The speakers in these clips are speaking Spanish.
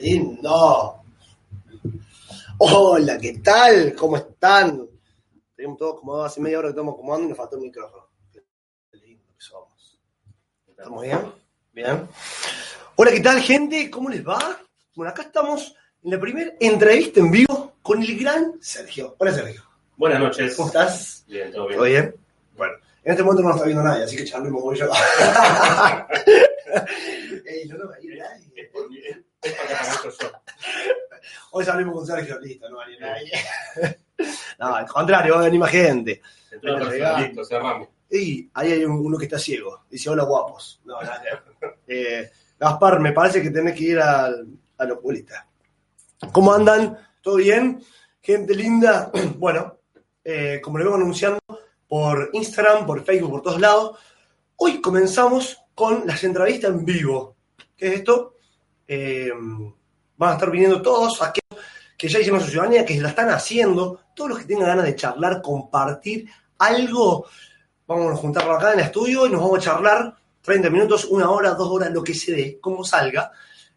Lindo. Hola, ¿qué tal? ¿Cómo están? Tenemos todo como hace media hora que estamos acomodando y nos falta un micrófono. Qué lindo que somos. ¿Estamos bien? Bien. Hola, ¿qué tal, gente? ¿Cómo les va? Bueno, acá estamos en la primera entrevista en vivo con el gran Sergio. Hola, Sergio. Buenas noches. ¿Cómo estás? Bien, todo bien. ¿Todo bien? Bueno, en este momento no nos está viendo nadie, así que charlemos voy yo. Ey, yo no me viene nadie. Hoy salimos con Sergio, listo, no va a venir nadie. No, al contrario, va a venir más gente. Listo, cerramos. Y ahí hay un- uno que está ciego. Dice, hola guapos. No, nada. Eh, Gaspar, me parece que tenés que ir al, al oculista. ¿Cómo andan? ¿Todo bien? Gente linda. Bueno, eh, como le vengo anunciando por Instagram, por Facebook, por todos lados, hoy comenzamos con las entrevistas en vivo. ¿Qué es esto? Eh, van a estar viniendo todos aquellos que ya hicieron su ciudadanía, que la están haciendo, todos los que tengan ganas de charlar, compartir algo, vamos a juntarlo acá en el estudio y nos vamos a charlar 30 minutos, una hora, dos horas, lo que se dé, como salga,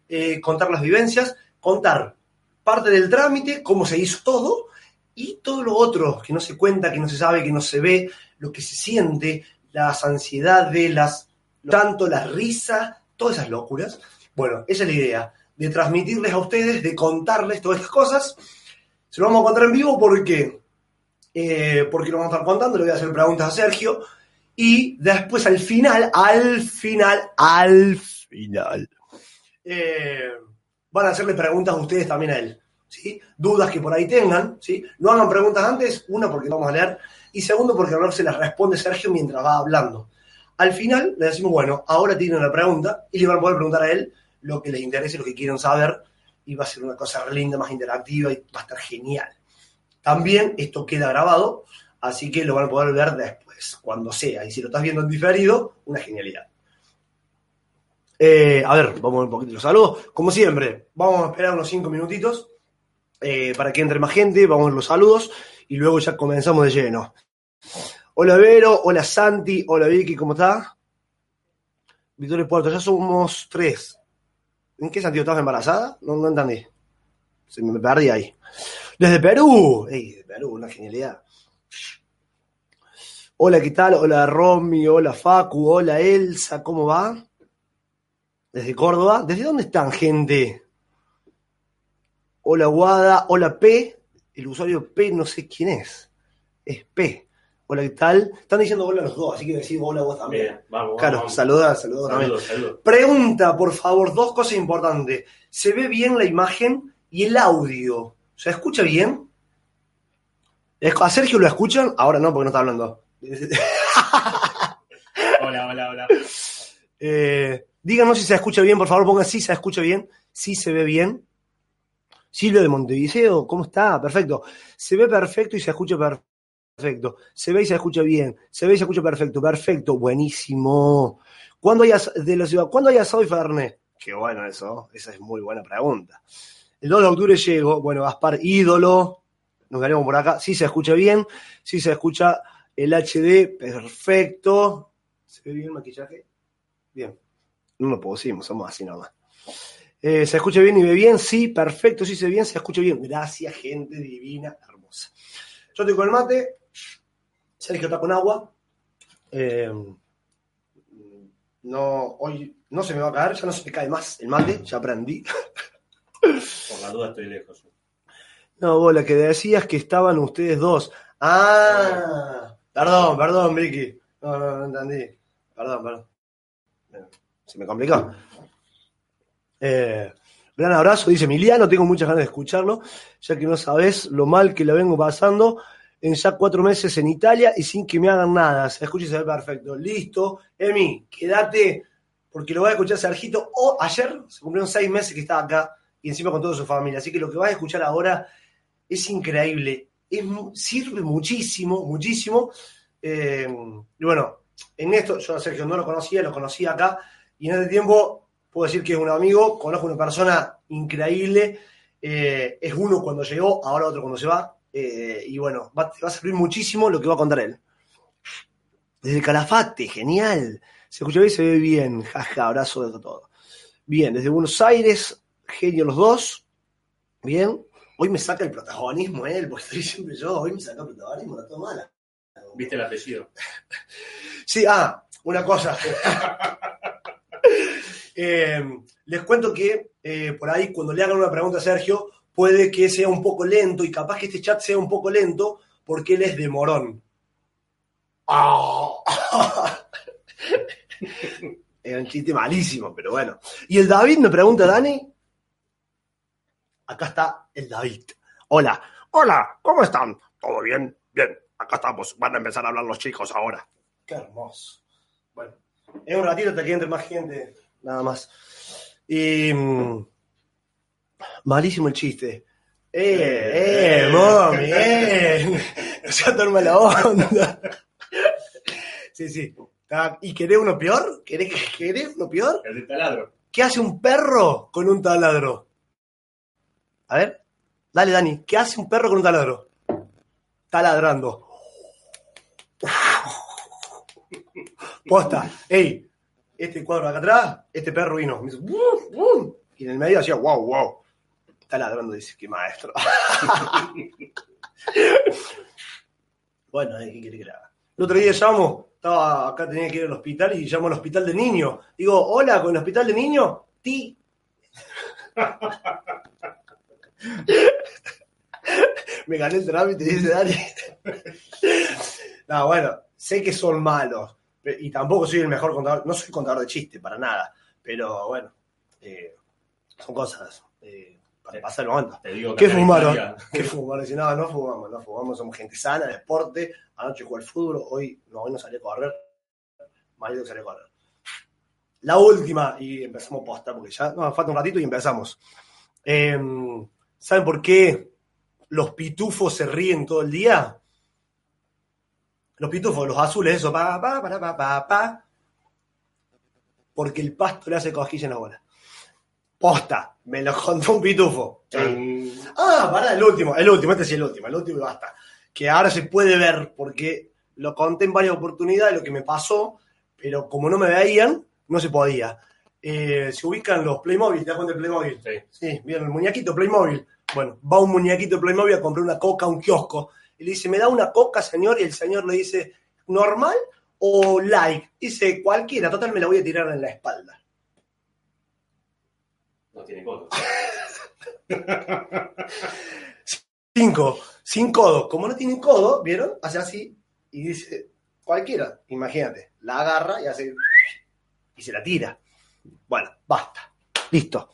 eh, contar las vivencias, contar parte del trámite, cómo se hizo todo y todo lo otro que no se cuenta, que no se sabe, que no se ve, lo que se siente, las ansiedades, las, tanto la risa, todas esas locuras. Bueno, esa es la idea, de transmitirles a ustedes, de contarles todas estas cosas. Se lo vamos a contar en vivo porque, eh, porque lo vamos a estar contando, le voy a hacer preguntas a Sergio. Y después al final, al final, al final, eh, van a hacerle preguntas a ustedes también a él. ¿sí? Dudas que por ahí tengan, ¿sí? No hagan preguntas antes, una porque vamos a leer, y segundo porque ahora se las responde Sergio mientras va hablando. Al final le decimos, bueno, ahora tienen una pregunta y le van a poder preguntar a él lo que les interese, lo que quieran saber, y va a ser una cosa linda, más interactiva y va a estar genial. También esto queda grabado, así que lo van a poder ver después, cuando sea. Y si lo estás viendo en diferido, una genialidad. Eh, a ver, vamos a ver un poquito los saludos. Como siempre, vamos a esperar unos cinco minutitos eh, para que entre más gente, vamos a ver los saludos y luego ya comenzamos de lleno. Hola Vero, hola Santi, hola Vicky, ¿cómo está? Victoria Puerto, ya somos tres. ¿En qué sentido estás embarazada? No, no entendí. Se me perdí ahí. Desde Perú. ¡Ey, de Perú, una genialidad! Hola, ¿qué tal? Hola Romy, hola Facu, hola Elsa, ¿cómo va? Desde Córdoba. ¿Desde dónde están, gente? Hola Guada, hola P. El usuario P no sé quién es. Es P. Hola, ¿qué tal? Están diciendo hola los dos, así que decir hola vos también. Bien, vamos, Claro, vamos. saluda, saluda también. Saludos, saludos. Pregunta, por favor, dos cosas importantes. ¿Se ve bien la imagen y el audio? ¿Se escucha bien? ¿A Sergio lo escuchan? Ahora no, porque no está hablando. Hola, hola, hola. Eh, díganos si se escucha bien, por favor, pongan si se escucha bien, si se ve bien. Silvio de Montevideo, ¿cómo está? Perfecto. Se ve perfecto y se escucha per- perfecto. Se ve y se escucha bien. Se ve y se escucha perfecto. Perfecto, buenísimo. ¿Cuándo hay, de la ciudad? ¿Cuándo hay asado y? Qué bueno eso. Esa es muy buena pregunta. El 2 de octubre llego. Bueno, Gaspar, ídolo. Nos veremos por acá. Sí se escucha bien. Sí se escucha el HD. Perfecto. ¿Se ve bien el maquillaje? Bien. No lo pusimos, somos así nomás. Eh, ¿Se escucha bien y ve bien? Sí, perfecto, sí se ve bien, se escucha bien. Gracias, gente divina, hermosa. Yo estoy el mate, Sergio está con agua. Eh, no, hoy no se me va a caer, ya no se me cae más el mate, ya aprendí. Por la duda estoy lejos. No, vos, la que decías que estaban ustedes dos. Ah, perdón, perdón, Vicky. No, no, no entendí. Perdón, perdón. Se me complicó. Eh, gran abrazo, dice Emiliano, tengo muchas ganas de escucharlo, ya que no sabes lo mal que la vengo pasando en ya cuatro meses en Italia y sin que me hagan nada. Se escucha y se ve perfecto. Listo. Emi, quédate, porque lo va a escuchar Sergito. O ayer se cumplieron seis meses que estaba acá y encima con toda su familia. Así que lo que vas a escuchar ahora es increíble. Sirve muchísimo, muchísimo. Eh, y bueno, en esto, yo a Sergio no lo conocía, lo conocí acá, y en este tiempo puedo decir que es un amigo, conozco una persona increíble, eh, es uno cuando llegó, ahora otro cuando se va, eh, y bueno, va, a servir muchísimo lo que va a contar él. Desde el Calafate, genial. Se escucha bien y se ve bien, jaja, abrazo de todo. Bien, desde Buenos Aires, Genio los dos. Bien. Hoy me saca el protagonismo él, porque estoy siempre yo. Hoy me saca el protagonismo, no todo mala. ¿Viste el apellido? Sí, ah, una cosa. Eh, les cuento que eh, por ahí cuando le hagan una pregunta a Sergio, puede que sea un poco lento y capaz que este chat sea un poco lento porque él es de Morón. Ah. Era un chiste malísimo, pero bueno. Y el David me pregunta, Dani. Acá está el David. Hola. Hola, ¿cómo están? ¿Todo bien? Bien, acá estamos. Van a empezar a hablar los chicos ahora. Qué hermoso. Bueno, es un ratito hasta que entre más gente, nada más. Y. malísimo el chiste. ¡Eh, eh, mami! ¡Eh! No se torma la onda. Sí, sí. ¿Y querés uno peor? ¿Querés, querés uno peor? El de taladro. ¿Qué hace un perro con un taladro? A ver, dale, Dani. ¿Qué hace un perro con un taladro? Está ladrando. Posta. Ey, este cuadro acá atrás, este perro vino. Y en el medio hacía wow, wow. Está ladrando, dice, qué maestro. bueno, ¿qué quiere que le haga? El otro día llamo, estaba acá, tenía que ir al hospital y llamo al hospital de niños. Digo, hola, ¿con el hospital de niños? Ti. Me gané el trámite, dice Dani. no, bueno, sé que son malos. Y tampoco soy el mejor contador. No soy contador de chiste, para nada. Pero bueno, eh, son cosas eh, para pasar el momento. Te digo que ¿Qué fumaron? ¿Qué fumaron? Dice, no, no fumamos, no fumamos, somos gente sana, deporte. Anoche jugué al fútbol, hoy no, hoy no salí a correr. Mañana salí a correr. La última, y empezamos posta, porque ya no, falta un ratito y empezamos. Eh, ¿Saben por qué los pitufos se ríen todo el día? Los pitufos, los azules, eso, pa, pa, pa, pa, pa, pa. Porque el pasto le hace cosquilla en la bola. Posta, me lo contó un pitufo. Chan. Ah, pará, el último, el último, este sí el último, el último y basta. Que ahora se puede ver porque lo conté en varias oportunidades lo que me pasó, pero como no me veían, no se podía. Eh, se ubican los Playmobil, ¿te das cuenta del Playmobil? Sí. Sí, bien, el muñequito Playmobil. Bueno, va un muñequito de Playmobil a comprar una coca a un kiosco. Y le dice, ¿me da una coca, señor? Y el señor le dice, ¿normal o light? Dice, cualquiera, total me la voy a tirar en la espalda. No tiene codo. Cinco, sin codo. Como no tienen codo, ¿vieron? Hace así y dice, cualquiera, imagínate, la agarra y hace y se la tira. Bueno, basta. Listo.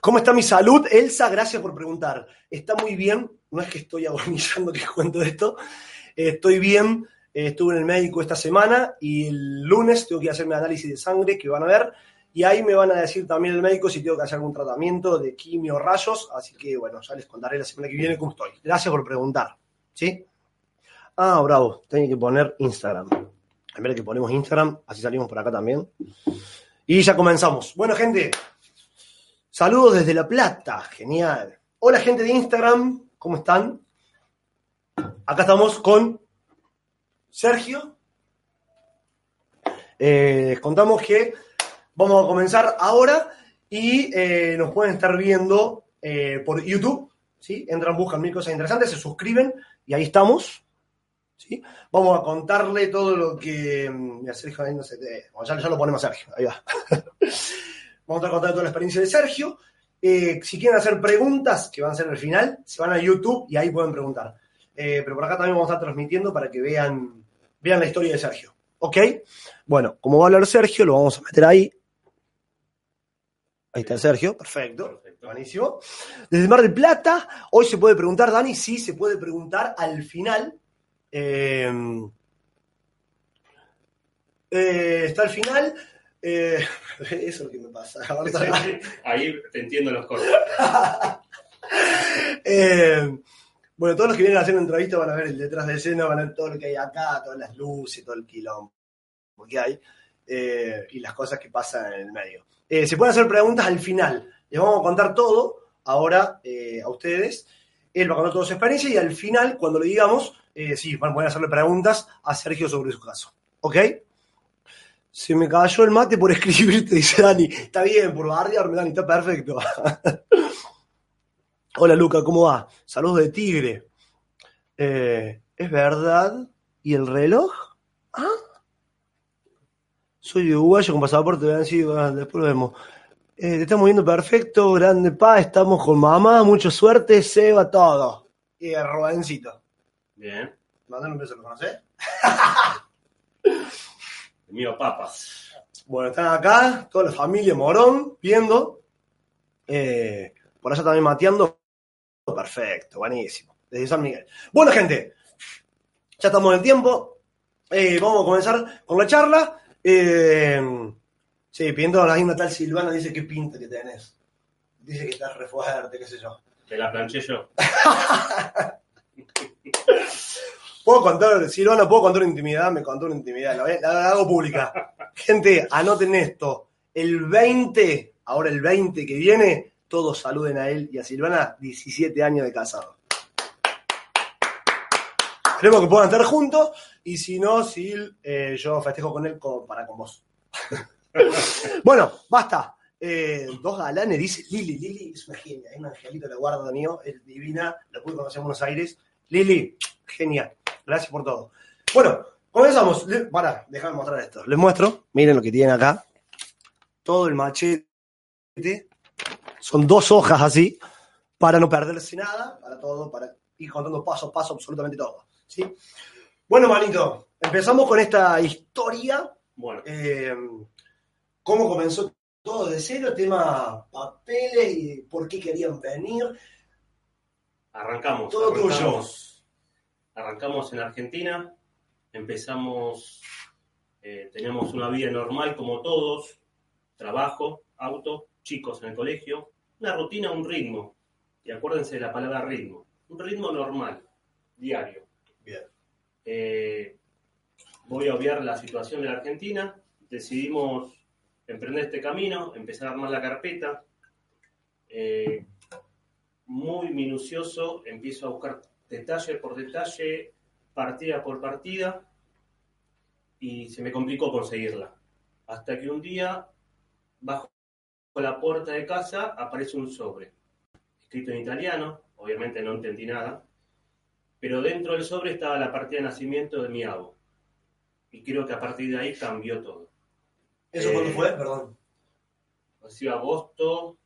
¿Cómo está mi salud? Elsa, gracias por preguntar. Está muy bien. No es que estoy agonizando que cuento esto. Estoy bien. Estuve en el médico esta semana y el lunes tengo que hacerme análisis de sangre que van a ver. Y ahí me van a decir también el médico si tengo que hacer algún tratamiento de quimio rayos. Así que, bueno, ya les contaré la semana que viene cómo estoy. Gracias por preguntar. ¿Sí? Ah, bravo. Tengo que poner Instagram. En vez de que ponemos Instagram, así salimos por acá también. Y ya comenzamos. Bueno, gente, saludos desde La Plata. Genial. Hola, gente de Instagram. ¿Cómo están? Acá estamos con Sergio. Eh, les contamos que vamos a comenzar ahora y eh, nos pueden estar viendo eh, por YouTube. ¿sí? Entran, buscan mil cosas interesantes, se suscriben y ahí estamos. ¿sí? Vamos a contarle todo lo que. mm, Mira, Sergio ahí no te- bueno, ya, ya lo ponemos a Sergio, ahí va. Vamos a contar toda la experiencia de Sergio. Eh, si quieren hacer preguntas, que van a ser al final, se van a YouTube y ahí pueden preguntar. Eh, pero por acá también vamos a estar transmitiendo para que vean, vean la historia de Sergio. ¿Ok? Bueno, como va a hablar Sergio, lo vamos a meter ahí. Ahí está Sergio, perfecto. Perfecto. Buenísimo. Desde Mar del Plata, hoy se puede preguntar, Dani, sí, se puede preguntar al final. Eh, eh, está al final. eh, eso es lo que me pasa. Ahí te entiendo los cortes. Eh, bueno, todos los que vienen a hacer una entrevista van a ver el detrás de escena, van a ver todo lo que hay acá, todas las luces, todo el quilombo que hay eh, y las cosas que pasan en el medio. Eh, se pueden hacer preguntas al final. Les vamos a contar todo ahora eh, a ustedes. Él va a contar toda su experiencia y al final, cuando le digamos, eh, sí, van a poder hacerle preguntas a Sergio sobre su caso. ¿Ok? Se me cayó el mate por escribirte, dice Dani. Está bien, por bardearme, Dani, está perfecto. Hola Luca, ¿cómo va? Saludos de Tigre. ¿Es verdad? ¿Y el reloj? ¿Ah? Soy de Uruguayo con pasaporte, vean, sí, bueno, después lo vemos. Eh, te estamos viendo perfecto, grande paz, estamos con mamá, mucha suerte, se va todo. Y el Robencito. Bien. Mandale un beso, ¿lo conocés? Mío, papas. Bueno, están acá, toda la familia Morón, viendo. Eh, por allá también mateando. Perfecto, buenísimo. Desde San Miguel. Bueno, gente, ya estamos en el tiempo. Eh, vamos a comenzar con la charla. Eh, sí, pidiendo la misma tal Silvana, dice qué pinta que tenés. Dice que estás re fuerte, qué sé yo. Te la planché yo. Puedo contar, Silvana, puedo contar una intimidad, me contó una intimidad, la, voy- la hago pública. Gente, anoten esto. El 20, ahora el 20 que viene, todos saluden a él y a Silvana, 17 años de casado. Esperemos que puedan estar juntos y si no, Sil, eh, yo festejo con él con- para con vos. bueno, basta. Eh, dos galanes, dice Lili. Lili es una genia, es un angelito, la guarda mío, es divina, la pude conocer en Buenos Aires. Lili, genial. Gracias por todo. Bueno, comenzamos. Le- Pará, déjame mostrar esto. Les muestro. Miren lo que tienen acá. Todo el machete. Son dos hojas así, para no perderse nada, para todo, para ir contando paso a paso absolutamente todo. ¿Sí? Bueno, manito, empezamos con esta historia. Bueno, Eh, ¿Cómo comenzó todo de cero? Tema papeles y por qué querían venir. arrancamos. Todo tuyo. arrancamos, arrancamos en Argentina. Empezamos, eh, teníamos una vida normal como todos. Trabajo, auto, chicos en el colegio. Una rutina, un ritmo. Y acuérdense de la palabra ritmo. Un ritmo normal, diario. Eh, voy a obviar la situación de la Argentina. Decidimos emprender este camino, empezar a armar la carpeta. Eh, muy minucioso, empiezo a buscar detalle por detalle, partida por partida, y se me complicó conseguirla. Hasta que un día, bajo la puerta de casa, aparece un sobre, escrito en italiano, obviamente no entendí nada, pero dentro del sobre estaba la partida de nacimiento de mi abuelo. Y creo que a partir de ahí cambió todo. ¿Eso Eh, cuándo fue? Perdón. Ha sido agosto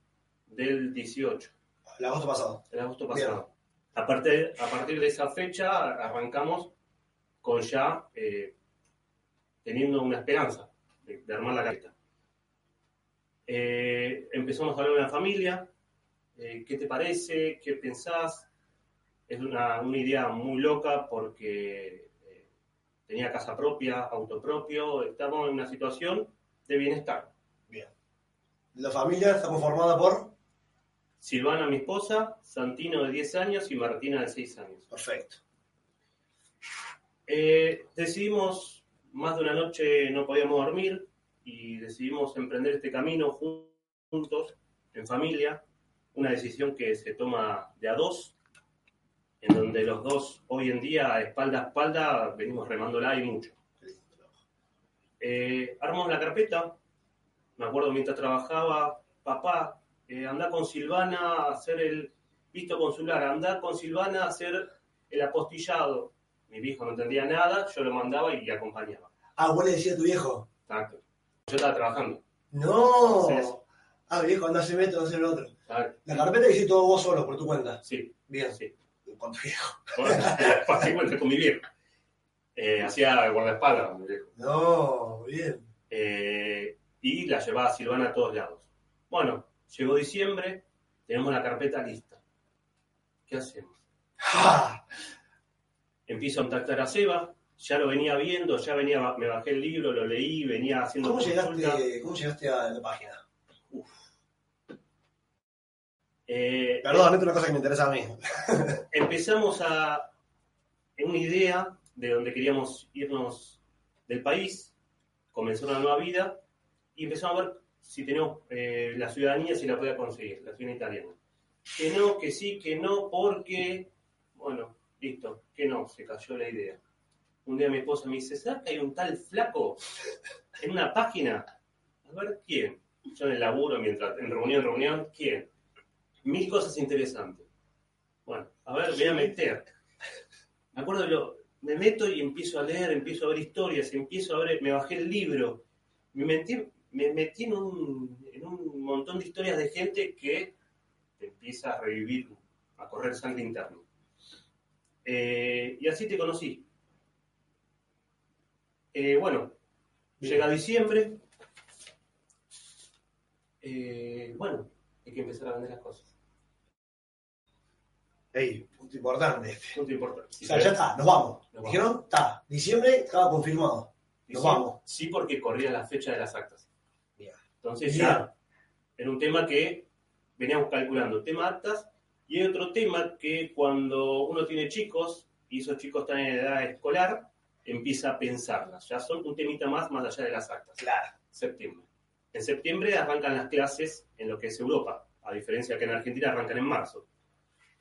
del 18. El agosto pasado. el agosto pasado. A partir, a partir de esa fecha arrancamos con ya eh, teniendo una esperanza de, de armar la carta. Eh, empezamos a hablar de la familia, eh, ¿qué te parece? ¿Qué pensás? Es una, una idea muy loca porque eh, tenía casa propia, auto propio, estamos en una situación de bienestar. La familia está conformada por. Silvana, mi esposa, Santino de 10 años y Martina de 6 años. Perfecto. Eh, decidimos, más de una noche no podíamos dormir y decidimos emprender este camino jun- juntos, en familia, una decisión que se toma de a dos, en donde los dos hoy en día, espalda a espalda, venimos remándola y mucho. Eh, armamos la carpeta, me acuerdo mientras trabajaba, papá, eh, anda con Silvana a hacer el visto consular, anda con Silvana a hacer el apostillado. Mi viejo no entendía nada, yo lo mandaba y acompañaba. Ah, vos le decías a tu viejo. Exacto. Yo estaba trabajando. No. Ah, viejo, anda a hacer esto, anda a hacer lo otro. La carpeta que hiciste todo vos solo, por tu cuenta. Sí, Bien. sí. Con tu viejo. Cuenta con mi viejo. Eh, hacía guardaespaldas con mi viejo. No, bien. Eh, y la llevaba a Silvana a todos lados. Bueno, llegó diciembre, tenemos la carpeta lista. ¿Qué hacemos? ¡Ah! Empiezo a contactar a Seba, ya lo venía viendo, ya venía, me bajé el libro, lo leí, venía haciendo ¿Cómo consulta. llegaste, ¿Cómo llegaste a la página? Eh, Perdón, esto es una cosa que me interesa a mí. empezamos a en una idea de donde queríamos irnos del país, comenzar una nueva vida y empezamos a ver si tenemos eh, la ciudadanía, si la podía conseguir, la ciudadanía italiana. Que no, que sí, que no, porque, bueno, listo, que no, se cayó la idea. un día mi esposa me dice, ¿sabes que hay un tal flaco en una página? A ver, ¿quién? Yo en el laburo, mientras, en reunión, reunión, ¿quién? Mil cosas interesantes. Bueno, a ver, voy a meter. Me acuerdo de lo, me meto y empiezo a leer, empiezo a ver historias, empiezo a ver, me bajé el libro, me metí, me metí en, un, en un montón de historias de gente que empieza a revivir, a correr sangre interno. Eh, y así te conocí. Eh, bueno, llega diciembre. Eh, bueno, hay que empezar a vender las cosas. Ey, punto importante este. Punto importante. O sea, ya está, nos vamos. Nos vamos. Dijeron, está, diciembre estaba confirmado. Nos sí, vamos. Sí, porque corría la fecha de las actas. Bien. Entonces Bien. ya era un tema que veníamos calculando. Tema actas. Y hay otro tema que cuando uno tiene chicos y esos chicos están en edad escolar, empieza a pensarlas. Ya son un temita más más allá de las actas. Claro. Septiembre. En septiembre arrancan las clases en lo que es Europa, a diferencia que en Argentina arrancan en marzo.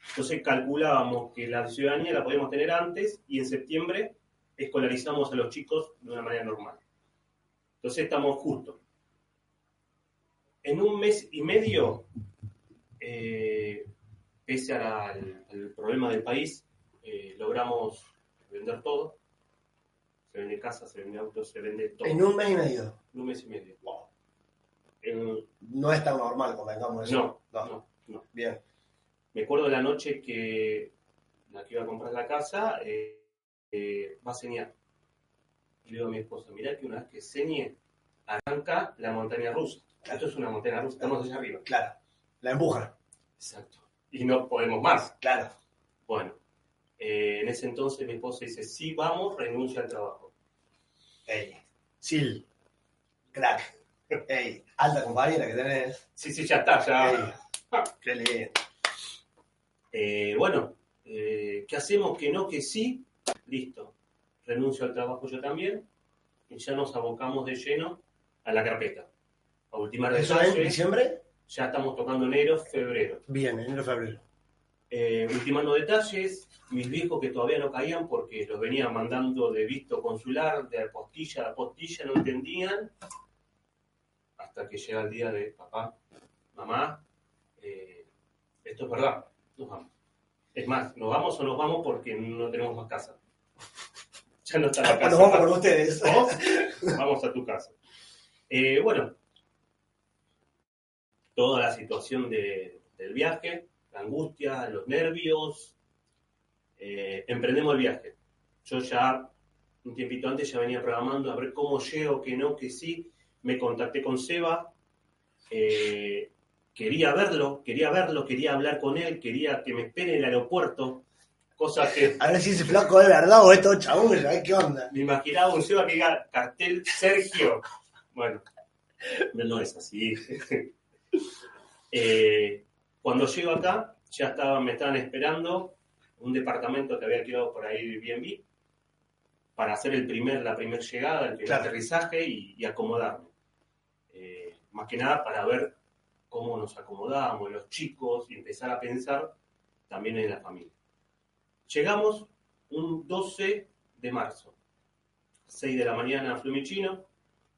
Entonces calculábamos que la ciudadanía la podíamos tener antes y en septiembre escolarizamos a los chicos de una manera normal. Entonces estamos justos. En un mes y medio, eh, pese la- al, al problema del país, eh, logramos vender todo. Se vende casa, se vende autos, se vende todo. En un mes y medio. En un mes y medio. Wow. En- No es tan normal, convengamos eso. no, no, no. Bien. Me acuerdo la noche que la que iba a comprar la casa eh, eh, va a señar. Y le digo a mi esposa, mirá que una vez que señe, arranca la montaña rusa. Claro. Esto es una montaña rusa, estamos allá arriba. Claro. La empujan. Exacto. Y no podemos más. Claro. Bueno, eh, en ese entonces mi esposa dice, sí, vamos, renuncia al trabajo. Ey. Sil. Crack. Ey. Alta compañera que tenés. Sí, sí, ya está, ya. Ey. Qué lindo. Eh, bueno, eh, ¿qué hacemos? Que no, que sí. Listo. Renuncio al trabajo yo también. Y ya nos abocamos de lleno a la carpeta. A ultimar ¿Eso es en diciembre? Ya estamos tocando enero, febrero. Bien, enero, febrero. Eh, ultimando detalles. Mis viejos que todavía no caían porque los venía mandando de visto consular, de apostilla a apostilla, no entendían. Hasta que llega el día de papá, mamá, eh, esto es verdad, nos vamos. Es más, nos vamos o nos vamos porque no tenemos más casa. Ya no está la casa. Nos vamos con ustedes. Vamos a tu casa. Eh, bueno, toda la situación de- del viaje, la angustia, los nervios, eh, emprendemos el viaje. Yo ya, un tiempito antes, ya venía programando a ver cómo llego, que no, que sí. Me contacté con Seba, eh, quería verlo, quería verlo, quería hablar con él, quería que me espere en el aeropuerto, cosa que A ver si ese flaco es verdad o es todo chabón, ¿sabes qué onda? me imaginaba un Seba que diga cartel Sergio. Bueno, no, es así. Eh, cuando llego acá, ya estaban, me estaban esperando un departamento que había alquilado por ahí Airbnb para hacer el primer, la primera llegada, el primer Claro. aterrizaje y, y acomodarme. Eh, más que nada para ver cómo nos acomodamos, los chicos, y empezar a pensar también en la familia. Llegamos un 12 de marzo, 6 de la mañana a Flumichino,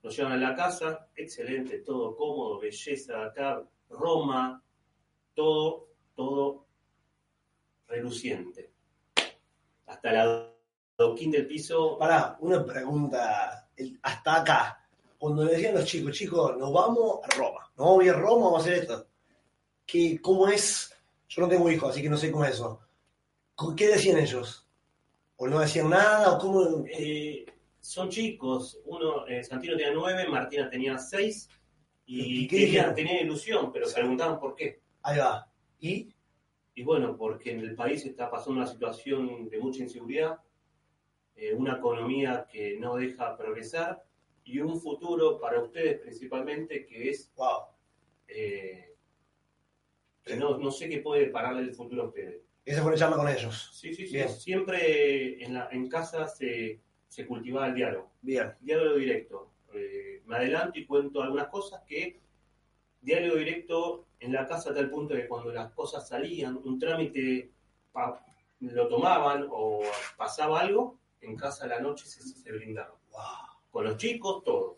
nos llevan a la casa, excelente, todo cómodo, belleza acá, Roma, todo, todo reluciente. Hasta la adoquín del piso, Pará, una pregunta. Hasta acá, cuando le decían los chicos, chicos, nos vamos a Roma, nos vamos a ir a Roma, vamos a hacer esto. ¿Qué, ¿Cómo es? Yo no tengo hijos, así que no sé cómo es eso. ¿Con ¿Qué decían ellos? ¿O no decían nada? ¿O cómo? Eh, son chicos, uno, eh, Santino tenía nueve, Martina tenía seis, y ¿Y qué querían, tenían ilusión, pero Sí. preguntaban por qué. Ahí va. ¿Y? Y bueno, porque en el país está pasando una situación de mucha inseguridad, eh, una economía que no deja progresar y un futuro para ustedes principalmente que es Wow. eh, que no, no sé qué puede pararle el futuro a ustedes. Ese fue el charla con ellos. Sí, sí, sí. Siempre en, la, en casa se, se cultivaba el diálogo. Bien. diálogo directo. Eh, me adelanto y cuento algunas cosas que diálogo directo en la casa a tal punto que cuando las cosas salían, un trámite pa- lo tomaban o pasaba algo, en casa a la noche se, se brindaron. Wow. Con los chicos, todo.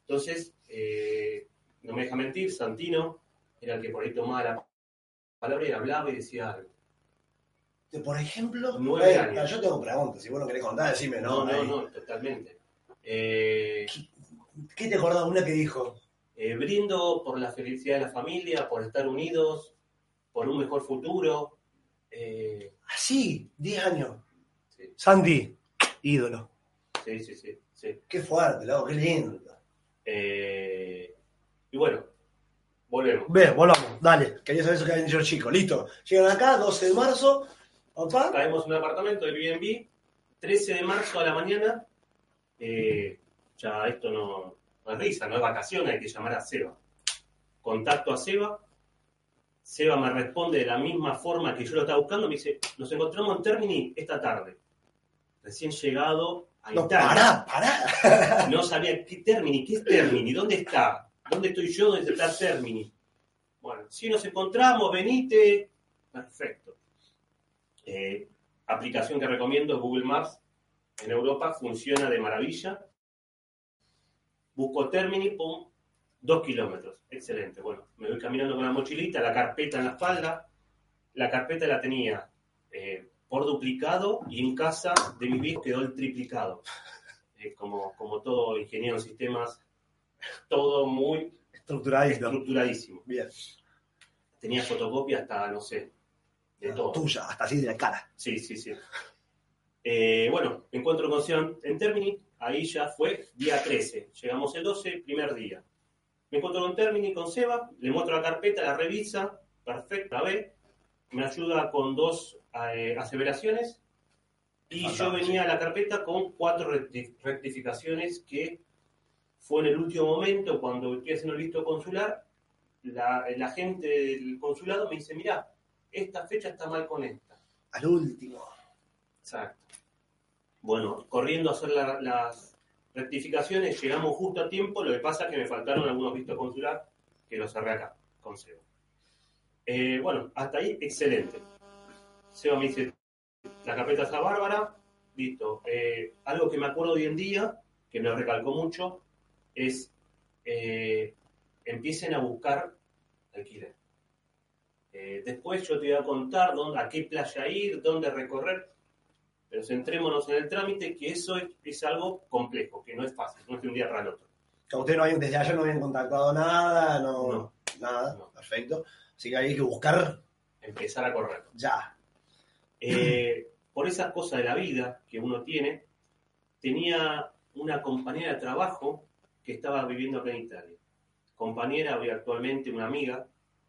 Entonces, eh, no me deja mentir, Santino era el que por ahí tomaba la palabra y hablaba y decía algo. Por ejemplo, Nueve Eh, años. yo tengo preguntas. Si vos no querés contar, decime, No, ¿no? no, no, totalmente. Eh, ¿Qué te acordás? Una que dijo. eh, brindo por la felicidad de la familia, por estar unidos, por un mejor futuro. Eh, Así, 10 años. sí, Sandy, ídolo. sí, sí, sí, sí. Qué fuerte, loco, qué lindo. Eh, y bueno, volvemos. Ve, volvamos, dale. Quería saber eso que habían dicho los chicos. Listo. Llegan acá, 12 de marzo. Papá. Caemos en un apartamento del Airbnb, 13 de marzo a la mañana. eh, ya esto no, no es risa, no es vacación, hay que llamar a Seba. Contacto a Seba. Seba me responde de la misma forma que yo lo estaba buscando. Me dice: Nos encontramos en Termini esta tarde. Recién llegado a No, Italia. pará, pará. No sabía qué Termini, qué es Termini, dónde está, dónde estoy yo, dónde está Termini. Bueno, si nos encontramos, venite. Perfecto. Eh, aplicación que recomiendo, Google Maps. En Europa funciona de maravilla. Busco Termini, pum, dos kilómetros. Excelente. Bueno, me voy caminando con la mochilita, la carpeta en la espalda. La carpeta la tenía eh, por duplicado y en casa de mi viejo quedó el triplicado. Eh, como, como todo ingeniero en sistemas, todo muy estructuradísimo. Bien. Tenía fotocopia hasta, no sé, de todo. Tuya, hasta así de la cara. Sí, sí, sí. Eh, bueno, encuentro con Sean en Termini, ahí ya fue día 13. Llegamos el 12, primer día. Me encuentro con Termini, con Seba, le muestro la carpeta, la revisa, perfecta, ve, me ayuda con dos eh, aseveraciones y yo venía a la carpeta con cuatro recti- rectificaciones que fue en el último momento, cuando estoy haciendo el visto consular, la, el agente del consulado me dice, mira, esta fecha está mal con esta. Al último. Exacto. Bueno, corriendo a hacer la- las rectificaciones, llegamos justo a tiempo, lo que pasa es que me faltaron algunos vistos consular que los cerré acá, con. Eh, bueno, hasta ahí, excelente. Seba me dice, la carpeta está bárbara, listo. Eh, algo que me acuerdo hoy en día, que me lo recalcó mucho, es eh, empiecen a buscar alquiler. Eh, después yo te voy a contar dónde, a qué playa ir, dónde recorrer, pero centrémonos en el trámite, que eso es, es algo complejo, que no es fácil, no es de un día para el otro. Que ustedes no habían, desde allá no habían contactado nada, no, No. nada. No. Perfecto. Así que hay que buscar Empezar a correr. ya. Eh, por esas cosas de la vida que uno tiene, tenía una compañera de trabajo que estaba viviendo acá en Italia. Compañera, hoy actualmente una amiga,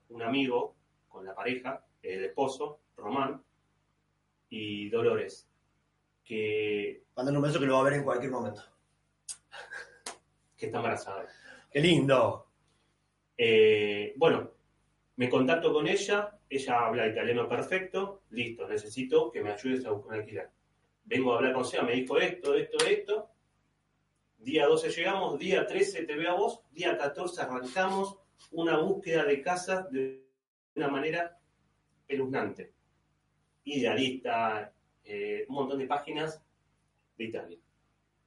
un amigo con la pareja, el esposo, Román, y Dolores, que, Mándale un beso que lo va a ver en cualquier momento. que está embarazada. Qué lindo. Eh, bueno, me contacto con ella, ella habla italiano perfecto, listo, necesito que me ayudes a buscar un alquiler. Vengo a hablar con Seba, me dijo esto, esto, esto. Día 12 llegamos, día 13 te veo a vos, día 14 arrancamos una búsqueda de casa de una manera espeluznante. Idealista, eh, un montón de páginas de Italia.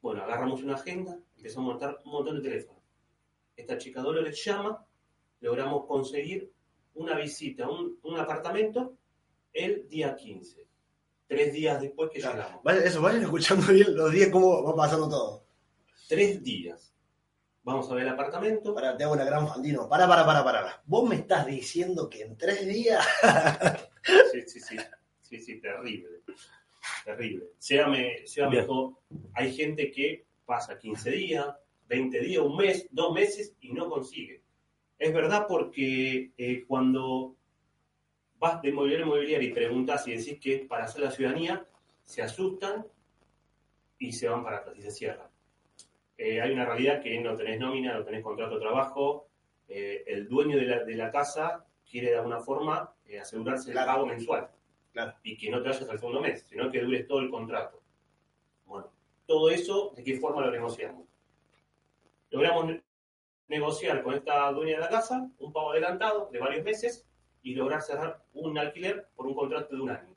Bueno, agarramos una agenda, empezamos a montar un montón de teléfonos. Esta chica Dolores llama, logramos conseguir una visita a un, un apartamento el día 15. Tres días después que llegamos. Vayan- eso, vayan escuchando bien los días cómo va pasando todo. Tres días. Vamos a ver el apartamento. Para, te hago una gran fandino. Para, para, para, para. Vos me estás diciendo que en tres días. Sí, sí, sí. Sí, sí, terrible. Terrible. Seba me, Seba me Bien. dijo, hay gente que pasa 15 días, 20 días, un mes, dos meses y no consigue. Es verdad porque eh, cuando vas de inmobiliaria a inmobiliaria y preguntas y decís que es para hacer la ciudadanía, se asustan y se van para atrás y se cierran. Eh, hay una realidad que no tenés nómina, no tenés contrato de trabajo, eh, el dueño de la, de la casa quiere de alguna forma eh, asegurarse el pago mensual Claro. y que no te vayas al segundo mes, sino que dures todo el contrato. Bueno, todo eso, ¿de qué forma lo negociamos? Logramos negociar con esta dueña de la casa un pago adelantado de varios meses y lograr cerrar un alquiler por un contrato de un año.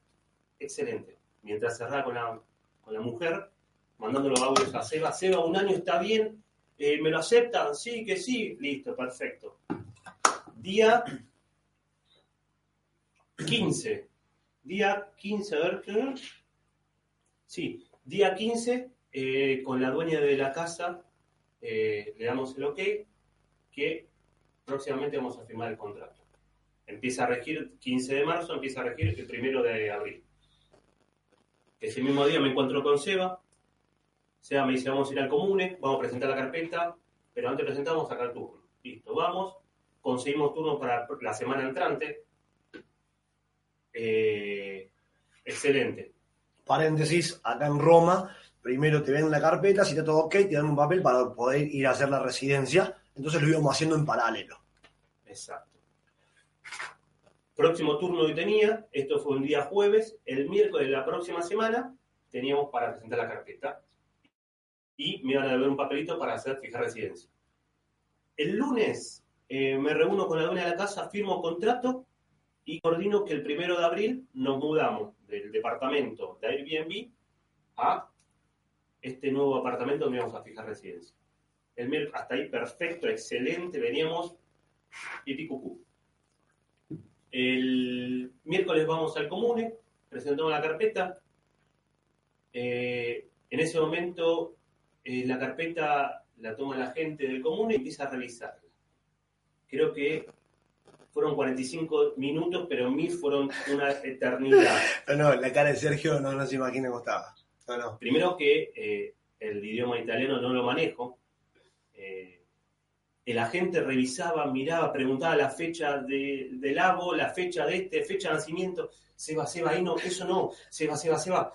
Excelente. Mientras cerraba con la, con la mujer, mandándolo audios a Seba. Seba, un año está bien, eh, ¿me lo aceptan? Sí, que sí. Listo, perfecto. Día 15. Día 15, a ver. Sí, día 15, eh, con la dueña de la casa, eh, le damos el ok, que próximamente vamos a firmar el contrato. Empieza a regir 15 de marzo, empieza a regir el primero de abril. Ese mismo día me encuentro con Seba. Seba me dice, vamos a ir al comune, vamos a presentar la carpeta, pero antes presentamos sacar turno. Listo, vamos, conseguimos turno para la semana entrante. Eh, excelente. Paréntesis, acá en Roma, primero te ven la carpeta, si está todo ok, te dan un papel para poder ir a hacer la residencia. Entonces lo íbamos haciendo en paralelo. Exacto. Próximo turno que tenía, esto fue un día jueves, el miércoles de la próxima semana teníamos para presentar la carpeta y me iban a deber un papelito para hacer fijar residencia. El lunes eh, me reúno con la dueña de la casa, firmo contrato y coordino que el primero de abril nos mudamos del departamento de Airbnb a este nuevo apartamento donde vamos a fijar residencia. El miércoles, hasta ahí perfecto, excelente, veníamos y cucú. El miércoles vamos al comune, presentamos la carpeta. Eh, en ese momento eh, la carpeta la toma la gente del comune y empieza a revisarla. Creo que fueron 45 minutos, pero en mí fueron una eternidad. No, no, la cara de Sergio no, no se imagina cómo estaba. No, no. Primero que eh, el idioma italiano no lo manejo. Eh, el agente revisaba, miraba, preguntaba la fecha de, del lago, la fecha de este, fecha de nacimiento. Se va, se va, ahí no, eso no, se va, se va, se va.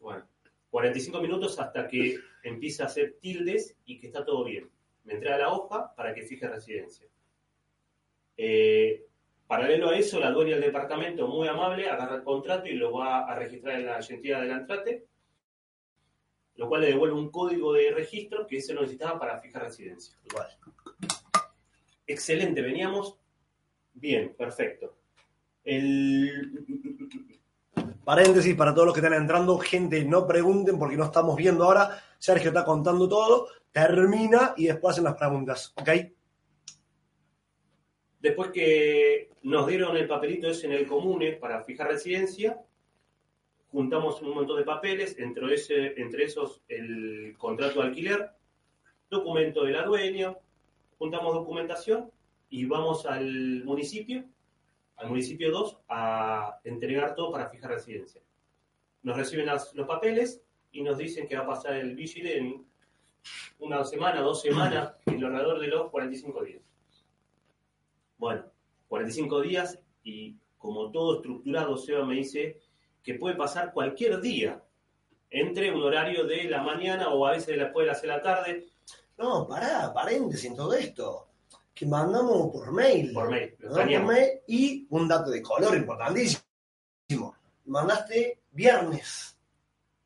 Bueno, 45 minutos hasta que empieza a hacer tildes y que está todo bien. Me entrega la hoja para que fije residencia. Eh, paralelo a eso, la dueña del departamento, muy amable, agarra el contrato y lo va a registrar en la entidad del Antrate, lo cual le devuelve un código de registro que se necesitaba para fijar residencia. Igual. Excelente, veníamos bien, perfecto. El... Paréntesis para todos los que están entrando, gente, no pregunten porque no estamos viendo ahora. Sergio está contando todo, termina y después hacen las preguntas, ¿ok? Después que nos dieron el papelito ese en el comune para fijar residencia, juntamos un montón de papeles, entre, ese, entre esos el contrato de alquiler, documento de la dueña, juntamos documentación y vamos al municipio, al municipio 2, a entregar todo para fijar residencia. Nos reciben las- los papeles y nos dicen que va a pasar el vigile en una semana, dos semanas, en alrededor de los 45 días. Bueno, 45 días y como todo estructurado, Seba me dice que puede pasar cualquier día entre un horario de la mañana o a veces después de las 6 de la tarde No, pará, paréntesis en todo esto. Que mandamos por mail. por mail. Por mail y un dato de color importantísimo. Mandaste viernes.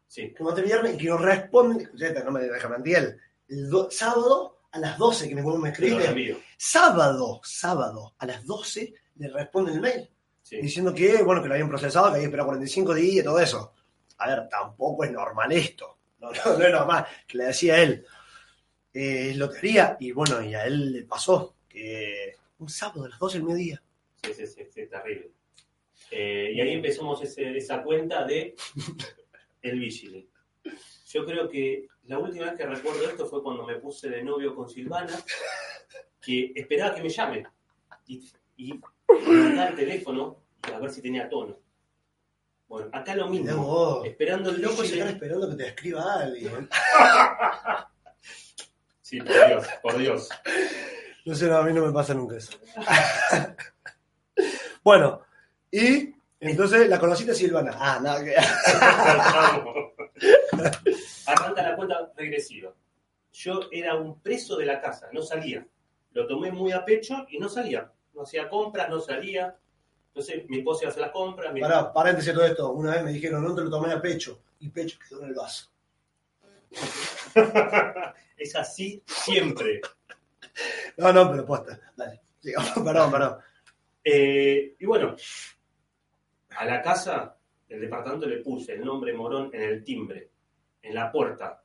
Sí, Que mandaste viernes y que nos responden. No me deja mentir. El do- sábado a las 12 que me, me te lo escribe. envío. Sábado, sábado a las 12 le responde el mail. Sí. diciendo que, bueno, que lo habían procesado, que había esperado 45 días y todo eso. A ver, tampoco es normal esto. No, no, no es normal. Que le decía él, eh, es lotería. Y bueno, y a él le pasó que un sábado a las 12 del mediodía. Sí, sí, sí, sí, terrible. Eh, y ahí empezamos ese- esa cuenta de el vigile. Yo creo que la última vez que recuerdo esto fue cuando me puse de novio con Silvana, que esperaba que me llame. Y, y mandaba el teléfono y a ver si tenía tono. Bueno, acá lo mismo. vos. Esperando el Loco, llegar esperando que te escriba alguien. Sí, por Dios, por Dios. No sé, no, a mí no me pasa nunca eso. bueno, y entonces la conociste Silvana. Ah, nada que. Arranca la cuenta regresiva. Yo era un preso de la casa, no salía. Lo tomé muy a pecho y no salía. No hacía compras, no salía. Entonces mi esposa hacer las compras. mi- Pará, paréntesis todo esto. Una vez me dijeron, no te lo tomé a pecho. Y pecho quedó en el vaso. es así siempre. No, no, pero posta. Dale. Perdón, perdón. Eh, y bueno, a la casa, el departamento le puse el nombre Morón en el timbre. en la puerta,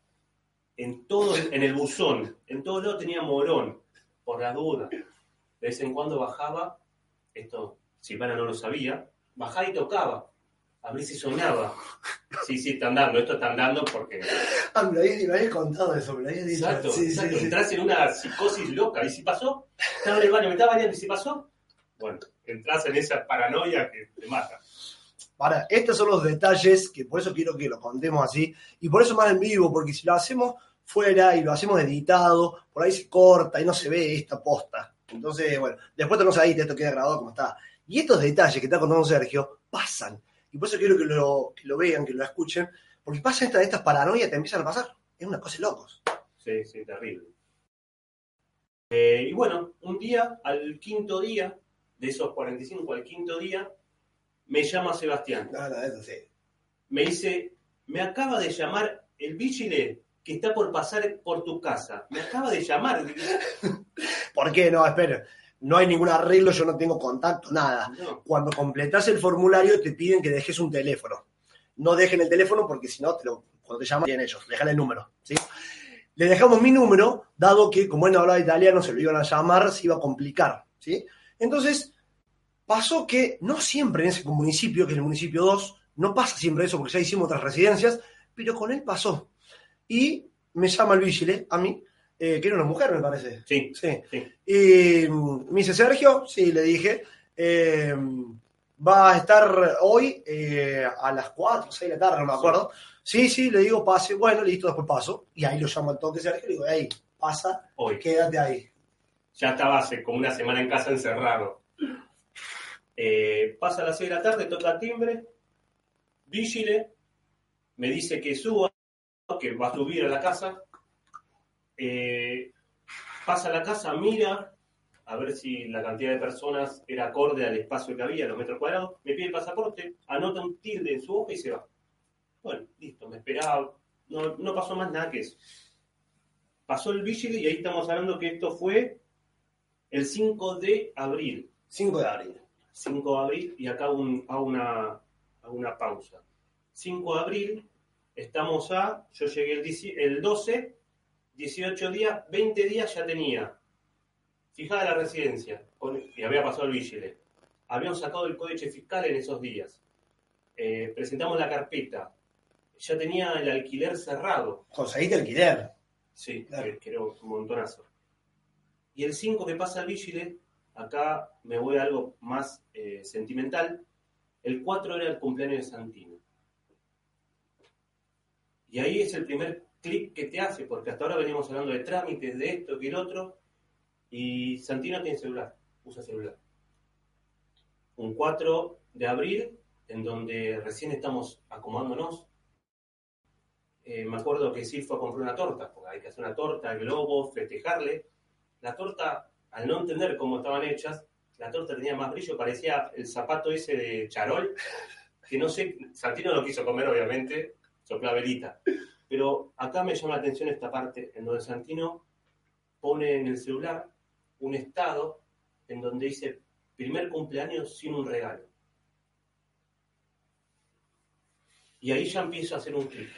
en todo, en el buzón, en todo lado tenía morón, por la duda. De vez en cuando bajaba, esto Silvana no lo sabía, bajaba y tocaba, a ver si sonaba. Sí, sí, están dando, esto están dando porque... Ah, me lo habías, me habías contado eso, me lo habías dicho. Exacto, Sí, sí, exacto. sí. Entras en una psicosis loca. ¿Y si pasó? Estaba en el baño, me estaba bañando. ¿Y si pasó? Bueno, entras en esa paranoia que te mata. Ahora, estos son los detalles que por eso quiero que lo contemos así. Y por eso más en vivo, porque si lo hacemos fuera y lo hacemos editado, por ahí se corta y no se ve esta posta. Entonces, bueno, después te no ahí, esto queda grabado como está. Y estos detalles que está contando Sergio pasan. Y por eso quiero que lo, que lo vean, que lo escuchen, porque pasan estas, estas paranoias, te empiezan a pasar. Es una cosa de locos. Sí, sí, terrible. Eh, y bueno, un día, al quinto día, de esos 45 al quinto día, me llama Sebastián. No, no, eso sí. Me dice, me acaba de llamar el vigile que está por pasar por tu casa. Me acaba de llamar. ¿Por qué? No, espera. No hay ningún arreglo, yo no tengo contacto, nada. No, cuando completas el formulario te piden que dejes un teléfono. No dejen el teléfono porque si no, te lo, cuando te llaman, tienen ellos, dejan el número. ¿sí? Le dejamos mi número, dado que como él no hablaba italiano, se lo iban a llamar, se iba a complicar. ¿sí? Entonces, pasó que no siempre en ese municipio, que es el municipio 2, no pasa siempre eso porque ya hicimos otras residencias, pero con él pasó. Y me llama el vigile, a mí, eh, que era una mujer, me parece. sí, Sí. sí. Y mm, me dice, Sergio, sí, le dije, eh, va a estar hoy eh, a las 4, 6 de la tarde, no me acuerdo. Sí, sí, le digo, pase, bueno, listo, después paso. Y ahí lo llamo al toque Sergio y le digo, hey, pasa, Hoy. quédate ahí. Ya estaba hace como una semana en casa encerrado. Eh, pasa a las 6 de la tarde, toca timbre. Vigile me dice que suba, que va a subir a la casa. Eh, pasa a la casa, mira a ver si la cantidad de personas era acorde al espacio que había, los metros cuadrados. Me pide el pasaporte, anota un tilde en su hoja y se va. Bueno, listo, me esperaba. No, no pasó más nada que eso. Pasó el vigile y ahí estamos hablando que esto fue el 5 de abril. 5 de abril. 5 de abril, y acá un- hago una, hago una pausa. 5 de abril, estamos a, yo llegué el, 10 el 12, 18 días, 20 días ya tenía fijada la residencia, y había pasado el vigile. Habíamos sacado el códice fiscal en esos días. Eh, presentamos la carpeta. Ya tenía el alquiler cerrado. Conseguiste alquiler. Sí, Claro. que, era un montonazo. Y el 5 que pasa al Vigile, acá me voy a algo más eh, sentimental. El 4 era el cumpleaños de Santino. Y ahí es el primer clic que te hace, porque hasta ahora venimos hablando de trámites, de esto, que el otro, y Santino tiene celular, usa celular. Un 4 de abril, en donde recién estamos acomodándonos, eh, me acuerdo que sí fue a comprar una torta, porque hay que hacer una torta, globo, festejarle. La torta, al no entender cómo estaban hechas, la torta tenía más brillo, parecía el zapato ese de charol, que no sé, Santino lo quiso comer, obviamente, sopla velita. Pero acá me llama la atención esta parte, en donde Santino pone en el celular un estado en donde dice primer cumpleaños sin un regalo. Y ahí ya empiezo a hacer un clic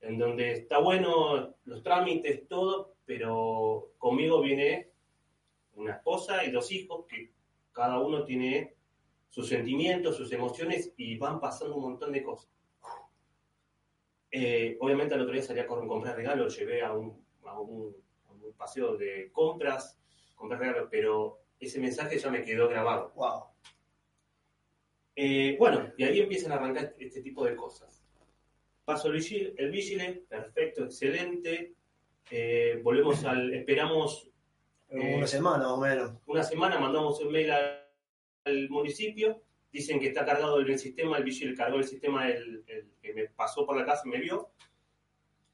en donde está bueno los trámites, todo, pero conmigo viene una esposa y dos hijos que cada uno tiene sus sentimientos, sus emociones y van pasando un montón de cosas. Eh, obviamente al otro día salí a comprar regalos, llevé a un, a un- a un paseo de compras, compré regalos, pero ese mensaje ya me quedó grabado. Wow. Eh, bueno, y ahí empiezan a arrancar este tipo de cosas. Paso el vigile, el vigile, perfecto, excelente. Eh, volvemos al, esperamos Una semana o menos. una semana, mandamos un mail al, al municipio, dicen que está cargado en el sistema, el vigile cargó el sistema, el, el que me pasó por la casa y me vio.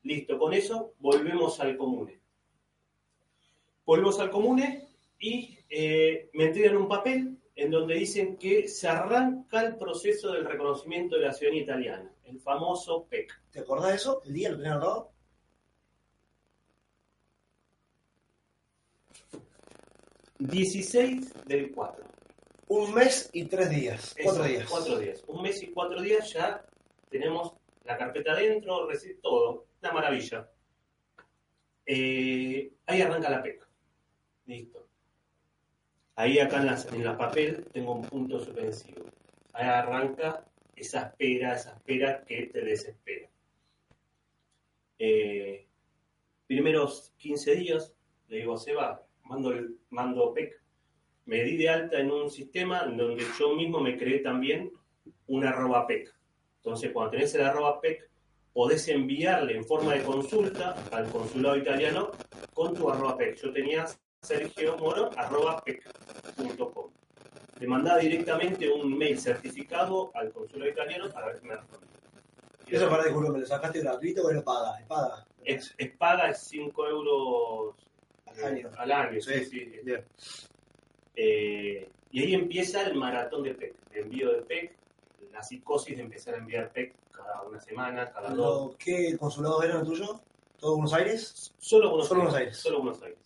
Listo, con eso volvemos al comune. Volvemos al comune y eh, me entregan un papel en donde dicen que se arranca el proceso del reconocimiento de la ciudadanía italiana, el famoso PEC. ¿Te acordás de eso? ¿El día lo tenían anotado? PEC. 16 del 4. Un mes y tres días. Cuatro días. Cuatro días. Un mes y cuatro días ya tenemos la carpeta adentro, reci- todo, una maravilla. Eh, ahí arranca la PEC. Listo. Ahí acá en, las- en la papel tengo un punto suspensivo. Ahí arranca esa espera, esa espera que te desespera. Eh, primeros 15 días, le digo a Seba, mando, el, mando PEC. Me di de alta en un sistema en donde yo mismo me creé también un arroba PEC. Entonces, cuando tenés el arroba PEC, podés enviarle en forma de consulta al consulado italiano con tu arroba PEC. Yo tenía Sergio Moro arroba PEC.com. Le mandaba directamente un mail certificado al consulado italiano para ver si me respondía. ¿Y eso para disculpa, me lo sacaste gratuito o lo paga? ¿Es paga? Es, es paga, es 5 euros Al año. al año, sí, Sí, sí. Eh, y ahí empieza el maratón de PEC, de envío de PEC, la psicosis de empezar a enviar PEC cada una semana, cada dos. ¿Qué consulados eran el tuyo? ¿Todo Buenos Aires? Solo Buenos Solo Aires. Buenos Aires. Solo Buenos Aires.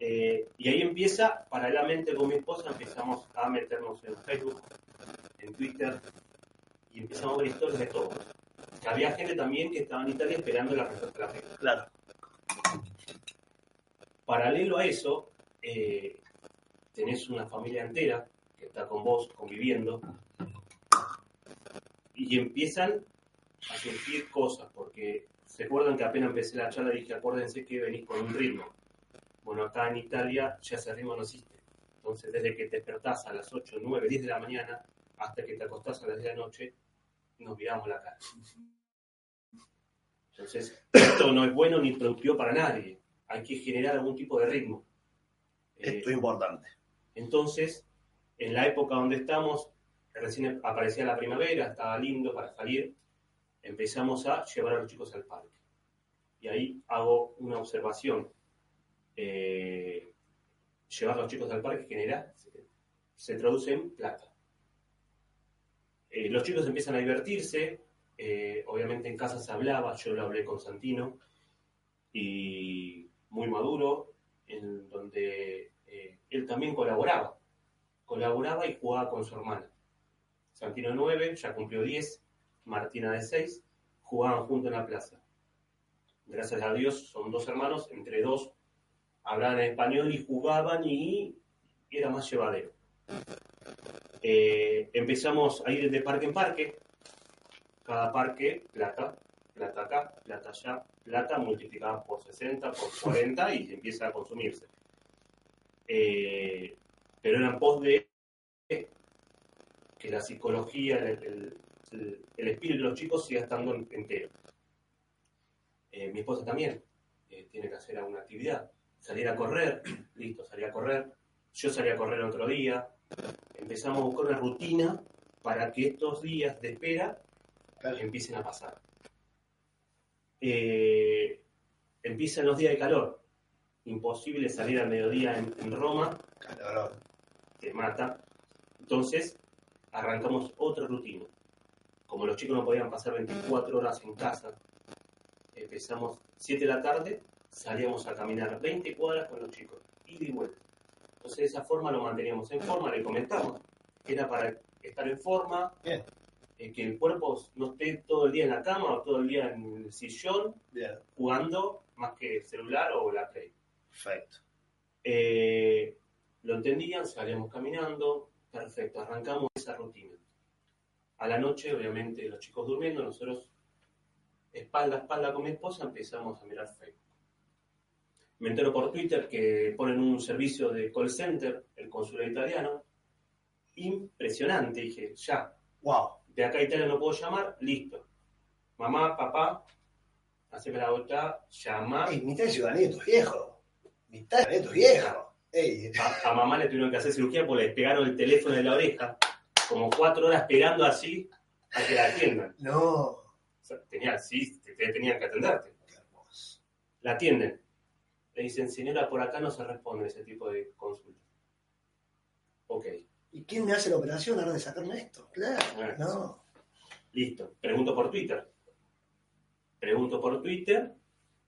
Eh, y ahí empieza, paralelamente con mi esposa, empezamos a meternos en Facebook, en Twitter, y empezamos a ver historias de todos. Que había gente también que estaba en Italia esperando la respuesta de la PEC. Claro. Paralelo a eso, eh, tenés una familia entera que está con vos conviviendo y empiezan a surgir cosas, porque se acuerdan que apenas empecé la charla dije, acuérdense que venís con un ritmo. Bueno, acá en Italia ya ese ritmo no existe. Entonces, desde que te despertás a las 8, 9, 10 de la mañana hasta que te acostás a las 10 de la noche, nos miramos la cara. Entonces, esto no es bueno ni productivo para nadie. Hay que generar algún tipo de ritmo. Esto es importante. Entonces, en la época donde estamos, recién aparecía la primavera, estaba lindo para salir, empezamos a llevar a los chicos al parque. Y ahí hago una observación. Eh, llevar a los chicos al parque genera, se, traduce en plata. Eh, los chicos empiezan a divertirse, eh, obviamente en casa se hablaba, yo lo hablé con Santino, y muy maduro, en donde él también colaboraba. Colaboraba y jugaba con su hermana. Santino 9, ya cumplió 10, Martina de 6, jugaban juntos en la plaza. Gracias a Dios son dos hermanos, entre dos hablaban español y jugaban y era más llevadero. Eh, empezamos a ir de parque en parque, cada parque, plata, plata acá, plata allá, plata multiplicada por 60, por 40 y empieza a consumirse. Eh, pero eran pos de que la psicología, el, el- el- el espíritu de los chicos siga estando entero. Eh, mi esposa también eh, tiene que hacer alguna actividad. Salir a correr, listo, salí a correr. Yo salí a correr otro día. Empezamos a buscar una rutina para que estos días de espera Claro. empiecen a pasar. Eh, empiezan los días de calor. Imposible salir al mediodía en, en Roma, Claro. te mata. Entonces, arrancamos otra rutina. Como los chicos no podían pasar 24 horas en casa, empezamos 7 de la tarde, salíamos a caminar 20 cuadras con los chicos, ida y vuelta. Entonces, de esa forma lo manteníamos en forma, le comentamos era para estar en forma, Bien. eh, que el cuerpo no esté todo el día en la cama o todo el día en el sillón Bien. jugando más que el celular o la play. Perfecto. Eh, lo entendían, salíamos caminando, perfecto, arrancamos esa rutina. A la noche, obviamente, los chicos durmiendo, nosotros espalda a espalda con mi esposa empezamos a mirar Facebook. Me entero por Twitter que ponen un servicio de call center, el consulado italiano. Impresionante, dije, ya, Wow. de acá a Italia no puedo llamar, listo. Mamá, papá, haceme la vuelta, llama. Ey, mitad de ciudadanía de tus viejos. Mitad de tus viejos. Ey, A, a mamá le tuvieron que hacer cirugía porque le despegaron el teléfono de la oreja, como cuatro horas esperando así a que la atiendan. no. O sea, tenía, sí, te- te- tenían que atenderte. Qué hermoso. La atienden. Le dicen, señora, por acá no se responde ese tipo de consultas. Ok, ¿Y quién me hace la operación ahora de sacarme esto? Claro. Bueno, No. listo. Pregunto por Twitter. Pregunto por Twitter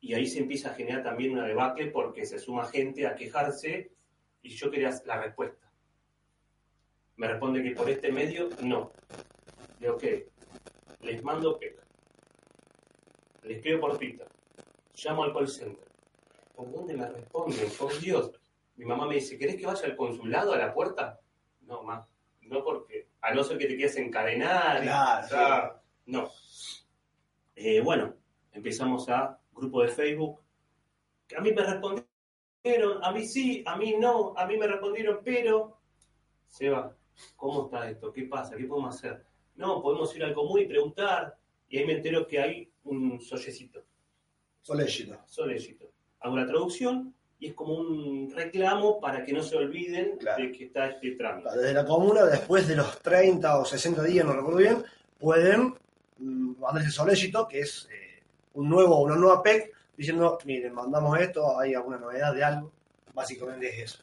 y ahí se empieza a generar también una debacle porque se suma gente a quejarse y yo quería la respuesta. Me responde que por este medio no. Digo, ok, les mando PEC. le escribo por Twitter, llamo al call center. ¿Por dónde me responden? Por Dios. Mi mamá me dice, ¿querés que vaya al consulado a la puerta? No, más. No porque, a no ser que te quieras encadenar. Claro, ya, No. Eh, bueno, empezamos a grupo de Facebook. Que a mí me respondieron, a mí sí, a mí no, a mí me respondieron, pero... Seba, ¿cómo está esto? ¿Qué pasa? ¿Qué podemos hacer? No, podemos ir al común y preguntar. Y ahí me entero que hay un sollecito. Solecito. Solecito. Hago la traducción y es como un reclamo para que no se olviden Claro. de que está este trámite. Desde la comuna, después de los 30 o 60 días, no recuerdo bien, pueden mm, mandar ese solecito, que es eh, un nuevo, una nueva PEC, diciendo, miren, mandamos esto, hay alguna novedad de algo. Básicamente es eso.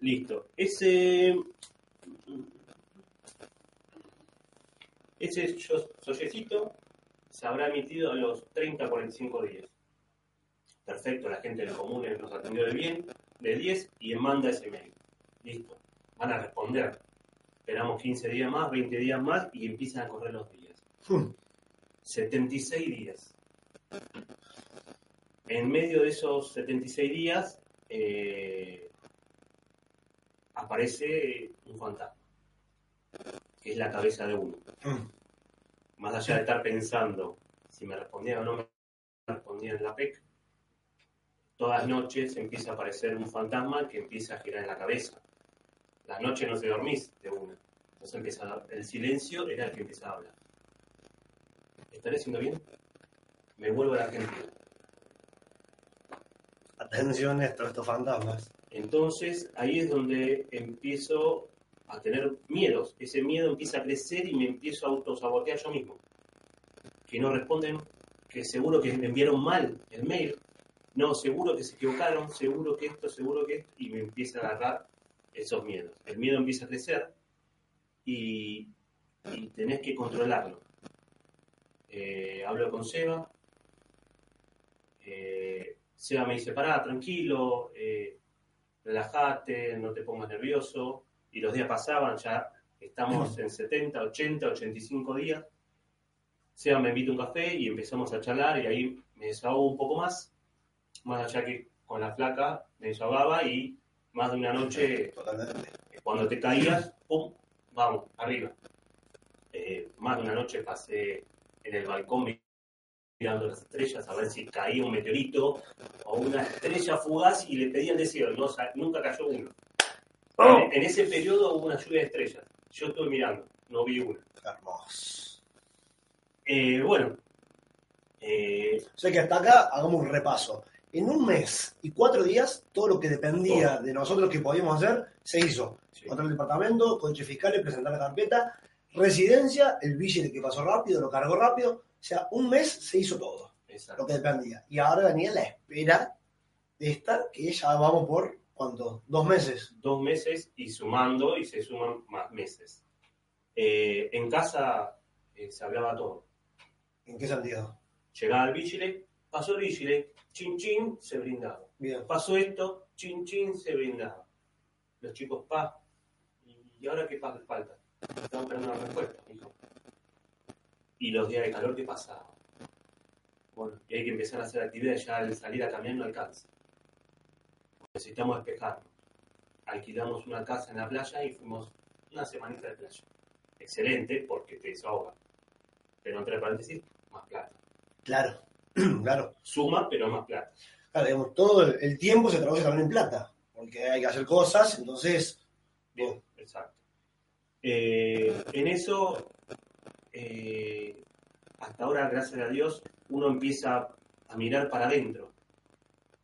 Listo. Ese. Ese sollecito se habrá emitido a los 30 45 días. Perfecto, la gente del común nos atendió de bien, de 10 y manda ese mail. Listo. Van a responder. Esperamos 15 días más, 20 días más y empiezan a correr los días. Hmm. 76 días. En medio de esos 76 días eh, aparece un fantasma, que es la cabeza de uno. Hmm. Más allá de estar pensando si me respondía o no me respondía en la PEC, todas las noches empieza a aparecer un fantasma que empieza a girar en la cabeza. Las noches no se dormís de una. Entonces empieza a, el silencio era el que empezaba a hablar. ¿Estaré haciendo bien? Me vuelvo a la Argentina. Atención, esto, estos fantasmas. Entonces ahí es donde empiezo a tener miedos. Ese miedo empieza a crecer y me empiezo a autosabotear yo mismo. Que no responden, que seguro que me enviaron mal el mail. No, seguro que se equivocaron, seguro que esto, seguro que esto. Y me empieza a agarrar esos miedos. El miedo empieza a crecer y, y tenés que controlarlo. Eh, hablo con Seba. Eh, Seba me dice, pará, tranquilo, eh, relájate, no te pongas nervioso. Y los días pasaban, ya estamos en 70, 80, 85 días. Seba me invita un café y empezamos a charlar y ahí me desahogo un poco más. Más allá que con la flaca me desahogaba y más de una noche cuando te caías, ¡pum! Vamos, arriba. Eh, más de una noche pasé en el balcón mirando las estrellas a ver si caía un meteorito o una estrella fugaz y le pedí al deseo. No, sa- nunca cayó uno. En, en ese periodo hubo una lluvia de estrellas. Yo estuve mirando, no vi una. Hermoso. Eh, bueno, eh, O sea que hasta acá hagamos un repaso. En un mes y cuatro días, todo lo que dependía de nosotros que podíamos hacer, se hizo. sí, Contra el departamento, coche fiscales, presentar la carpeta, residencia, el billete que pasó rápido, lo cargó rápido. O sea, un mes se hizo todo, exacto. lo que dependía. Y ahora venía la espera de esta, que ya vamos por, ¿cuánto? Dos meses. dos meses y sumando y se suman más meses. Eh, en casa eh, se hablaba todo. ¿En qué sentido? Llegaba el vigile, pasó el vigile, chin chin, se brindaba. Bien. Pasó esto, chin chin, se brindaba. Los chicos, pa, ¿y ahora qué falta? Estamos esperando una respuesta, hijo. Y los días de calor, ¿qué pasaba? Bueno, y hay que empezar a hacer actividades, ya al salir a caminar no alcanza. Necesitamos despejarnos. Alquilamos una casa en la playa y fuimos una semanita de playa. Excelente, porque te desahoga. Pero entre paréntesis, más plata. Claro, claro. Suma, pero más plata. Claro, digamos, todo el, tiempo se traduce también en plata, porque hay que hacer cosas, entonces, Bien, exacto. Eh, en eso, eh, hasta ahora, gracias a Dios, uno empieza a mirar para adentro.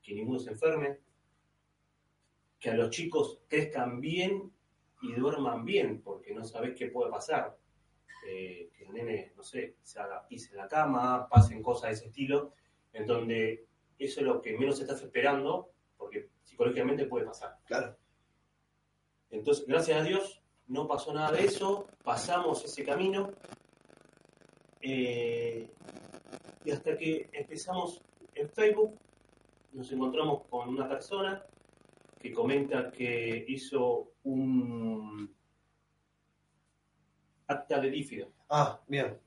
Que ninguno se enferme, que a los chicos crezcan bien y duerman bien, porque no sabes qué puede pasar. Eh, que el nene, no sé, se haga pis en la cama, pasen cosas de ese estilo, en donde eso es lo que menos estás esperando, porque psicológicamente puede pasar. claro. Entonces, gracias a Dios, no pasó nada de eso, pasamos ese camino, eh, y hasta que empezamos en Facebook, nos encontramos con una persona que comenta que hizo un acta de bífido. Ah, bien.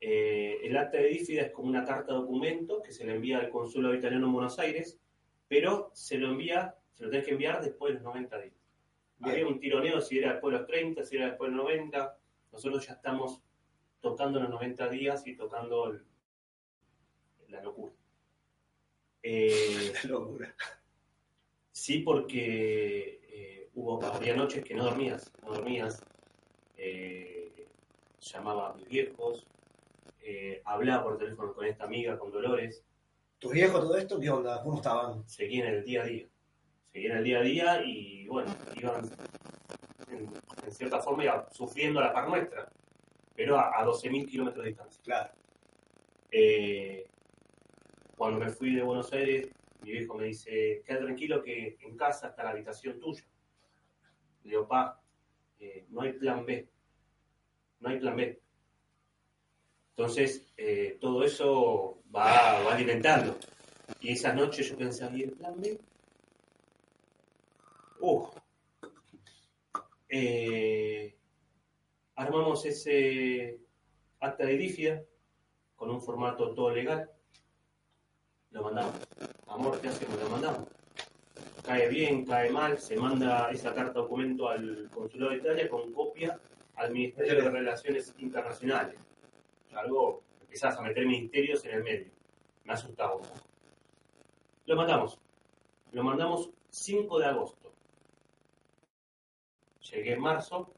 Eh, el acta de dífida es como una carta documento que se le envía al consulado italiano en Buenos Aires, pero se lo envía, se lo tenés que enviar después de los 90 días. Bien. Había un tironeo si era después de los 30, si era después de los 90. Nosotros ya estamos tocando los 90 días y tocando el- la locura. Eh, Qué locura. Sí, porque eh, hubo, había noches que no dormías, no dormías. eh, llamaba a mis viejos, hablaba por teléfono con esta amiga, con Dolores, ¿Tus viejos todo esto qué onda? ¿Cómo estaban? seguían el día a día. Seguían el día a día y, bueno, iban, en, en cierta forma, sufriendo a la par nuestra, pero a, a 12.000 kilómetros de distancia. Claro. Eh, cuando me fui de Buenos Aires, mi viejo me dice, queda tranquilo que en casa está la habitación tuya. Le digo, pa, eh, no hay plan B. No hay plan B. Entonces, eh, todo eso va, va alimentando. Y esas noches yo pensaba, ¿y el plan B? Uf. Eh, armamos ese acta de difida con un formato todo legal. Lo mandamos. Amor, ¿qué hacemos? Lo mandamos. Cae bien, cae mal, se manda esa carta documento al consulado de Italia con copia al Ministerio de Relaciones Internacionales. Algo, empezás a meter ministerios en el medio. Me asustaba un poco. Lo mandamos. Lo mandamos 5 de agosto. Llegué en marzo,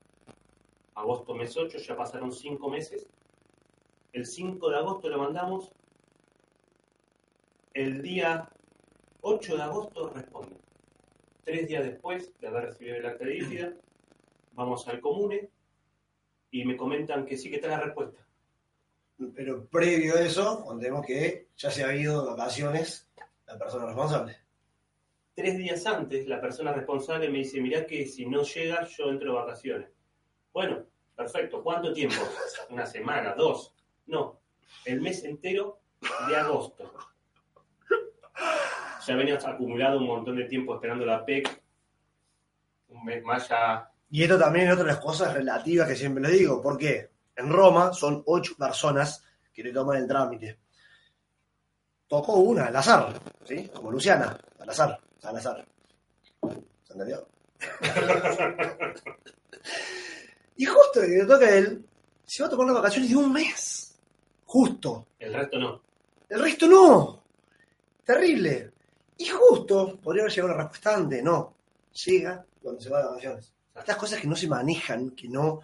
agosto mes 8, ya pasaron 5 meses. El 5 de agosto lo mandamos. El día 8 de agosto responde. Tres días después de haber recibido el acta de dífida, vamos al comune y me comentan que sí que está la respuesta. Pero previo a eso, contemos que ya se ha ido de vacaciones la persona responsable. Tres días antes, la persona responsable me dice, mirá que si no llega, yo entro de vacaciones. Bueno, perfecto. ¿Cuánto tiempo? Una semana, dos. No, el mes entero de agosto. Ya veníamos acumulado un montón de tiempo esperando la PEC. Un mes más ya. Y esto también es otra de las cosas relativas que siempre les digo. ¿Por qué? En Roma son ocho personas que le toman el trámite. Tocó una, al azar, ¿sí? Como Luciana, al azar, al azar. ¿Se entendió? y justo que le toca a él, se va a tomar las vacaciones de un mes. Justo. El resto no. El resto no. Terrible. Y justo, podría haber llegado la respuesta antes, no. Llega cuando se va de vacaciones. Estas cosas que no se manejan, que no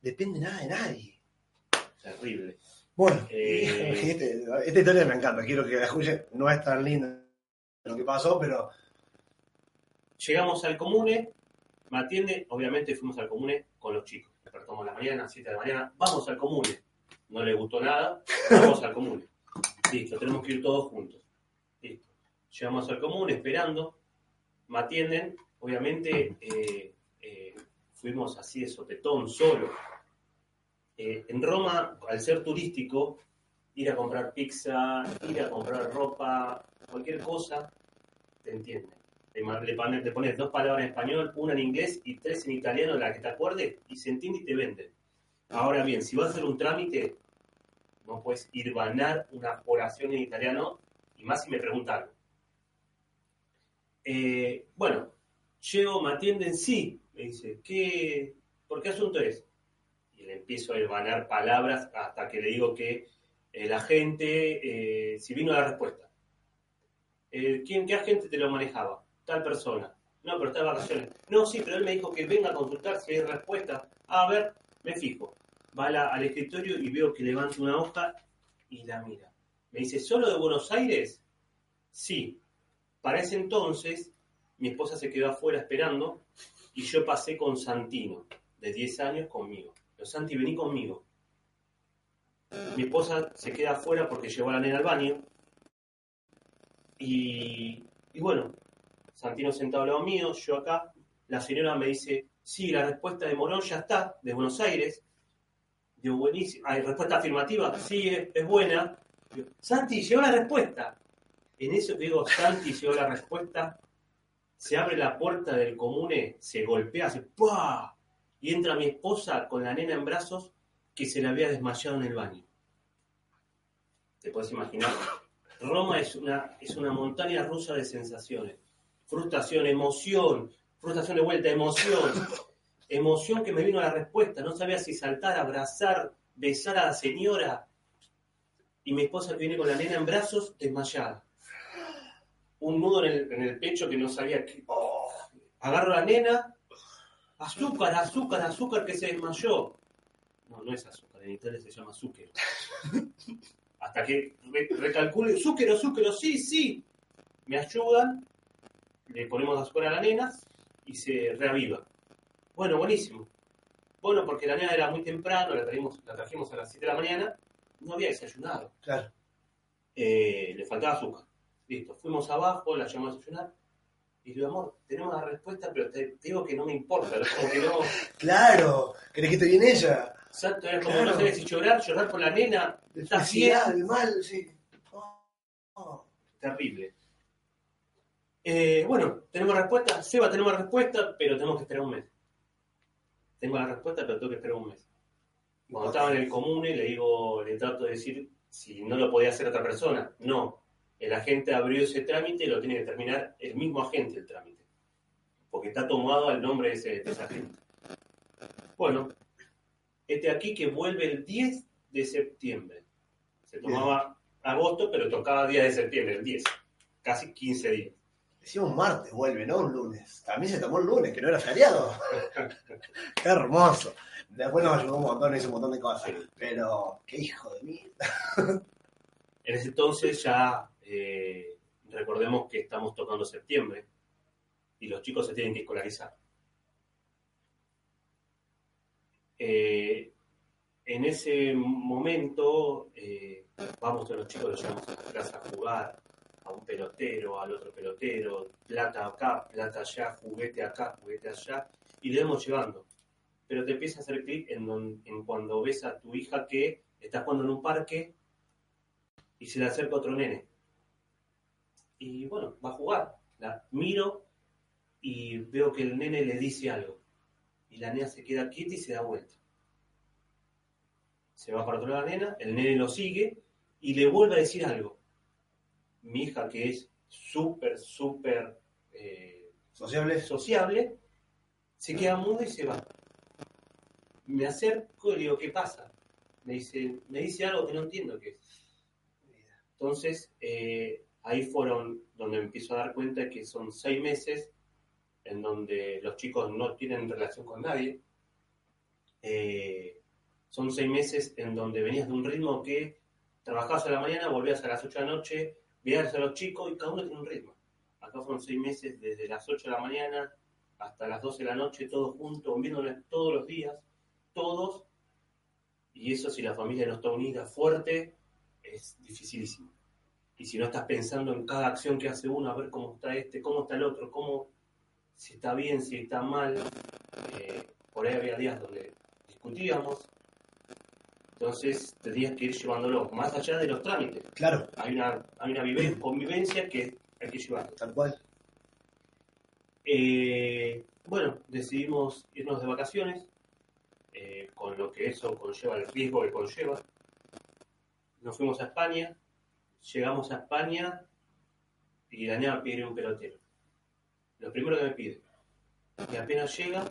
depende nada de nadie. Terrible. Bueno, Eh. este- esta historia me encanta, quiero que la escuchen. No es tan linda lo que pasó, pero Llegamos al comune, me atiende, obviamente fuimos al comune con los chicos. Despertamos la mañana, 7 de la mañana, vamos al comune. No le gustó nada, vamos al comune. Listo, tenemos que ir todos juntos. Listo. Llegamos al comune esperando, me atienden, obviamente eh, eh, fuimos así de sopetón, solo. Eh, en Roma, al ser turístico, ir a comprar pizza, ir a comprar ropa, cualquier cosa, te entienden. Le, pones dos palabras en español, una en inglés y tres en italiano, la que te acuerdes, y se entiende y te venden. Ahora bien, si vas a hacer un trámite, no puedes ir banar una oración en italiano, y más si me preguntan. Eh, bueno, llego, me atienden, sí, me dice, ¿qué, ¿por qué asunto es? Y le empiezo a banar palabras hasta que le digo que el agente, eh, si vino la respuesta. Eh, ¿quién, ¿Qué agente te lo manejaba? Tal persona. No, pero está de vacaciones. No, sí, pero él me dijo que venga a consultar si hay respuesta. A ver, me fijo. Va al escritorio y veo que levanta una hoja y la mira. Me dice, ¿solo de Buenos Aires? Sí. Para ese entonces, mi esposa se quedó afuera esperando y yo pasé con Santino, de 10 años, conmigo. Pero Santi, vení conmigo. Mi esposa se queda afuera porque llevó a la nena al baño. Y, y bueno, Santino sentado al lado mío, yo acá. La señora me dice, sí, la respuesta de Morón ya está, de Buenos Aires. Digo, buenísimo. ¿Hay respuesta afirmativa? Sí, es, buena. Digo, Santi, llegó la respuesta. En eso que digo, Santi, llegó la respuesta. Se abre la puerta del comune, se golpea, hace ¡pua! Y entra mi esposa con la nena en brazos que se le había desmayado en el baño. te puedes imaginar. Roma es una, es una montaña rusa de sensaciones. Frustración, emoción, frustración de vuelta, emoción. Emoción que me vino a la respuesta. No sabía si saltar, abrazar, besar a la señora. Y mi esposa que viene con la nena en brazos, desmayada. Un nudo en el, en el pecho que no sabía qué. Agarro a la nena. Azúcar, azúcar, azúcar que se desmayó. No, no es azúcar, en Italia se llama azúcar. Hasta que re- recalcule, zúquero, zúquero, sí, sí. Me ayudan, le ponemos azúcar a la nena y se reaviva. Bueno, buenísimo. Bueno, porque la nena era muy temprano, la, trajimos, la trajimos a las 7 de la mañana, no había desayunado. Claro. Eh, le faltaba azúcar. Listo, fuimos abajo, la llamamos a desayunar. Y digo, amor, tenemos la respuesta, pero te, te digo que no me importa. ¿no? Como que no. Claro. ¿Querés que esté bien ella? Exacto, era como Claro. no sabía si llorar, llorar por la nena. Estás bien. mal, sí. Oh, oh. terrible. Eh, bueno, tenemos respuesta. Seba, tenemos respuesta, pero tenemos que esperar un mes. Tengo la respuesta, pero tengo que esperar un mes. Cuando estaba en el comune, le digo, le trato de decir si no lo podía hacer otra persona. No. El agente abrió ese trámite y lo tiene que terminar el mismo agente el trámite. Porque está tomado al nombre de ese, de ese agente. Bueno, este aquí que vuelve el 10 de septiembre. Se tomaba agosto, pero tocaba día de septiembre, el 10. Casi 15 días. Decía un martes vuelve, ¿no? Un lunes. También se tomó el lunes, que no era feriado. Qué hermoso. Después nos ayudó un montón, hizo un montón de cosas. Pero, qué hijo de mí. En ese entonces ya eh, recordemos que estamos tocando septiembre y los chicos se tienen que escolarizar. Eh, en ese momento eh, vamos todos los chicos, los llevamos a la casa a jugar, a un pelotero, al otro pelotero, plata acá, plata allá, juguete acá, juguete allá, y le vamos llevando. Pero te empieza a hacer clic en, en cuando ves a tu hija que está jugando en un parque y se le acerca otro nene. Y bueno, va a jugar. La miro y veo que el nene le dice algo. Y la nena se queda quieta y se da vuelta. Se va para otro lado la nena, el nene lo sigue y le vuelve a decir algo. Mi hija, que es súper, súper eh, Sociable. sociable, se queda muda y se va. Me acerco y le digo, ¿qué pasa? Me dice, me dice algo que no entiendo qué es. Entonces, eh, ahí fueron donde me empiezo a dar cuenta que son seis meses en donde los chicos no tienen relación con nadie. Eh, son seis meses en donde venías de un ritmo que trabajabas a la mañana, volvías a las 8 de la noche, veías a los chicos y cada uno tiene un ritmo. Acá fueron seis meses desde las 8 de la mañana hasta las 12 de la noche, todos juntos, viéndonos todos los días, todos. Y eso si la familia no está unida fuerte, es dificilísimo. Y si no estás pensando en cada acción que hace uno, a ver cómo está este, cómo está el otro, cómo, si está bien, si está mal. eh, por ahí había días donde discutíamos. Entonces tendrías que ir llevándolo, más allá de los trámites. Claro, Hay una, hay una vive- convivencia que hay que llevar. tal cual. Eh, bueno, decidimos irnos de vacaciones, eh, con lo que eso conlleva, el riesgo que conlleva. Nos fuimos a España, llegamos a España y nena pide un pelotero. Lo primero que me pide. Y apenas llega,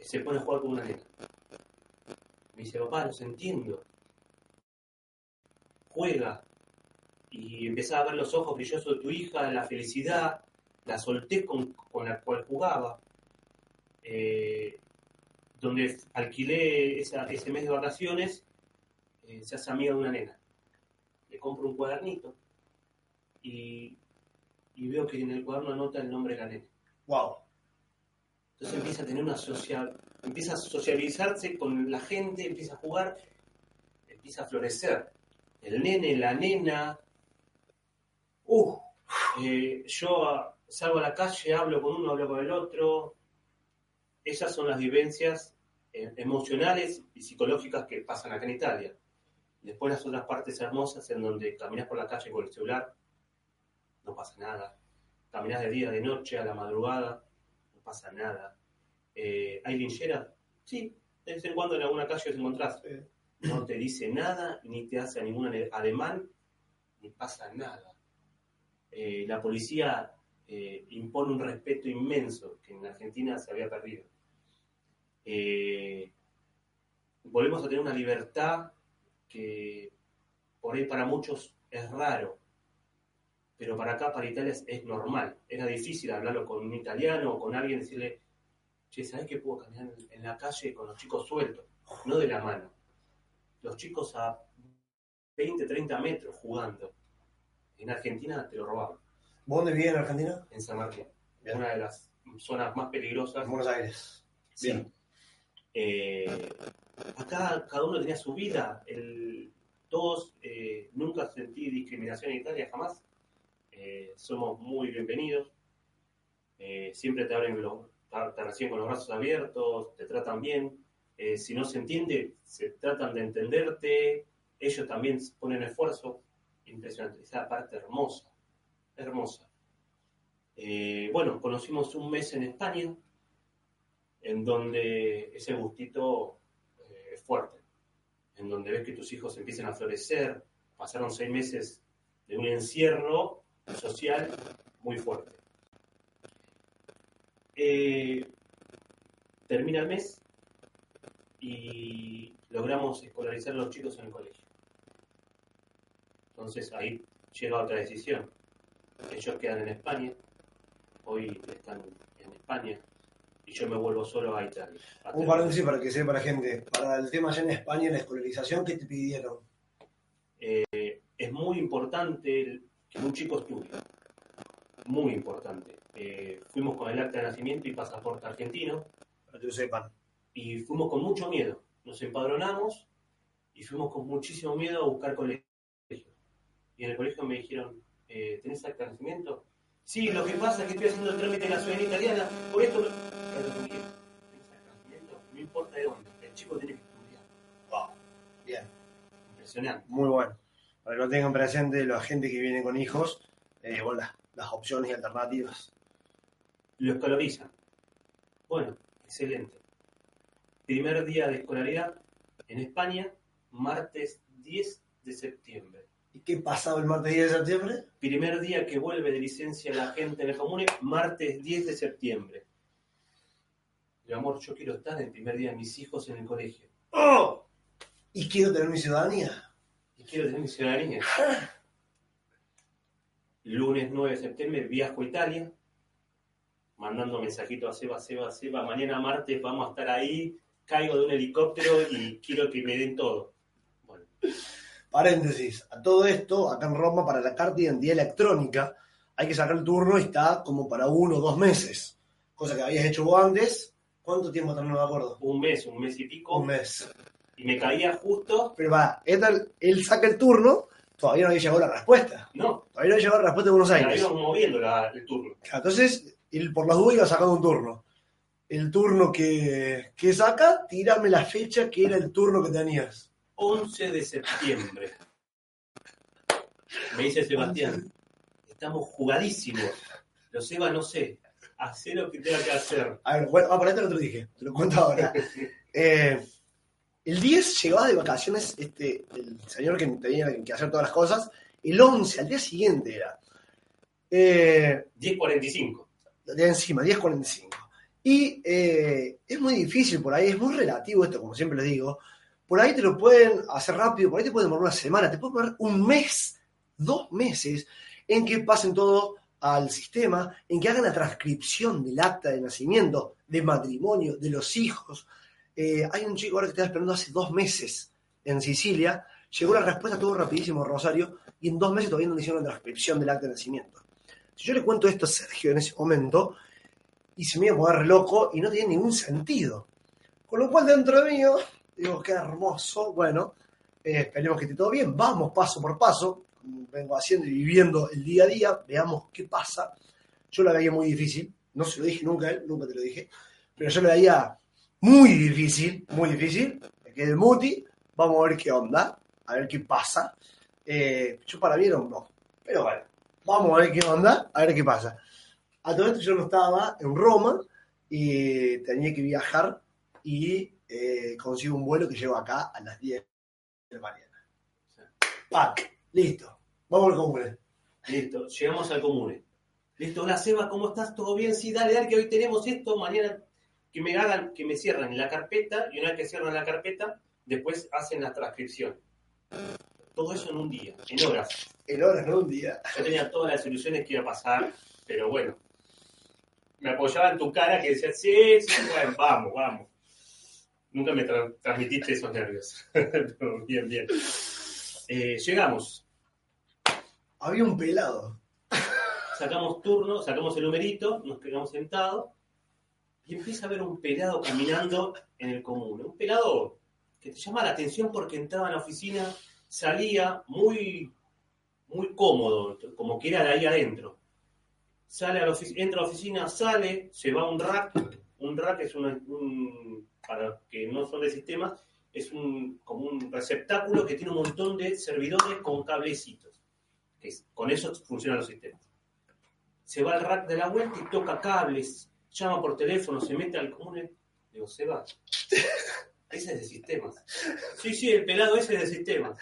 se pone a jugar con una nena. Me dice, papá, los entiendo. Juega. Y empezaba a ver los ojos brillosos de tu hija, la felicidad, la solté con, con la cual jugaba, eh, donde alquilé esa- ese mes de vacaciones, eh, se hace amiga de una nena. Le compro un cuadernito y, y veo que en el cuaderno anota el nombre de la nena. Wow. Entonces empieza a tener una social, empieza a sociabilizarse con la gente, empieza a jugar, empieza a florecer. El nene, la nena. Uh, yo salgo a la calle, hablo con uno, hablo con el otro. Esas son las vivencias eh, emocionales y psicológicas que pasan acá en Italia. Después las otras partes hermosas en donde caminas por la calle con el celular, no pasa nada. Caminas de día, de noche, a la madrugada, no pasa nada. Eh, ¿Hay lincheras? Sí, de vez en cuando en alguna calle os encontrás. No te dice nada, ni te hace ningún ademán, ni pasa nada. Eh, la policía eh, impone un respeto inmenso que en Argentina se había perdido. Eh, volvemos a tener una libertad que por ahí para muchos es raro, pero para acá, para Italia, es, normal. Era difícil hablarlo con un italiano o con alguien, decirle, che, ¿sabes que puedo caminar en la calle con los chicos sueltos? No de la mano. Los chicos a 20, 30 metros jugando. En Argentina te lo robaban. ¿Dónde vivís en Argentina? En San Martín. Una de las zonas más peligrosas. Buenos Aires. Bien. Eh, acá cada uno tenía su vida. El, todos, eh, nunca sentí discriminación en Italia, jamás. Eh, somos muy bienvenidos. siempre te abren los, te reciben con los brazos abiertos, te tratan bien. si no se entiende, se tratan de entenderte. Ellos también ponen esfuerzo. Impresionante. Esa parte hermosa hermosa. Eh, bueno, conocimos un mes en España, en donde ese gustito eh, es fuerte, en donde ves que tus hijos empiezan a florecer, pasaron seis meses de un encierro social muy fuerte. Eh, termina el mes y logramos escolarizar a los chicos en el colegio. Entonces ahí llega otra decisión. Ellos quedan en España, hoy están en España, y yo me vuelvo solo a Italia. Un paréntesis para que sepa la gente, para el tema allá en España, la escolarización, ¿qué te pidieron? Eh, es muy importante que un chico estudie, muy importante. Eh, fuimos con el acta de nacimiento y pasaporte argentino. Para que lo sepan. Y fuimos con mucho miedo. Nos empadronamos y fuimos con muchísimo miedo a buscar colegio. Y en el colegio me dijeron, eh, ¿tenés acta de nacimiento? Sí, lo que pasa es que estoy haciendo el trámite de la ciudadanía italiana, por esto... No... No importa de dónde, el chico tiene que estudiar. Wow, bien. Impresionante. Muy bueno. Para que lo tengan presente la gente que viene con hijos, eh, bueno, las, opciones y alternativas. Lo escolarizan. Bueno, excelente. Primer día de escolaridad en España, martes 10 de septiembre. ¿Y qué pasaba el martes 10 de septiembre? Primer día que vuelve de licencia la gente en el comune, martes 10 de septiembre. Mi amor, yo quiero estar el primer día de mis hijos en el colegio. ¡Oh! ¿Y quiero tener mi ciudadanía? Y quiero tener mi ciudadanía. Lunes 9 de septiembre viajo a Italia, mandando mensajito a Seba, Seba, Seba, mañana martes vamos a estar ahí, caigo de un helicóptero y quiero que me den todo. Bueno. Paréntesis, a todo esto, acá en Roma, para la carta de identidad electrónica, hay que sacar el turno y está como para uno o dos meses. Cosa que habías hecho vos antes. ¿Cuánto tiempo también no me acuerdo? Un mes, un mes y pico. Un mes. Y me caía justo. Pero va, él saca el turno, todavía no había llegado la respuesta. No. Todavía no había llegado la respuesta de Buenos Aires. Íbamos moviendo el turno. Entonces, él por las dudas iba sacando un turno. El turno que, que saca, tírame la fecha que era el turno que tenías. 11 de septiembre. Me dice Sebastián, estamos jugadísimos. Lo Seba, no sé, hace lo que tenga que hacer. A ver, bueno, para esto no te lo dije, te lo cuento ahora. Eh, el 10 llegaba de vacaciones este, el señor que tenía que hacer todas las cosas. El 11, al día siguiente era. Eh, 10.45. De encima, 10.45. Y eh, es muy difícil por ahí, es muy relativo esto, como siempre les digo, por ahí te lo pueden hacer rápido, por ahí te pueden demorar una semana, te pueden poner un mes, dos meses, en que pasen todo al sistema, en que hagan la transcripción del acta de nacimiento, de matrimonio, de los hijos. Eh, hay un chico ahora que está esperando hace dos meses en Sicilia, llegó la respuesta todo rapidísimo Rosario, y en dos meses todavía no hicieron la transcripción del acta de nacimiento. Si yo le cuento esto a Sergio en ese momento, y se me iba a poner loco y no tiene ningún sentido. Con lo cual dentro de mío Digo, qué hermoso. Bueno, eh, esperemos que esté todo bien. Vamos paso por paso, vengo haciendo y viviendo el día a día. Veamos qué pasa. Yo la veía muy difícil. No se lo dije nunca a él, nunca te lo dije. Pero yo la veía muy difícil, muy difícil. Me quedé muti. Vamos a ver qué onda, a ver qué pasa. Eh, yo para mí no. Pero bueno, vamos a ver qué onda, a ver qué pasa. A todo esto yo no estaba en Roma y tenía que viajar y eh, consigo un vuelo que llego acá a las 10 de la mañana. Pac, listo. Vamos al común. Listo, llegamos al comune. Listo, hola Seba, ¿cómo estás? ¿Todo bien? Sí, dale, dale, que hoy tenemos esto, mañana que me hagan, que me cierren la carpeta, y una vez que cierran la carpeta, después hacen la transcripción. Todo eso en un día, en horas. En horas, no un día. Yo tenía todas las soluciones que iba a pasar, pero bueno. Me apoyaba en tu cara que decía, sí, sí, bueno, vamos, vamos. Nunca me tra- transmitiste esos nervios. Pero bien, bien. Eh, llegamos, Había un pelado. sacamos turno, sacamos el numerito, nos quedamos sentados y empieza a ver un pelado caminando en el común. Un pelado que te llama la atención porque entraba en la oficina, salía muy, muy cómodo, como que era de ahí adentro. Sale a la entra a la oficina, sale, se va a un rack. Un rack es un, para los que no son de sistemas, es un, como un receptáculo que tiene un montón de servidores con cablecitos. Que es- con eso funcionan los sistemas se va al rack de la vuelta y toca cables, llama por teléfono, se mete al común. Digo, se va. Ese es de sistemas. Sí, sí, el pelado ese es de sistemas.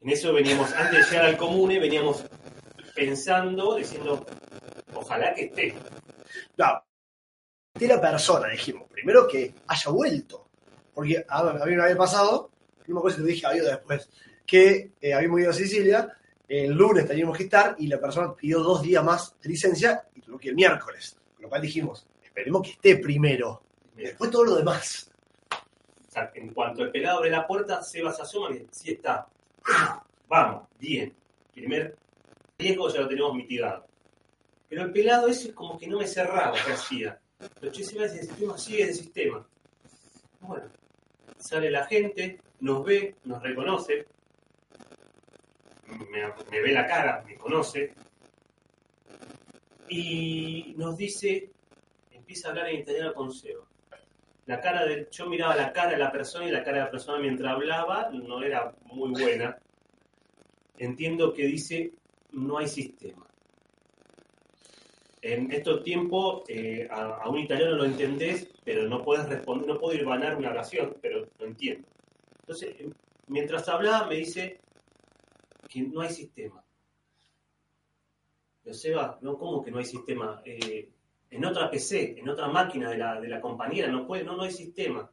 En eso veníamos, antes de llegar al comune, veníamos pensando, diciendo, ojalá que esté. No. De la persona, dijimos. Primero que haya vuelto. Porque a, mí me había pasado, no me acuerdo si dije a después, que eh, habíamos ido a Sicilia, el lunes teníamos que estar y la persona pidió dos días más de licencia y tuvo que el miércoles. Con lo cual dijimos, esperemos que esté primero. Después todo lo demás. En cuanto el pelado abre la puerta, Seba se asoma y sí está. Vamos, bien. Primer riesgo ya lo tenemos mitigado. Pero el pelado ese como que no me cerraba qué hacía. Pero che, Seba es de sistema, es de sistema. Bueno, sale la gente, nos ve, nos reconoce, me, ve la cara, me conoce, y nos dice, empieza a hablar en italiano con Seba la cara del, yo miraba la cara de la persona y la cara de la persona mientras hablaba no era muy buena. Entiendo que dice no hay sistema. En estos tiempos eh, a, a un italiano lo entendés, pero no puedes responder, no puedo irvanar una oración, pero lo entiendo. Entonces, mientras hablaba me dice que no hay sistema. Pero Seba, no, ¿cómo que no hay sistema? Eh, en otra PC, en otra máquina de la, de la compañera, no puede, no, no hay sistema.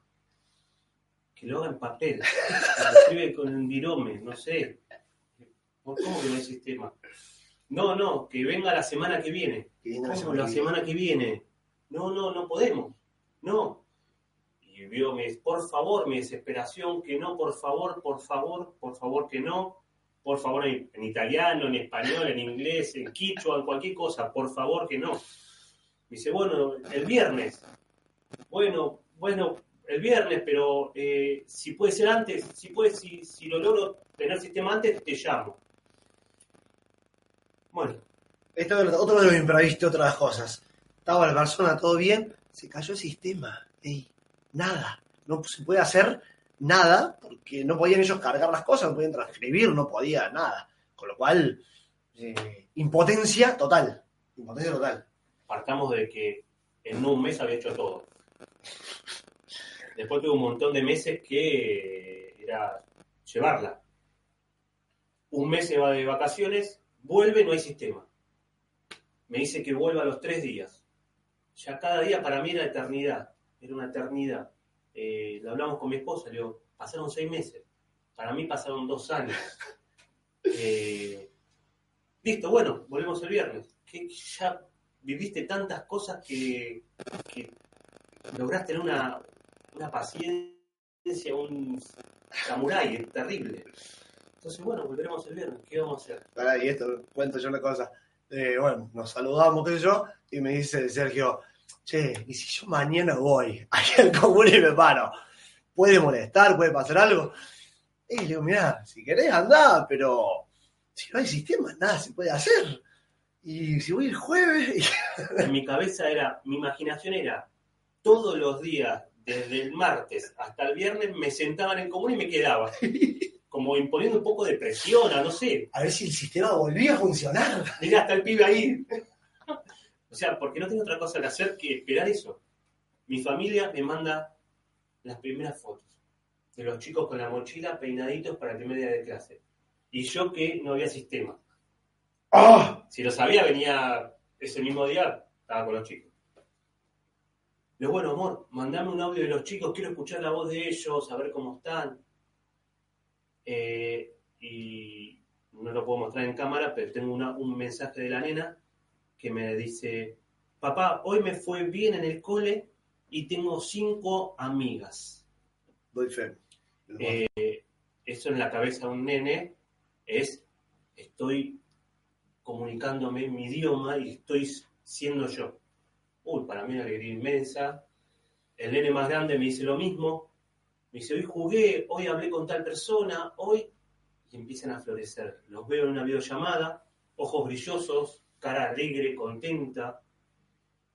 Que lo haga en papel, que lo escribe con el virome, no sé. ¿Cómo que no hay sistema? No, no, que venga la semana que viene. Que venga la ¿Cómo semana la que semana que viene? No, no, no podemos. No. Y vio, mi, por favor, mi desesperación, que no, por favor, por favor, por favor, que no. Por favor, en, italiano, en español, en inglés, en quichua, en cualquier cosa, por favor, que no. Dice, bueno, el viernes. Bueno, bueno, el viernes, pero eh, si puede ser antes, si puede, si, si lo logro tener sistema antes, te llamo. Bueno, Esto es otro de los imprevistos, otras cosas. Estaba la persona todo bien, se cayó el sistema. Ey, nada. No se puede hacer nada porque no podían ellos cargar las cosas, no podían transcribir, no podía nada. Con lo cual, eh, impotencia total. Impotencia total. partamos de que en un mes había hecho todo. Después tuve un montón de meses que era llevarla. Un mes se va de vacaciones, vuelve, no hay sistema. Me dice que vuelva a los tres días. Ya cada día para mí era eternidad, era una eternidad. Eh, lo hablamos con mi esposa, le digo, pasaron seis meses. Para mí pasaron dos años. Eh, listo, bueno, volvemos el viernes. Que ya viviste tantas cosas que, que tener una, una paciencia, un samurái terrible. Entonces, bueno, volveremos el viernes. ¿Qué vamos a hacer? Pará, y esto, cuento yo una cosa. Eh, bueno, nos saludamos, qué sé yo, y me dice Sergio, che, ¿y si yo mañana voy ahí al común y me paro? ¿Puede molestar? ¿Puede pasar algo? Y le digo, mirá, si querés andá, pero si no hay sistema, nada se puede hacer. Y si voy el jueves, En mi cabeza era, mi imaginación era, todos los días, desde el martes hasta el viernes, me sentaba en común y me quedaba. Como imponiendo un poco de presión, a no sé, a ver si el sistema volvía a funcionar. Mira, está el pibe ahí. O sea, porque no tengo otra cosa que hacer que esperar eso. Mi familia me manda las primeras fotos de los chicos con la mochila peinaditos para el primer día de clase. Y yo que no había sistema. ¡Ah! Si lo sabía, venía ese mismo día, estaba con los chicos. Pero bueno, amor, mandame un audio de los chicos, quiero escuchar la voz de ellos, a ver cómo están. Eh, y no lo puedo mostrar en cámara, pero tengo una- un mensaje de la nena que me dice, papá, hoy me fue bien en el cole y tengo cinco amigas. Doy fe. Eh, eso en la cabeza de un nene es, estoy comunicándome en mi idioma y estoy siendo yo. Uy, para mí una alegría inmensa. El nene más grande me dice lo mismo. Me dice, hoy jugué, hoy hablé con tal persona, hoy... Y empiezan a florecer. Los veo en una videollamada, ojos brillosos, cara alegre, contenta.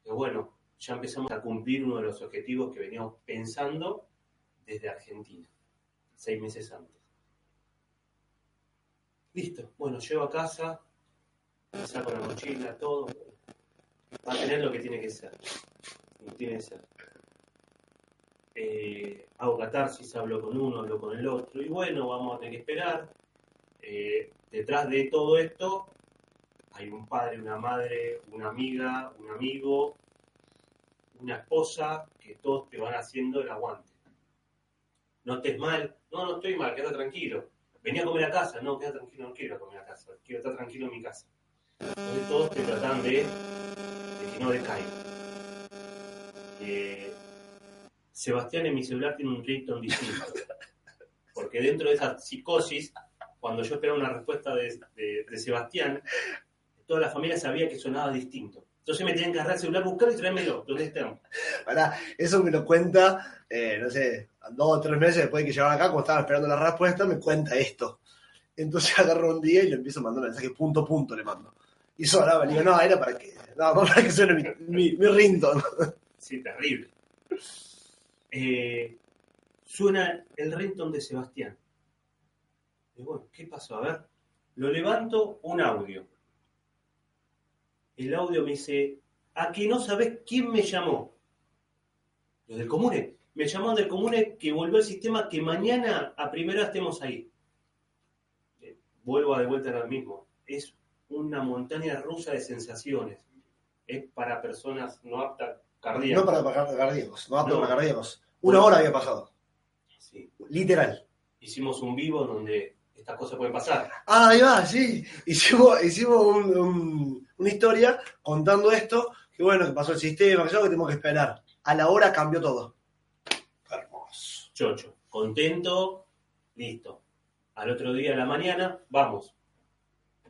Y bueno, ya empezamos a cumplir uno de los objetivos que veníamos pensando desde Argentina, seis meses antes. Listo, bueno, llego a casa, saco la mochila, todo. Va a tener lo que tiene que ser. Lo que tiene que ser. Eh, hago catarsis, hablo con uno, hablo con el otro, y bueno, vamos a tener que esperar. Eh, detrás de todo esto hay un padre, una madre, una amiga, un amigo, una esposa, que todos te van haciendo el aguante. No estés mal, no, no estoy mal, quédate tranquilo. Venía a comer a casa, no, quédate tranquilo, no quiero comer a casa, quiero estar tranquilo en mi casa. Entonces todos te tratan de, que no decaiga. Eh, Sebastián en mi celular tiene un ringtone distinto. Porque dentro de esa psicosis, cuando yo esperaba una respuesta de Sebastián, toda la familia sabía que sonaba distinto. Entonces me tenían que agarrar el celular, buscarlo y traérmelo, donde estén. Pará, eso me lo cuenta, eh, no sé, dos o tres meses después de que llegaron acá, cuando estaban esperando la respuesta, me cuenta esto. Entonces agarro un día y le empiezo a mandar mensajes punto punto, le mando. Y sonaba, le digo, no, era para que, no, para que suene mi, mi, mi ringtone. Sí, terrible. Eh, suena el ringtone de Sebastián. Y bueno, ¿qué pasó? A ver, lo levanto, un audio. El audio me dice, ¿a que no sabes quién me llamó? Los del Comune. Me llamaron del Comune que volvió al sistema que mañana a primera estemos ahí. Eh, Vuelvo a de vuelta a lo mismo. Es una montaña rusa de sensaciones. Es para personas no aptas cardíacas. No para cardíacos, no apto No. para cardíacos. Una hora había pasado, Sí. literal. Hicimos un vivo donde estas cosas pueden pasar. Ah, ahí va, sí. Hicimos, hicimos un- un- una historia contando esto, que bueno, que pasó el sistema, que yo que tenemos que esperar. A la hora cambió todo. Hermoso. Chocho, contento, listo. Al otro día de la mañana, vamos.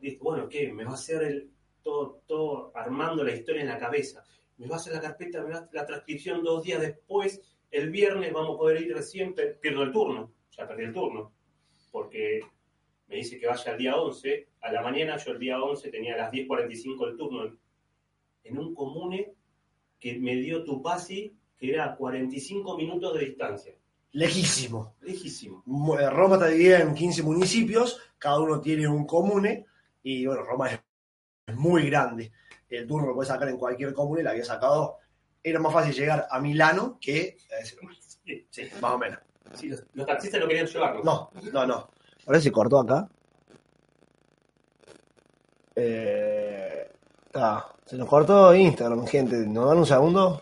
Listo, bueno, ¿qué? Me va a hacer el, todo, todo armando la historia en la cabeza. Me va a hacer la carpeta, me va a hacer la transcripción dos días después. El viernes vamos a poder ir recién, pierdo el turno. Ya perdí el turno. Porque me dice que vaya al día 11. A la mañana yo el día 11 tenía a las 10.45 el turno en, en un comune que me dio Tupasi, que era a 45 minutos de distancia. Lejísimo. Lejísimo. Eh, Roma está dividida en 15 municipios, cada uno tiene un comune, y bueno, Roma es muy grande. El turno lo puedes sacar en cualquier comune, la había sacado. Era más fácil llegar a Milano que lugar. Sí, Sí, más o menos. sí, los, los taxistas no querían llevarnos. No, no, no. Ahora se cortó acá. Eh, está. Se nos cortó Instagram, gente. ¿Nos dan un segundo?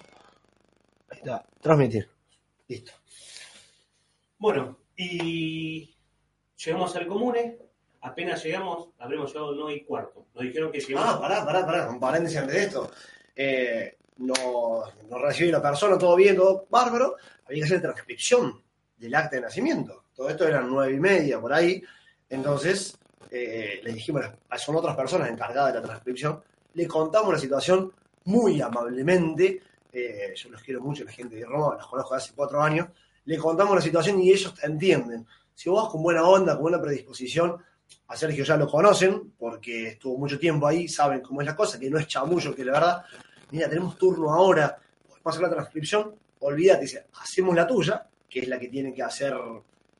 Ahí está. Transmitir. Listo. Bueno, y llegamos al comune. Apenas llegamos, habremos llegado no y cuarto. Nos dijeron que llegamos. Ah, pará, pará, pará. Un paréntesis antes de esto. Eh, nos, nos recibió la persona, todo bien, todo bárbaro. Había que hacer transcripción del acta de nacimiento. Todo esto eran nueve y media por ahí. Entonces, eh, le dijimos, son otras personas encargadas de la transcripción. Le contamos la situación muy amablemente. eh, yo los quiero mucho, la gente de Roma, los conozco hace cuatro años. Le contamos la situación y ellos entienden. Si vos con buena onda, con buena predisposición, a Sergio ya lo conocen, porque estuvo mucho tiempo ahí, saben cómo es la cosa, que no es chamullo, que la verdad, mira, tenemos turno ahora, podemos hacer la transcripción, olvídate, hacemos la tuya, que es la que tiene que hacer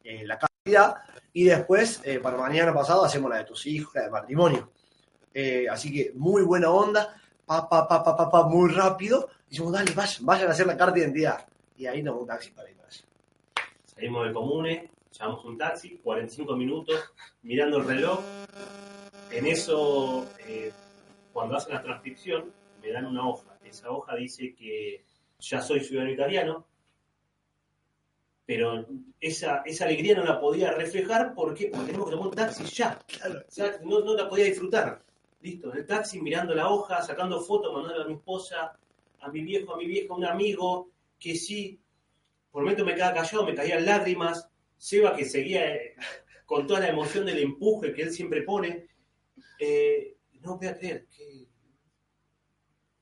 eh, la cantidad, y después, eh, para mañana pasado, hacemos la de tus hijos, la de matrimonio. Eh, así que muy buena onda, pa, pa, pa, pa, pa, pa, muy rápido, y decimos, dale, vayan, vayan a hacer la carta de identidad. Y ahí nos un taxi para ir. Salimos del comune, llamamos un taxi, 45 minutos, mirando el reloj. En eso, eh, cuando hacen la transcripción, me dan una hoja. Esa hoja dice que ya soy ciudadano italiano, pero esa, esa alegría no la podía reflejar porque, porque tenemos que tomar un taxi ya. Claro. O sea, no, no la podía disfrutar. Listo, en el taxi, mirando la hoja, sacando fotos, mandándola a mi esposa, a mi viejo, a mi vieja, a un amigo, que sí, por un momento me quedaba callado, me caían lágrimas. Seba, que seguía eh, con toda la emoción del empuje que él siempre pone. Eh, no voy a creer que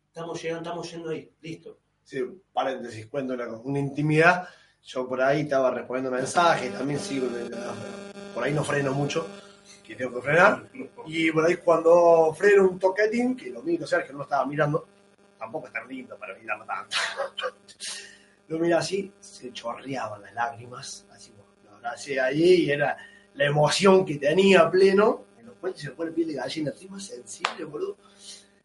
estamos llegando, estamos yendo ahí, listo. Sí, paréntesis, cuento una, una intimidad. Yo por ahí estaba respondiendo mensajes, también sigo, por ahí no freno mucho, que tengo que frenar. Y por ahí cuando freno un toquetín, que lo miro, Sergio no lo estaba mirando, tampoco es tan lindo para mirarlo tanto. lo mira así, se chorreaban las lágrimas, así lo abracé ahí y era la emoción que tenía pleno, en los cuales se me pone piel de gallina, estoy más sensible, boludo.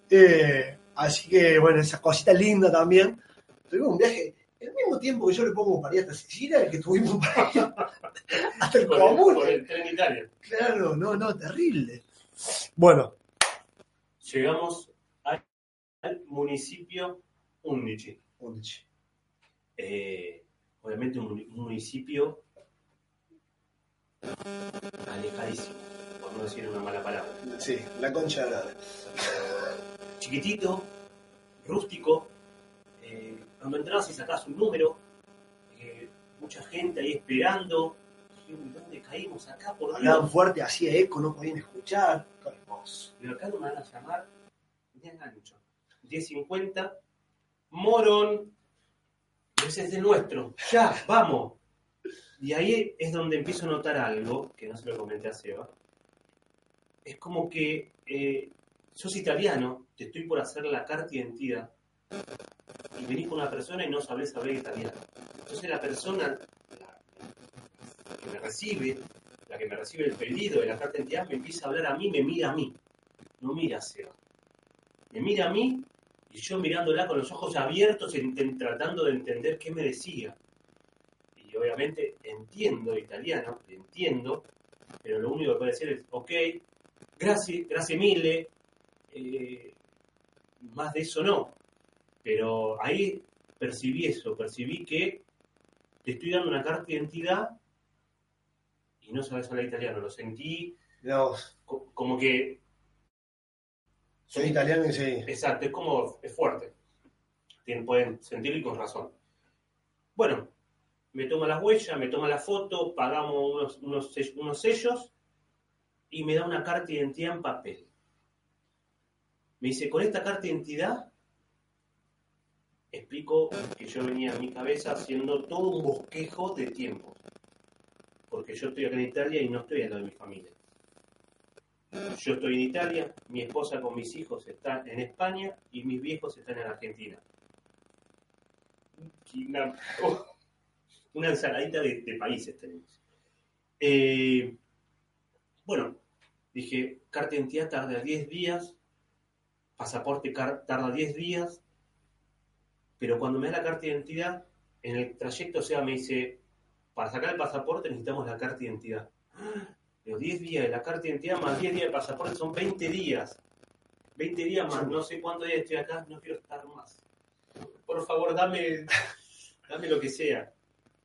Eh, así que bueno, esa cosita linda también. Tuvimos un viaje, el mismo tiempo que yo le pongo para ir hasta Sicilia, el que tuvimos para ir hasta el Por el, común. por el tren Italia. Claro, no, no, terrible. Bueno, Llegamos al, al municipio Undici. Undici. Eh, obviamente un, muni- un municipio alejadísimo, por no decir una mala palabra. sí, la concha de la. Chiquitito, rústico, cuando entras y sacás un número, eh, mucha gente ahí esperando. Dije, "Uy, ¿Dónde caímos acá? Por Hablaban Dios. fuerte, hacía eco, no podían escuchar. Hermoso. Pero acá no me van a llamar a gancho. 10.50, Morón, ese es el nuestro, ya, vamos. Y ahí es donde empiezo a notar algo, que no se lo comenté a Seba. Es como que eh, sos italiano, te estoy por hacer la carta de identidad, venís con una persona y no sabés hablar italiano. Entonces la persona que me recibe, la que me recibe el pedido de la carta de identidad, me empieza a hablar a mí, me mira a mí no mira a Seba. Me mira a mí y yo mirándola con los ojos abiertos, tratando de entender qué me decía. Y obviamente entiendo italiano, entiendo, pero lo único que puede decir es, ok, gracias, gracias mille, eh, más de eso no. Pero ahí percibí eso, percibí que te estoy dando una carta de identidad y no sabes hablar italiano. Lo sentí co- como que soy italiano y sí. Exacto, es como, es fuerte. Tien- pueden sentirlo y con razón. Bueno, me toma las huellas, me toma la foto, pagamos unos, unos, sell- unos sellos y me da una carta de identidad en papel. Me dice, con esta carta de identidad, explico que yo venía en mi cabeza haciendo todo un bosquejo de tiempo. Porque yo estoy acá en Italia y no estoy al lado de mi familia. Yo estoy en Italia, mi esposa con mis hijos está en España y mis viejos están en Argentina. Una, ensaladita de, países tenemos. Eh, bueno, dije, carta de identidad tarda 10 días, pasaporte tarda 10 días, pero cuando me da la carta de identidad, en el trayecto, o sea, me dice, para sacar el pasaporte necesitamos la carta de identidad. Los 10 días de la carta de identidad más 10 días de pasaporte son 20 días. 20 días más, no sé cuántos días estoy acá, no quiero estar más. Por favor, dame, dame lo que sea.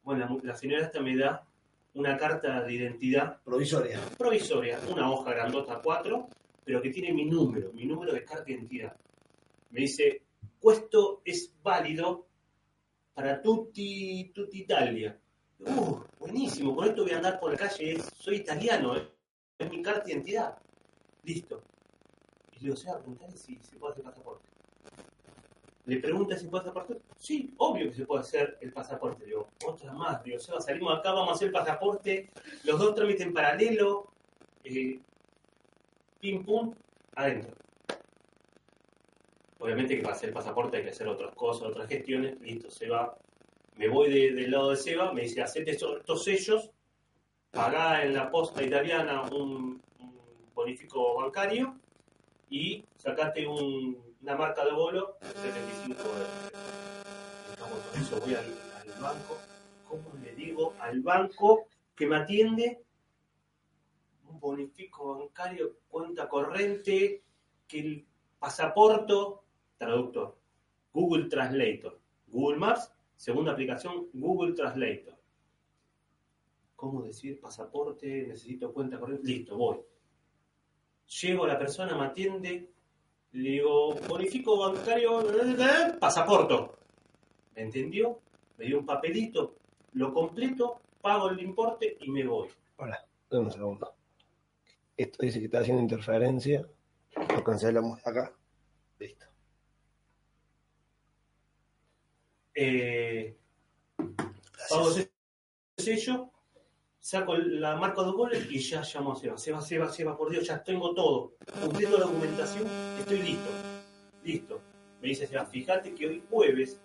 Bueno, la, la señora esta me da una carta de identidad Provisoria. provisoria, una hoja grandota 4, pero que tiene mi número, mi número de carta de identidad. Me dice, esto es válido para tutti, tutti Italia. Uh, buenísimo, con esto voy a andar por la calle, soy italiano, eh, es mi carta de identidad. Listo. Y le digo, Seba, preguntale si se puede hacer pasaporte. Le pregunta si puede hacer pasaporte. Sí, obvio que se puede hacer el pasaporte. Digo, otra más. Digo, Seba, salimos acá, vamos a hacer el pasaporte, los dos trámites en paralelo, eh, pim pum, adentro. Obviamente que para hacer el pasaporte hay que hacer otras cosas, otras gestiones. Listo, se va. Me voy de- del lado de Seba, me dice, hacete estos, sellos, pagá en la posta italiana un, bonifico bancario y sacate un- una marca de bolo, 75 dólares. Entonces, con eso voy al, al banco, ¿cómo le digo al banco que me atiende? Un bonifico bancario, cuenta corriente, que el pasaporte, traductor, Google Translator, Google Maps, segunda aplicación, Google Translator. ¿Cómo decir pasaporte? Necesito cuenta corriente. Listo, voy. Llego la persona, me atiende, le digo, bonifico bancario, pasaporte. ¿Me entendió? Me dio un papelito, lo completo, pago el importe y me voy. Hola, un segundo. Esto dice que está haciendo interferencia. Lo cancelamos acá. Listo. Eh, pago ese sello, saco la marca de goles y ya llamo a Seba. Seba, Seba, Seba, por Dios, ya tengo todo. Cumpliendo la documentación, estoy listo. Listo. Me dice Seba, fíjate que hoy jueves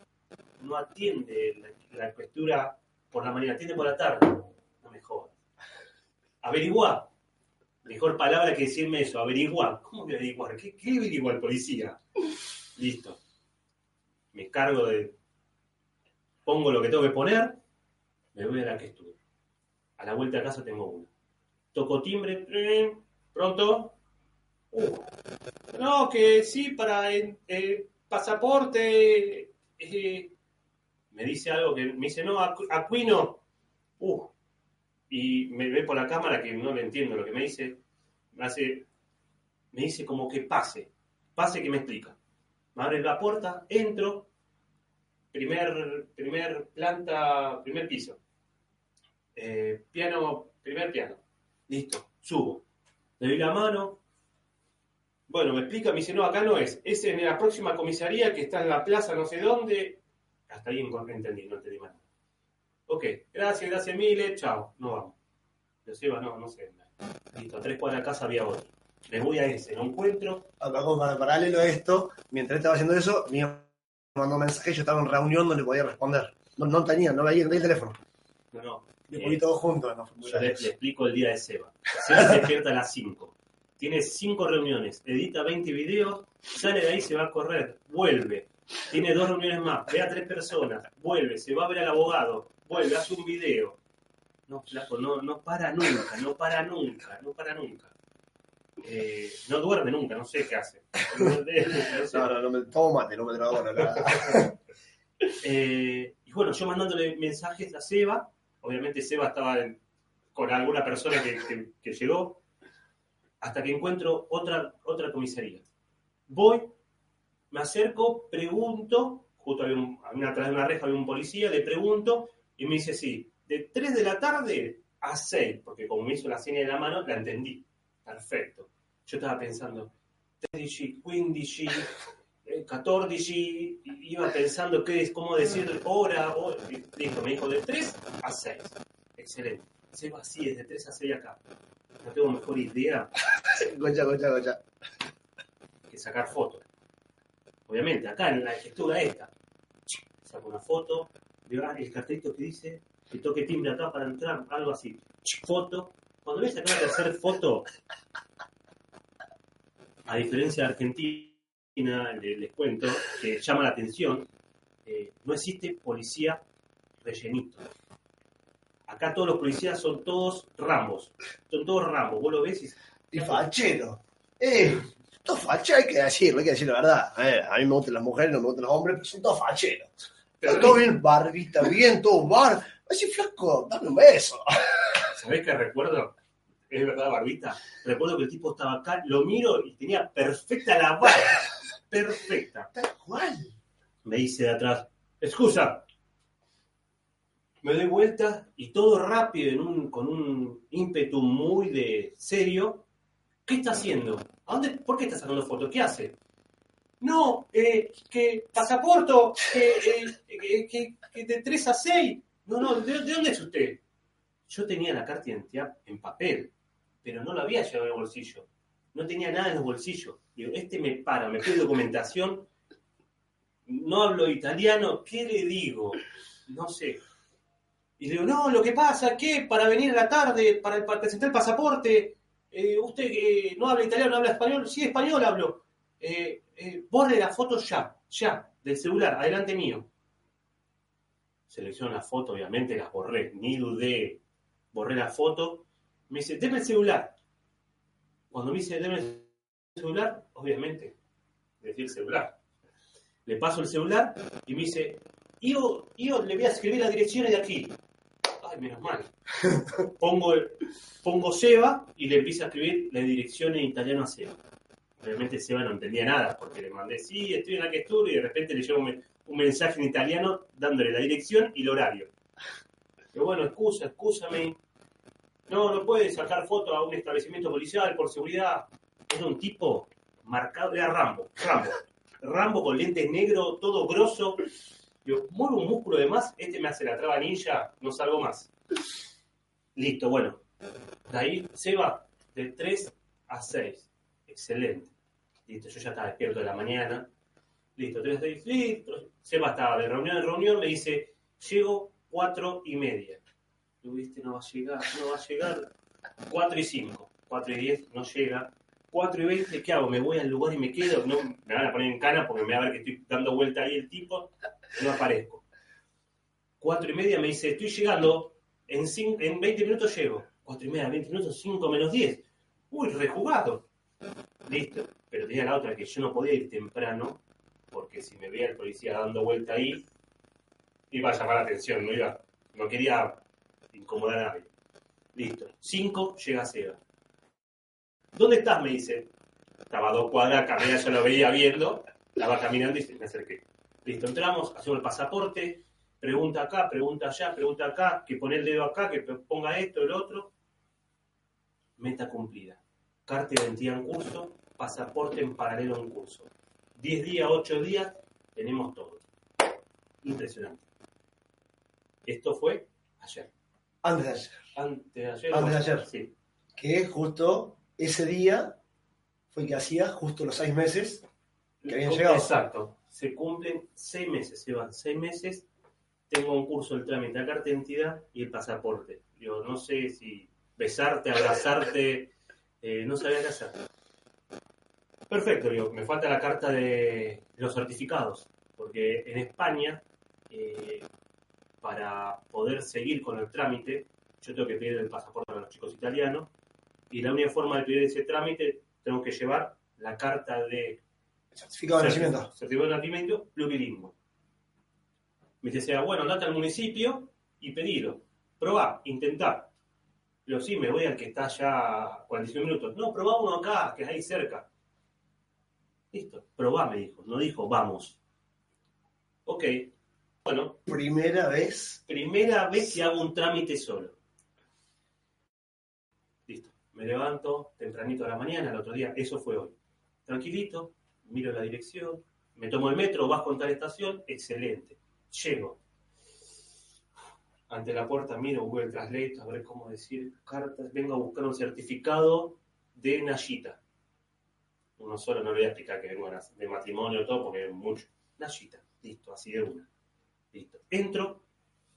no atiende la, la escritura por la mañana, atiende por la tarde. No me jodas. Averigua. Mejor palabra que decirme eso, averiguar. ¿Cómo a averiguar? ¿Qué, qué averigua el policía? Listo. Me cargo de. Pongo lo que tengo que poner, me voy a la que estuve. A la vuelta a casa tengo una. Toco timbre, pronto. Uh, no, que sí, para el pasaporte. eh, me dice algo que me dice, no, Aquino. Uh, y me ve por la cámara que no le entiendo lo que me dice. Me hace, me dice como que pase, pase que me explica. Me abre la puerta, entro, primer, primer planta, primer piso. Eh, piano, primer piano. Listo, subo. Le doy la mano. Bueno, me explica, me dice, no, acá no es. Es en la próxima comisaría que está en la plaza no sé dónde. Hasta ahí en- entendí, no entendí más. Ok, gracias, gracias miles, chao, no vamos. Lo Seba, no, no sé. Listo, a tres cuadras de casa había otro. Me voy a ese, no encuentro. Acá para paralelo a esto, mientras estaba haciendo eso, mi mandó mensaje, yo estaba en reunión, no le podía responder. No, no tenía, no veía, no tenía el teléfono. No, no. Le Eh, poní todo junto, no Yo le explico el día de Seba. Seba se despierta a las 5. Tiene 5 reuniones, edita 20 videos, sale de ahí, se va a correr, vuelve. Tiene dos reuniones más, ve a tres personas, vuelve, se va a ver al abogado, vuelve, hace un video. No, flaco, no, no para nunca, no para nunca, no para nunca. Eh, no duerme nunca, no sé qué hace. No. No, no, me tomo mate, no me trago nada. Eh, y bueno, yo mandándole mensajes a Seba, obviamente Seba estaba en- con alguna persona que, que- que llegó, hasta que encuentro otra, otra comisaría. Voy, me acerco, pregunto, justo había, un, atrás de una reja había un policía, le pregunto, y me dice, sí, de 3 de la tarde a 6, porque como me hizo la seña de la mano, la entendí. Perfecto. Yo estaba pensando, 13, 15, eh, 14, y iba pensando qué es, cómo decir hora, Listo, me dijo de 3 a 6. Excelente. Se va así, es de 3 a 6 acá. No tengo mejor idea Gocha, gocha, gocha. que sacar fotos. Obviamente, acá en la escritura esta, saco una foto, veo ah, el cartelito que dice que toque timbre acá para entrar, algo así. Foto. Cuando ves acá de hacer foto, a diferencia de Argentina, le- les, cuento, que llama la atención, eh, no existe policía rellenito. Acá todos los policías son todos rambos. Son todos rambos. Vos lo ves y Y fachero. Eh, todos facheros, hay que decirlo, hay que decir la verdad. Eh, a mí me gustan las mujeres, no me gustan los hombres, pero son todos facheros. Pero todo bien, barbita, bien, todo bar. Así flaco, dame un beso. ¿Sabés qué recuerdo? Es verdad, Barbita. Recuerdo que el tipo estaba acá, lo miro y tenía perfecta la barba. Perfecta. Tal cual. Me dice de atrás, excusa. Me doy vuelta y todo rápido, en un, con un ímpetu muy de serio. ¿Qué está haciendo? ¿A dónde, ¿Por qué está sacando fotos? ¿Qué hace? No, eh, que pasaporto, que, eh, que, que- que de 3 a 6. No, no, ¿de, de dónde es usted? Yo tenía la carta de identidad en papel, pero no la había llevado en el bolsillo. No tenía nada en los bolsillos. Digo, este me para, me pide documentación, no hablo italiano, ¿qué le digo? No sé. Y le digo, no, lo que pasa que para venir a la tarde, para, para presentar el pasaporte, eh, usted eh, no habla italiano, no habla español, sí, español hablo. Eh, eh, borre la foto ya, ya, del celular, adelante mío. selecciono la foto, obviamente las borré, ni dudé, borré la foto. Me dice, deme el celular. Cuando me dice, deme el celular, obviamente, decir el celular. Le paso el celular y me dice, yo, yo le voy a escribir la dirección de aquí. Ay, menos mal. Pongo, el- pongo Seba y le empiezo a escribir la dirección en italiano a Seba. Obviamente Seba no entendía nada, porque le mandé, sí, estoy en la que estuve, y de repente le un, un mensaje en italiano dándole la dirección y el horario. Pero bueno, excusa, excúsame. No, no puede sacar foto a un establecimiento policial por seguridad. Era un tipo marcado, era Rambo, Rambo. Rambo con lentes negros, todo grosso. Yo, muevo un músculo de más, este me hace la traba ninja, no salgo más. Listo, bueno. De ahí se de 3 a 6. Excelente. Listo, yo ya estaba despierto de la mañana. Listo, 3 a 6, listo. Seba estaba de reunión en reunión, me dice, llego 4 y media. No va a llegar, no va a llegar. 4 y 5, 4 y 10, no llega. 4 y 20, ¿qué hago? ¿Me voy al lugar y me quedo? No, me van a poner en cana porque me va a ver que estoy dando vuelta ahí el tipo. No aparezco. 4 y media me dice, estoy llegando, en, en 20 minutos llego. 4 y media, 20 minutos, 5 menos 10. Uy, rejugado. Listo. Pero tenía la otra que yo no podía ir temprano porque si me veía el policía dando vuelta ahí, iba a llamar la atención, no iba, no quería incomodar a nadie. Listo. 5 llega Seba. ¿Dónde estás? me dice. Estaba a dos cuadras, camina, yo lo veía viendo, estaba caminando y me acerqué. Listo, entramos, hacemos el pasaporte, pregunta acá, pregunta allá, pregunta acá, que pone el dedo acá, que ponga esto, el otro. Meta cumplida. Carta de identidad en curso, pasaporte en paralelo en curso. 10 días, 8 días, tenemos todo. Impresionante. Esto fue ayer. Antes de ayer. Antes de ayer. Antes de ayer. Sí. Que justo ese día fue que hacía justo los seis meses que habían llegado. Exacto. Se cumplen seis meses, se van seis meses. Tengo un curso del trámite de la carta de identidad y el pasaporte. Yo no sé si besarte, abrazarte, eh, no sabía qué hacer. Perfecto, digo, me falta la carta de los certificados, porque en España, eh, para poder seguir con el trámite, yo tengo que pedir el pasaporte a los chicos italianos, y la única forma de pedir ese trámite, tengo que llevar la carta de Certificado de nacimiento. Certificado de nacimiento plurilingüe. Me dice, bueno, andate al municipio y pedilo. Probá, intentá. Yo sí, me voy al que está ya a 45 minutos. No, probá uno acá, que es ahí cerca. Listo, probá, me dijo. No dijo, vamos. Ok, bueno, Primera vez. primera vez que hago un trámite solo. Listo. Me levanto tempranito a la mañana, el otro día, eso fue hoy. Tranquilito, miro la dirección, me tomo el metro, bajo en tal estación, excelente. Llego. Ante la puerta miro Google Translate, a ver cómo decir cartas. Vengo a buscar un certificado de Nayita. Uno solo, no le voy a explicar que vengo de matrimonio todo, porque es mucho. Nayita, listo, así de una. Listo. Entro,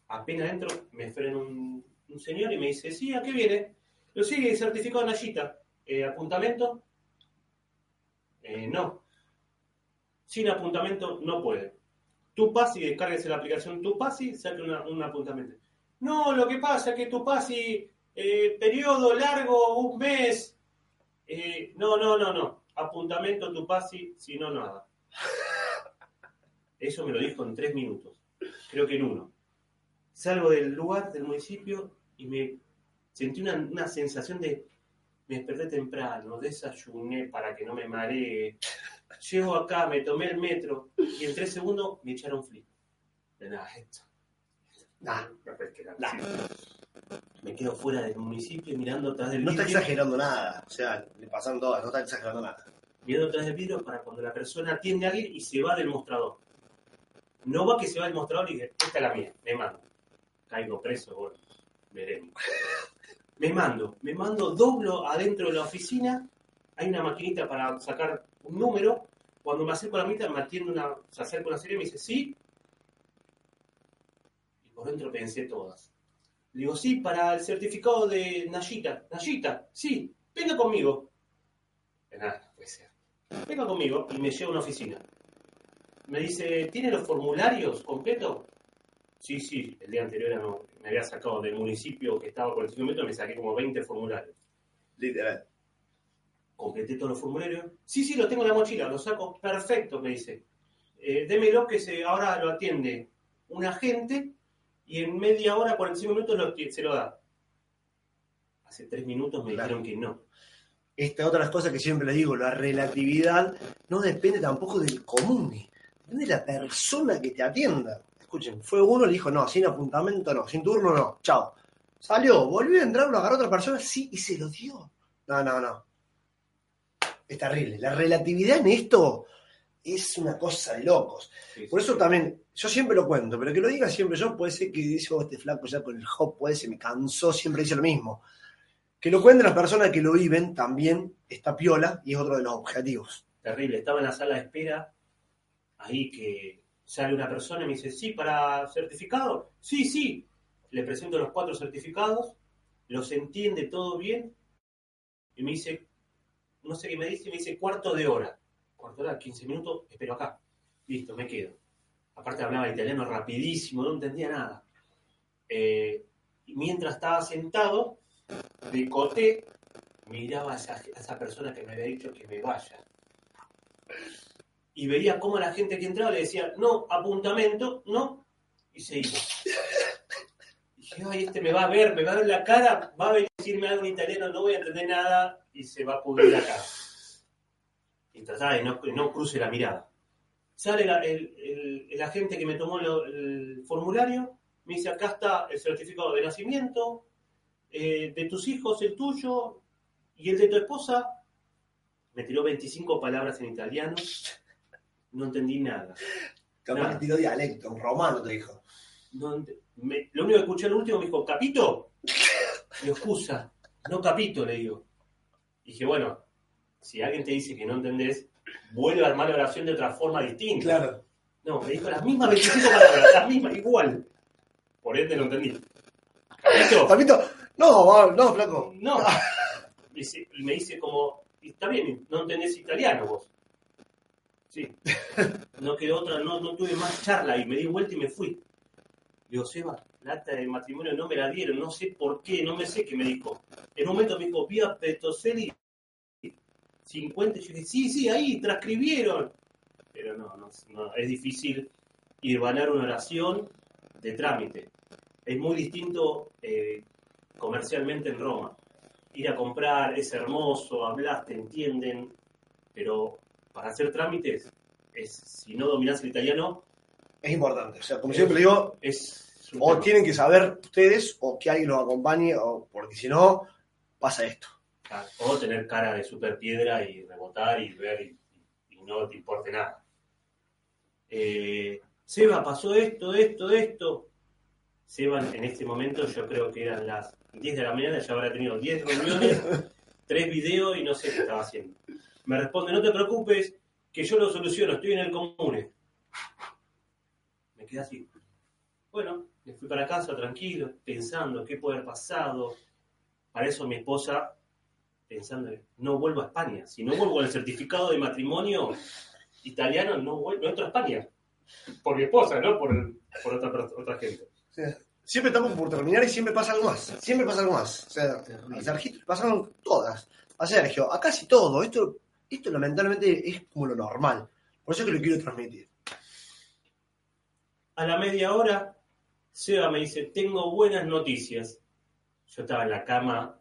apenas entro, me frena un, un señor y me dice, sí, ¿a qué viene? Lo sigue, certificado Nayita. Eh, ¿Apuntamento? Eh, no. Sin apuntamento no puede. Tu pasi, descárguese la aplicación Tu pasi, saque una- un apuntamiento. No, lo que pasa es que tu pasi, eh, periodo largo, un mes. Eh, no, no, no, no. Apuntamento tu pasi, si no, nada. Eso me lo dijo en tres minutos. Creo que en uno. Salgo del lugar, del municipio, y me sentí una, una sensación de. Me desperté temprano, desayuné para que no me maree. Llego acá, me tomé el metro, y en tres segundos me echaron flip. De nada, esto. Nah, No, pero es que era Nah. así. Me quedo fuera del municipio mirando atrás del no está vidrio. exagerando nada. O sea, le pasaron todas, no está exagerando nada. mirando atrás del vidrio para cuando la persona atiende a alguien y se va del mostrador. No va que se va del mostrador y dice, esta es la mía, me mando. Caigo preso, bueno, veremos. Me mando, me mando, doblo adentro de la oficina, hay una maquinita para sacar un número, cuando me acerco a la mitad me atiende una, se acerca una serie y me dice, sí. Y por dentro pensé todas. Le digo, sí, para el certificado de Nayita. Nayita, sí, venga conmigo. De nada, puede ser. Venga conmigo y me lleva a una oficina. Me dice, ¿tiene los formularios completos? Sí, sí, el día anterior no, me había sacado del municipio que estaba por el metros, me saqué como 20 formularios. Literal. Completé todos los formularios. Sí, sí, lo tengo en la mochila, lo saco. Perfecto, me dice. Eh, démelo que se, ahora lo atiende un agente y en media hora, 45 minutos lo, se lo da. Hace tres minutos me Claro. dijeron que no. Esta otra de las cosas que siempre le digo, la relatividad no depende tampoco del común, depende de la persona que te atienda. Escuchen, fue uno, le dijo, no, sin apuntamento no, sin turno no, chao. Salió, volvió a entrar, lo agarró otra persona, sí, y se lo dio. No, no, no. Es terrible. La relatividad en esto es una cosa de locos. Sí, Por sí. eso también, yo siempre lo cuento, pero que lo diga siempre yo, puede ser que dice, oh, este flaco ya con el hop, puede ser, me cansó, siempre dice lo mismo. Que lo cuenten las personas que lo viven también está piola y es otro de los objetivos. terrible. Estaba en la sala de espera, ahí que sale una persona y me dice, sí, para certificado. Sí, sí. Le presento los cuatro certificados, los entiende todo bien y me dice, no sé qué me dice, me dice cuarto de hora. Cuarto de hora, 15 minutos, espero acá. Listo, me quedo. Aparte hablaba italiano rapidísimo, no entendía nada. Eh, y mientras estaba sentado, de coté, miraba a esa, a esa persona que me había dicho que me vaya. Y veía cómo la gente que entraba le decía, no, apuntamento, no, y se iba. Y dije, ay, este me va a ver, me va a ver la cara, va a venir a decirme algo en italiano, no voy a entender nada, y se va a pudrir cara. Y trataba de no, no cruce la mirada. Sale la- el, el- el agente que me tomó el formulario, me dice, acá está el certificado de nacimiento, eh, de tus hijos, el tuyo, y el de tu esposa. Me tiró 25 palabras en italiano, no entendí nada. Capaz que tiró dialecto, un romano te dijo. No ent- me- lo único que escuché al último me dijo, ¿capito? Y excusa, no capito, le digo. dije, bueno, si alguien te dice que no entendés, vuelve a armar la oración de otra forma distinta. Claro. No, me dijo las mismas 25 palabras, las mismas, igual. Por ende lo entendí. ¿Capito? Papito, no, va, no, flaco. No. Y se- y me dice como, "Y está bien, no entendés italiano vos. Sí. No quedó otra, no, no tuve más charla y me di vuelta y me fui. Digo, Seba, la acta de matrimonio no me la dieron, no sé por qué, no me sé qué me dijo. En un momento me dijo, vía Petoseli 50, y yo dije, sí, sí, ahí, transcribieron. Pero no, no, no, es difícil irvanar una oración de trámite. Es muy distinto eh, comercialmente en Roma. Ir a comprar es hermoso, hablas, te entienden, pero para hacer trámites, es, si no dominás el italiano, Es importante. O sea, como siempre digo, es o tema. tienen que saber ustedes o que alguien los acompañe, o porque si no, pasa esto. O tener cara de super piedra y rebotar y ver y, y no te importe nada. Eh, Seba, pasó esto, esto, esto. Seba, en este momento yo creo que eran las 10 de la mañana, ya habrá tenido 10 reuniones, 3 videos y no sé qué estaba haciendo. Me responde, no te preocupes, que yo lo soluciono, estoy en el comune. Me quedé así. Bueno, me fui para casa tranquilo, pensando qué puede haber pasado. Para eso mi esposa pensando, no vuelvo a España. Si no vuelvo el certificado de matrimonio italiano, no, vuelvo, no entro a España. Por mi esposa, no por, por otra, otra gente. Sea, siempre estamos por terminar y siempre pasa algo más. Siempre pasa algo más. O sea, Terrible. a Sergito le pasaron todas. A Sergio, a casi todo. Esto, esto lamentablemente es como lo normal. Por eso es que lo quiero transmitir. A la media hora, Seba me dice, tengo buenas noticias. Yo estaba en la cama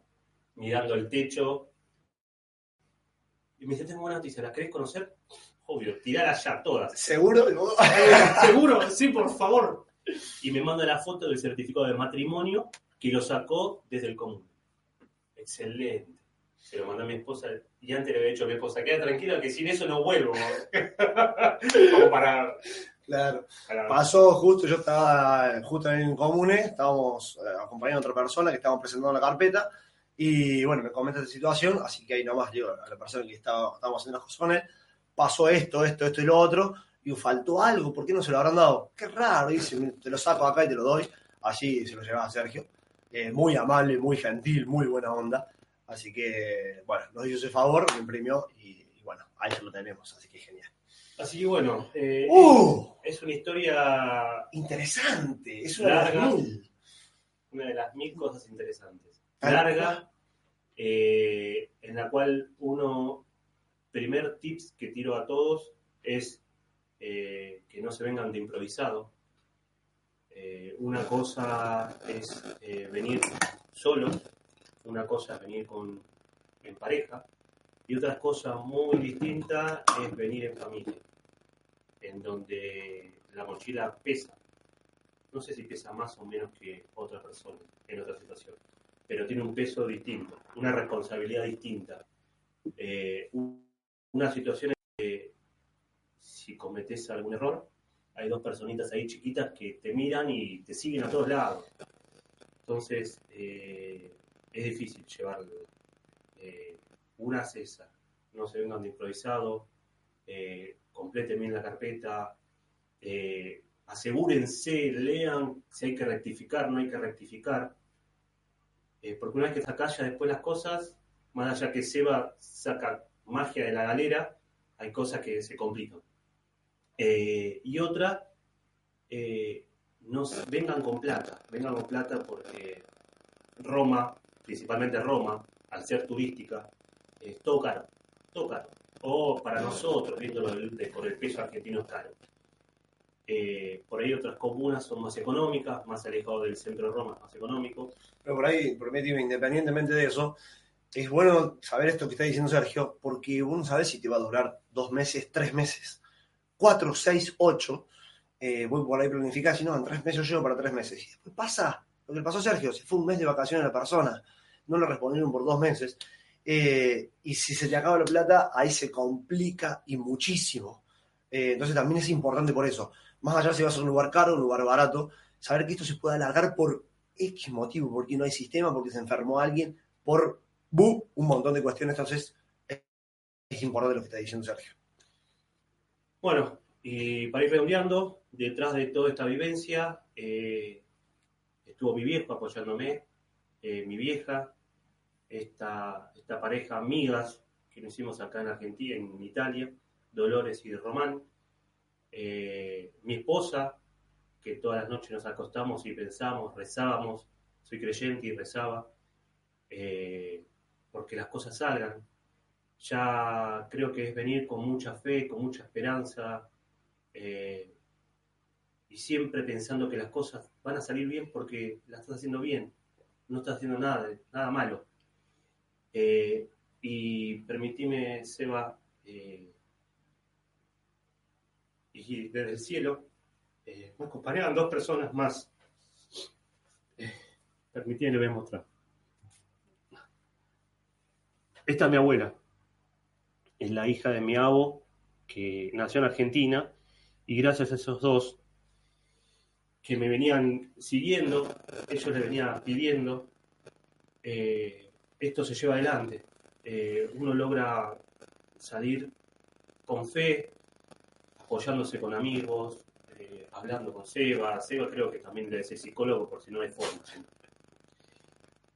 mirando el techo y me dice, tengo buenas noticias, ¿las querés conocer? Obvio, tirarlas ya todas. ¿Seguro? ¿Seguro? Sí, por favor. Y me manda la foto del certificado de matrimonio que lo sacó desde el común. Excelente. Se lo mandó a mi esposa y antes le había dicho a mi esposa, queda tranquila que sin eso no vuelvo. Como para... Claro. para- Pasó justo, yo estaba justo en comune, estábamos eh, acompañando a otra persona que estábamos presentando la carpeta y bueno, me comenta esta situación, así que ahí nomás digo a la persona que estaba, estábamos haciendo las cosas pasó esto, esto, esto y lo otro, y faltó algo, ¿por qué no se lo habrán dado? Qué raro, dice, "Mira, te lo saco acá y te lo doy, así se lo llevaba Sergio, Eh, muy amable, muy gentil, muy buena onda, así que bueno, nos hizo ese favor, me imprimió y, y bueno, ahí ya lo tenemos, así que genial. Así que bueno, eh, ¡Uh! es una historia, Interesante. Es una Larga. de las mil. una de las mil cosas interesantes. Larga, eh, en la cual uno, primer tips que tiro a todos es eh, que no se vengan de improvisado. Eh, una cosa es venir solo, una cosa es venir con, en pareja, y otra cosa muy distinta es venir en familia, en donde la mochila pesa. No sé si pesa más o menos que otra persona en otra situación, pero tiene un peso distinto, una responsabilidad distinta. Eh, un- una situación que si cometes algún error, hay dos personitas ahí chiquitas que te miran y te siguen a todos lados. Entonces, eh, es difícil llevarlo. Eh, una es no se vengan de improvisado, eh, completen bien la carpeta, eh, asegúrense, lean si hay que rectificar, no hay que rectificar. Eh, porque una vez que sacas ya después las cosas, más allá que Seba saca magia de la galera, hay cosas que se complican. Y otra, no vengan con plata, vengan con plata porque Roma, principalmente Roma, al ser turística, es todo caro, todo caro. O para nosotros, viéndolo por el peso argentino es caro. Eh, por ahí otras comunas son más económicas, más alejados del centro de Roma, más económico. Pero por ahí, permíteme, independientemente de eso, es bueno saber esto que está diciendo Sergio, porque uno sabe si te va a durar dos meses, tres meses, cuatro, seis, ocho. Eh, voy por ahí planificar, si no, en tres meses yo llego para tres meses. Y después pasa lo que le pasó Sergio, se fue un mes de vacaciones a la persona, no le respondieron por dos meses. eh, y si se te acaba la plata, ahí se complica y muchísimo. Eh, entonces también es importante por eso. Más allá si vas a un lugar caro, un lugar barato, saber que esto se puede alargar por X motivo, porque no hay sistema, porque se enfermó alguien, por un montón de cuestiones. Entonces, es, es importante lo que está diciendo Sergio. Bueno, y para ir redondeando, detrás de toda esta vivencia eh, estuvo mi viejo apoyándome, eh, mi vieja, esta, esta pareja amigas que nos hicimos acá en Argentina, en Italia, Dolores y Román, eh, mi esposa, que todas las noches nos acostamos y pensamos, rezábamos, soy creyente y rezaba, eh, porque las cosas salgan. Ya creo que es venir con mucha fe, con mucha esperanza, eh, y siempre pensando que las cosas van a salir bien porque las estás haciendo bien, no estás haciendo nada, nada malo. Eh, y permitime, Seba, eh, y desde el cielo, eh, me acompañaban dos personas más. Eh, permitime, le voy a mostrar. Esta es mi abuela, es la hija de mi abuelo que nació en Argentina y gracias a esos dos que me venían siguiendo, ellos le venían pidiendo, eh, esto se lleva adelante. Eh, uno logra salir con fe, apoyándose con amigos, eh, hablando con Seba. Seba creo que también debe ser psicólogo por si no hay forma.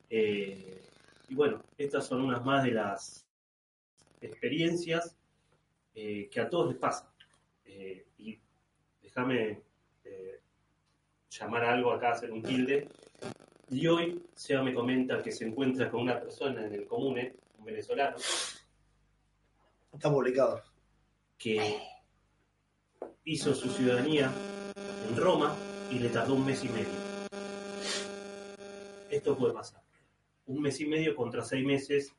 Y bueno, estas son unas más de las experiencias que a todos les pasa. Y déjame llamar algo acá, hacer un tilde. Y hoy Seba me comenta que se encuentra con una persona en el comune, un venezolano, Está publicado. que hizo su ciudadanía en Roma y le tardó un mes y medio. Esto puede pasar. Un mes y medio contra seis meses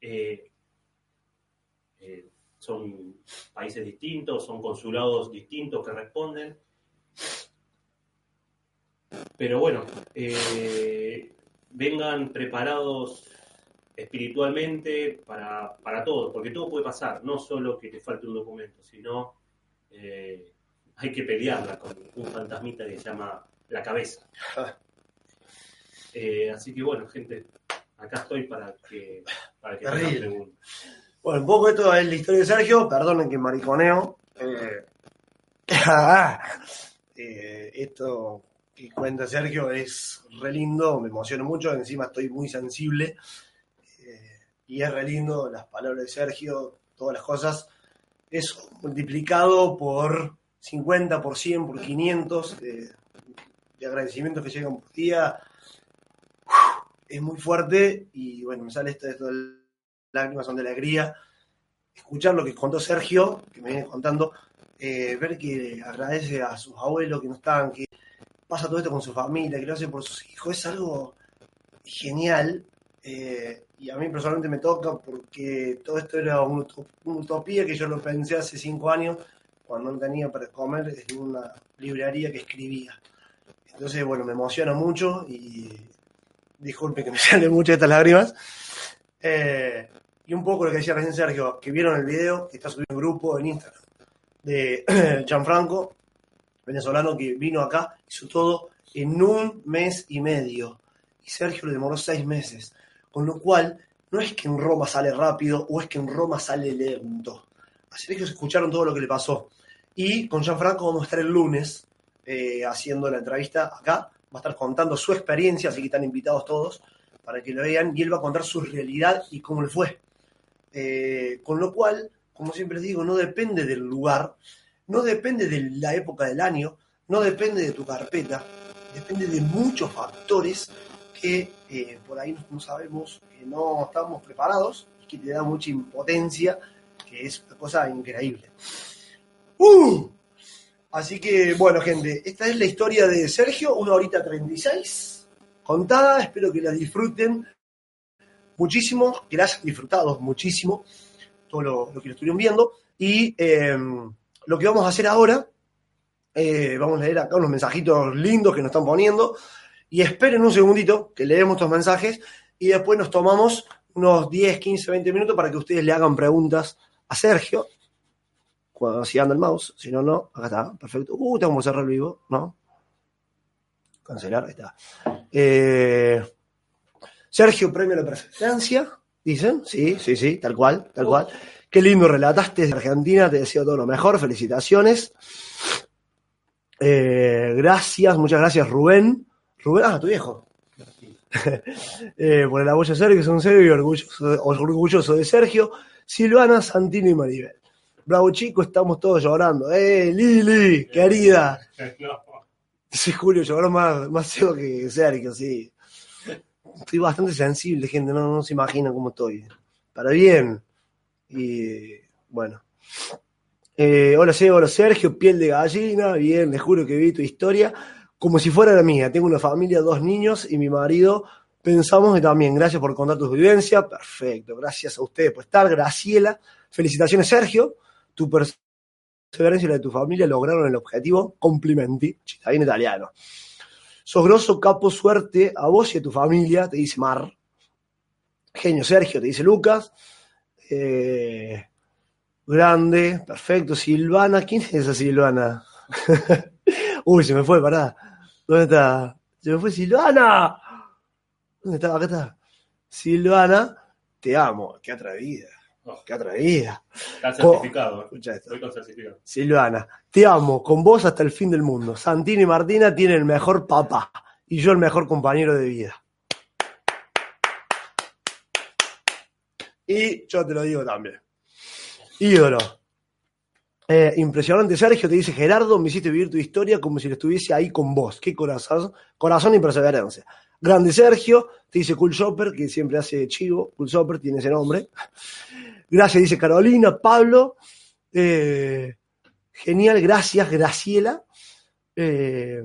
eh, eh, son países distintos, son consulados distintos que responden. Pero bueno, eh, vengan preparados espiritualmente para, para todo, porque todo puede pasar, no solo que te falte un documento, sino eh, hay que pelearla con un fantasmita que se llama la cabeza. Eh, así que bueno, gente, acá estoy para que, para que tengan preguntas. Bueno, un poco esto es la historia de Sergio, perdonen que mariconeo. Eh, esto que cuenta Sergio es re lindo, me emociona mucho, encima estoy muy sensible. Eh, y es re lindo las palabras de Sergio, todas las cosas. eso multiplicado por 50, por 100, por 500 de, de agradecimientos que llegan por día, es muy fuerte y bueno, me sale esto, esto de lágrimas son de alegría. Escuchar lo que contó Sergio, que me viene contando, eh, ver que agradece a sus abuelos que no están, que pasa todo esto con su familia, que lo hace por sus hijos, es algo genial. eh, y a mí personalmente me toca porque todo esto era una utop- una utopía que yo lo pensé hace cinco años cuando no tenía para comer en una librería que escribía. Entonces, bueno, me emociona mucho y disculpe que me salen muchas estas lágrimas. Eh, y un poco lo que decía recién Sergio, que vieron el video que está subiendo un grupo en Instagram de Gianfranco, venezolano que vino acá, hizo todo en un mes y medio. Y Sergio le demoró seis meses. Con lo cual, no es que en Roma sale rápido o es que en Roma sale lento. A Sergio se escucharon todo lo que le pasó. Y con Gianfranco vamos a estar el lunes eh, haciendo la entrevista acá. Va a estar contando su experiencia, así que están invitados todos para que lo vean. Y él va a contar su realidad y cómo le fue. Eh, con lo cual, como siempre digo, no depende del lugar, no depende de la época del año, no depende de tu carpeta, depende de muchos factores que eh, por ahí no sabemos, que no estamos preparados y que te da mucha impotencia, que es una cosa increíble. ¡Uh! Así que, bueno, gente, esta es la historia de Sergio, una horita 36, contada, espero que la disfruten muchísimo, que la hayan disfrutado muchísimo, todo lo, que lo estuvieron viendo, y eh, lo que vamos a hacer ahora, eh, vamos a leer acá unos mensajitos lindos que nos están poniendo, y esperen un segundito que leemos estos mensajes, y después nos tomamos unos 10, 15, 20 minutos para que ustedes le hagan preguntas a Sergio, cuando si anda el mouse, si no, no, acá está, perfecto. Uh, tengo que cerrar el vivo, ¿no? Cancelar, ahí está. Eh, Sergio, premio a la presencia, dicen, sí, sí, sí, tal cual, tal cual. Qué lindo relataste desde Argentina, te deseo todo lo mejor, felicitaciones. Eh, gracias, muchas gracias Rubén. Rubén, ah, tu viejo. Eh, por el apoyo de Sergio, son serio y orgulloso, orgulloso de Sergio. Silvana, Santino y Maribel. Bravo chico, estamos todos llorando. ¡Eh, Lili, querida! Sí, Julio lloró más, más que Sergio, sí. Estoy bastante sensible, gente, no se imagina cómo estoy. Para bien. Y bueno. Eh, hola, Seba, hola, Sergio, piel de gallina. Bien, les juro que vi tu historia como si fuera la mía. Tengo una familia, dos niños y mi marido. Pensamos que también, gracias por contar tus vivencias. Perfecto, gracias a ustedes por estar. Graciela, felicitaciones, Sergio. Tu perseverancia y la de tu familia lograron el objetivo. Complimenti. Está italiano. Sos grosso, capo, suerte a vos y a tu familia, te dice Mar. Genio Sergio, te dice Lucas. Eh, grande, perfecto. Silvana, ¿quién es esa Silvana? Uy, se me fue, pará. ¿Dónde está? Se me fue Silvana. ¿Dónde está? Acá está. Silvana, te amo. Qué atrevida. Oh. Qué atrevida. Está certificado. Escucha esto. Estoy con certificado. Silvana, te amo, con vos hasta el fin del mundo. Santini y Martina tienen el mejor papá y yo el mejor compañero de vida. Y yo te lo digo también. Ídolo. Eh, impresionante, Sergio, te dice Gerardo, me hiciste vivir tu historia como si estuviese ahí con vos. Qué corazón, corazón y perseverancia. Grande Sergio, te dice Cool Shopper, que siempre hace chivo. Cool Shopper tiene ese nombre. Gracias, dice Carolina, Pablo. Eh, genial, gracias, Graciela. Eh,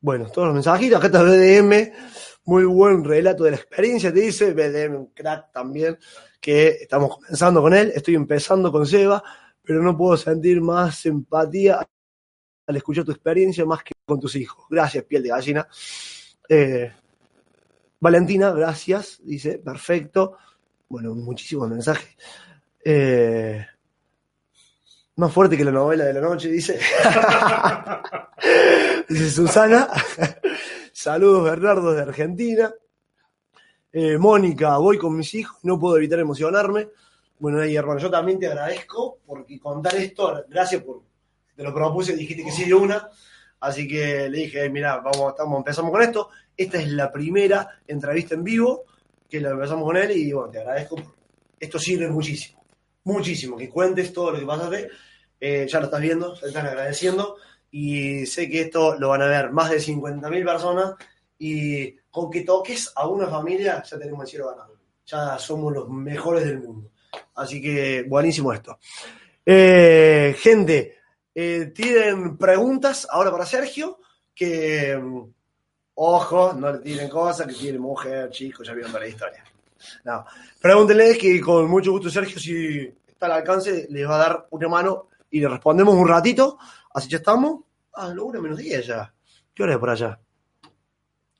bueno, todos los mensajitos. Acá está BDM, muy buen relato de la experiencia, te dice. BDM, un crack también, que estamos comenzando con él. Estoy empezando con Seba, pero no puedo sentir más empatía al escuchar tu experiencia más que con tus hijos. Gracias, piel de gallina. Eh, Valentina, gracias, dice, perfecto. Bueno, muchísimos mensajes. Eh, más fuerte que la novela de la noche, dice. dice Susana. Saludos, Bernardo, de Argentina. Eh, Mónica, voy con mis hijos, no puedo evitar emocionarme. Bueno, ahí, hermano, yo también te agradezco porque contar esto, gracias por. Te lo propuse, dijiste que sí una. Así que le dije, mira, vamos, estamos, empezamos con esto. Esta es la primera entrevista en vivo que la empezamos con él y bueno, te agradezco. Esto sirve muchísimo. muchísimo, que cuentes todo lo que pasaste. Eh, ya lo estás viendo, te están agradeciendo. Y sé que esto lo van a ver más de 50.000 personas. Y con que toques a una familia, ya tenemos el cielo ganado. Ya somos los mejores del mundo. Así que buenísimo esto. Eh, gente, eh, tienen preguntas ahora para Sergio, que ojo, no le tienen cosas, que tiene mujer, chicos, ya vieron la historia. No, pregúntenle que con mucho gusto Sergio, si está al alcance, les va a dar una mano y le respondemos un ratito. Así ya estamos. Ah, lo una menos 10 ya. ¿Qué hora es por allá?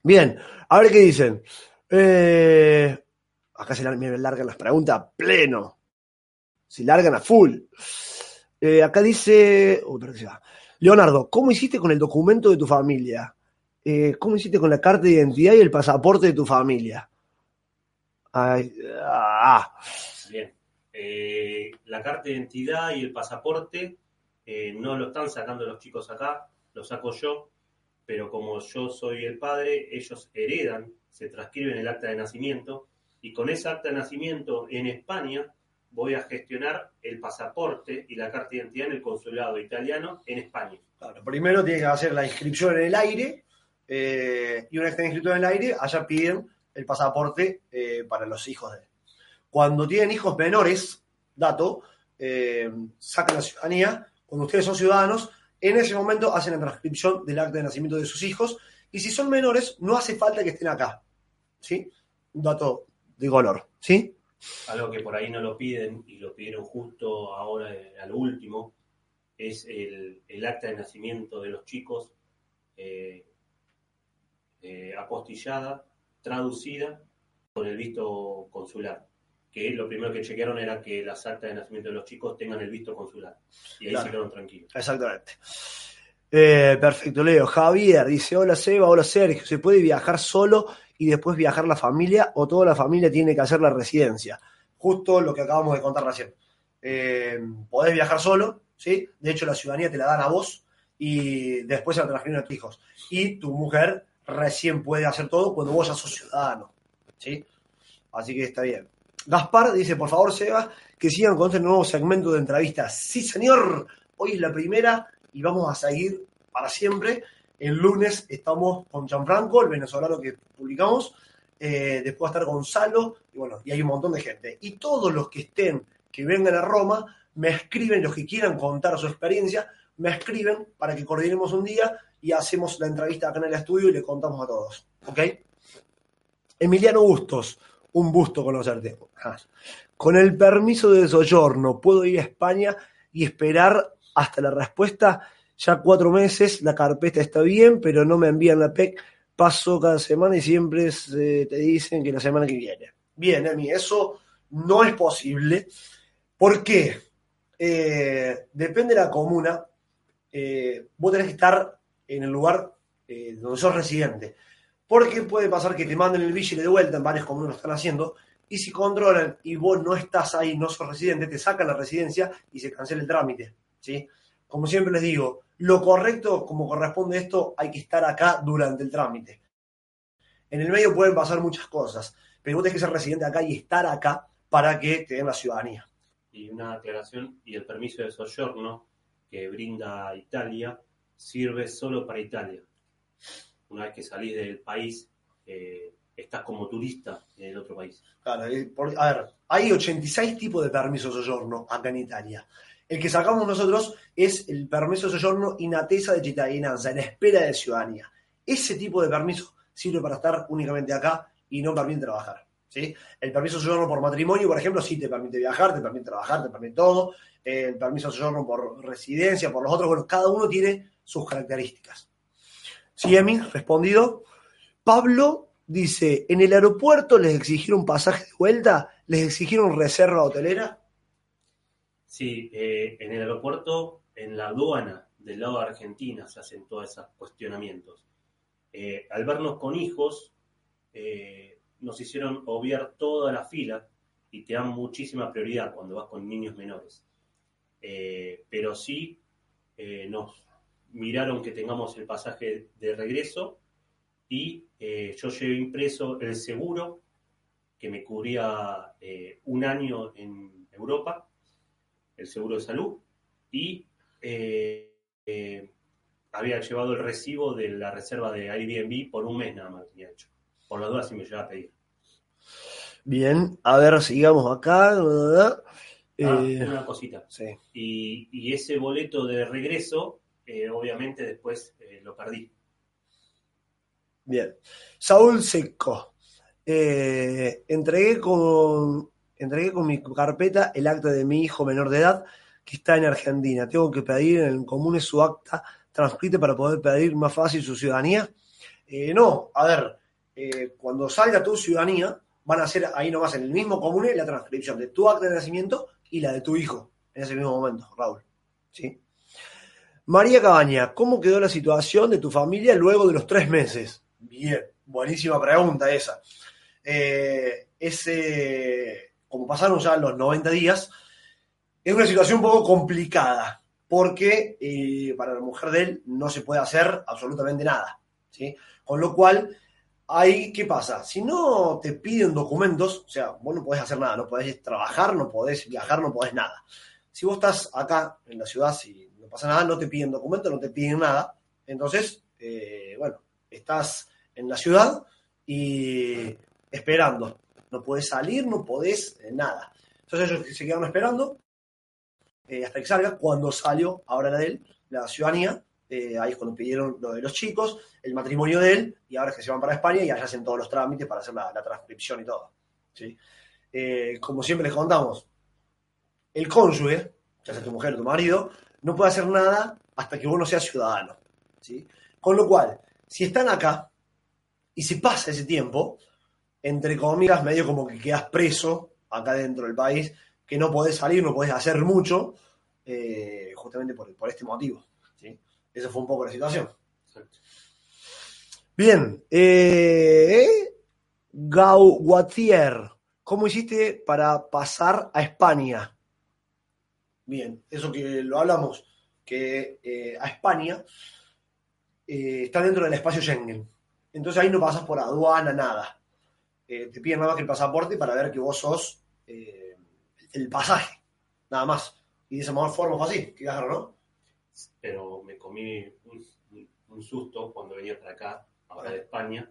Bien, a ver qué dicen. Eh, acá se largan las preguntas pleno. Se largan a full. Eh, acá dice. Oh, Leonardo, ¿cómo hiciste con el documento de tu familia? Eh, ¿Cómo hiciste con la carta de identidad y el pasaporte de tu familia? ah. Bien. La carta de identidad y el pasaporte no lo están sacando los chicos acá, lo saco yo, pero como yo soy el padre, ellos heredan, se transcriben el acta de nacimiento y con ese acta de nacimiento en España voy a gestionar el pasaporte y la carta de identidad en el consulado italiano en España. Claro, primero tiene que hacer la inscripción en el aire eh, y una vez que inscrito en el aire, allá piden el pasaporte eh, para los hijos de él. Cuando tienen hijos menores, dato, eh, sacan la ciudadanía. Cuando ustedes son ciudadanos, en ese momento hacen la transcripción del acta de nacimiento de sus hijos. Y si son menores, no hace falta que estén acá. ¿Sí? Un dato de color. ¿Sí? Algo que por ahí no lo piden y lo pidieron justo ahora eh, al último es el, acta de nacimiento de los chicos eh, eh, apostillada, traducida con el visto consular. Que lo primero que chequearon era que las actas de nacimiento de los chicos tengan el visto consular. Y ahí se quedaron tranquilos. Exactamente. perfecto, Leo. Javier dice: Hola Seba, hola Sergio. ¿Se puede viajar solo y después viajar la familia o toda la familia tiene que hacer la residencia. Justo lo que acabamos de contar recién. Eh, podés viajar solo, ¿sí? De hecho, la ciudadanía te la dan a vos y después se la transfieren a tus hijos. Y tu mujer recién puede hacer todo cuando vos ya sos ciudadano, ¿sí? Así que está bien. Gaspar dice, por favor, Seba, que sigan con este nuevo segmento de entrevistas. Sí, señor, hoy es la primera y vamos a seguir para siempre. El lunes estamos con Gianfranco, el venezolano que publicamos. Eh, después va a estar Gonzalo, y bueno, y hay un montón de gente. Y todos los que estén, que vengan a Roma, me escriben, los que quieran contar su experiencia, me escriben para que coordinemos un día y hacemos la entrevista acá en el estudio y le contamos a todos. ¿Ok? Emiliano Bustos, un gusto conocerte. Con el permiso de Soyorno, ¿puedo ir a España y esperar hasta la respuesta? ya cuatro meses, la carpeta está bien, pero no me envían la PEC, paso cada semana y siempre te dicen que la semana que viene. Bien, Emi, eso no es posible. ¿Por qué? Eh, depende de la comuna. Eh, vos tenés que estar en el lugar eh, donde sos residente. Porque puede pasar que te manden el billete de vuelta, en varias comunas lo están haciendo, y si controlan y vos no estás ahí, no sos residente, te sacan la residencia y se cancela el trámite. ¿sí? Como siempre les digo, lo correcto, como corresponde esto, hay que estar acá durante el trámite. En el medio pueden pasar muchas cosas, pero vos tenés que ser residente acá y estar acá para que te den la ciudadanía. Y una aclaración, y el permiso de soggiorno que brinda Italia sirve solo para Italia. Una vez que salís del país, eh, estás como turista en el otro país. Claro, eh, a ver, hay 86 tipos de permisos de soggiorno acá en Italia. El que sacamos nosotros es el permiso de soggiorno in attesa de cittadinanza, en espera de ciudadanía. Ese tipo de permiso sirve para estar únicamente acá y no permite trabajar. ¿sí? El permiso de soggiorno por matrimonio, por ejemplo, sí te permite viajar, te permite trabajar, te permite todo. El permiso de soggiorno por residencia, por los otros, bueno, cada uno tiene sus características. Sí, Emi, respondido. Pablo dice, ¿en el aeropuerto les exigieron pasaje de vuelta? ¿Les exigieron reserva hotelera? Sí, eh, en el aeropuerto, en la aduana del lado de Argentina se hacen todos esos cuestionamientos. Eh, al vernos con hijos, eh, nos hicieron obviar toda la fila y te dan muchísima prioridad cuando vas con niños menores. pero sí nos miraron que tengamos el pasaje de regreso y yo llevé impreso el seguro que me cubría un año en Europa el seguro de salud y eh, eh, había llevado el recibo de la reserva de Airbnb por un mes nada más tenía hecho. Por las dudas si me llegaba a pedir. Bien, a ver, sigamos acá. Ah, Eh, una cosita. sí. Y, y ese boleto de regreso, eh, obviamente después eh, lo perdí. Bien. Saúl Seco. Eh, entregué con entregué con mi carpeta el acta de mi hijo menor de edad que está en Argentina. Tengo que pedir en el común su acta transcrita para poder pedir más fácil su ciudadanía. No, a ver, cuando salga tu ciudadanía, van a hacer ahí nomás en el mismo comune la transcripción de tu acta de nacimiento y la de tu hijo en ese mismo momento, Raúl. ¿Sí? María Cabaña, ¿cómo quedó la situación de tu familia luego de los tres meses? Bien, buenísima pregunta esa. Eh, ese, como pasaron ya los 90 días, es una situación un poco complicada, porque eh, para la mujer de él no se puede hacer absolutamente nada. ¿sí? Con lo cual, ahí, ¿qué pasa? Si no te piden documentos, o sea, vos no podés hacer nada, no podés trabajar, no podés viajar, no podés nada. Si vos estás acá en la ciudad, si no pasa nada, no te piden documentos, no te piden nada. Entonces, eh, bueno, estás en la ciudad y esperando. No podés salir, no podés eh, nada. Entonces ellos se quedaron esperando eh, hasta que salga. Cuando salió, ahora la de él, la ciudadanía, ahí es cuando pidieron lo de los chicos, el matrimonio de él, y ahora es que se van para España y allá hacen todos los trámites para hacer la, transcripción y todo. ¿sí? Como siempre les contamos, el cónyuge, ya sea tu mujer o tu marido, no puede hacer nada hasta que vos no seas ciudadano. ¿sí? Con lo cual, si están acá y se pasa ese tiempo, entre comillas, medio como que quedas preso acá dentro del país, que no podés salir, no podés hacer mucho, eh, justamente por, por este motivo. ¿sí? Esa fue un poco la situación. Bien, eh, Gau Guatier, ¿cómo hiciste para pasar a España? Bien, eso que lo hablamos, que eh, a España eh, está dentro del espacio Schengen. Entonces ahí no pasas por aduana, nada. Eh, te piden nada más que el pasaporte para ver que vos sos el pasaje, nada más. Y de esa mejor forma fue así, que ¿no? Pero me comí un, un susto cuando venía para acá, ahora de España,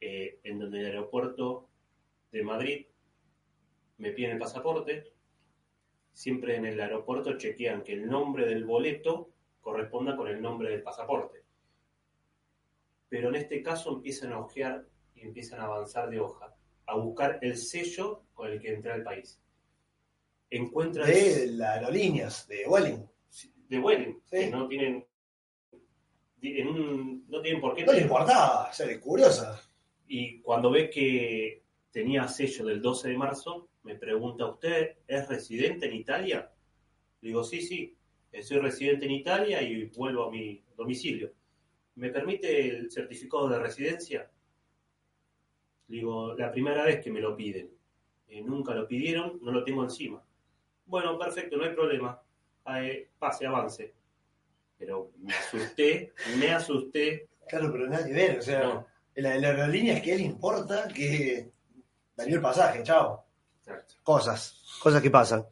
en donde el aeropuerto de Madrid me piden el pasaporte. Siempre en el aeropuerto chequean que el nombre del boleto corresponda con el nombre del pasaporte. Pero en este caso empiezan a ojear y empiezan a avanzar de hoja, a buscar el sello con el que entra al país. Encuentran De las aerolíneas, de Welling. de Sí. que no tienen en un- no tienen por qué No le importaba, ser curiosa. Y cuando ve que tenía sello del 12 de marzo, me pregunta, ¿usted es residente en Italia? Le digo, sí, sí, eh, soy residente en Italia y vuelvo a mi domicilio. ¿Me permite el certificado de residencia? Le digo, la primera vez que me lo piden. Eh, nunca lo pidieron, no lo tengo encima. Bueno, perfecto, no hay problema. Eh, pase, avance. Pero me asusté, me asusté. Claro, pero nada que ver. O sea, No, la, la aerolínea es que él importa que daría el pasaje, chao. Cosas, cosas que pasan.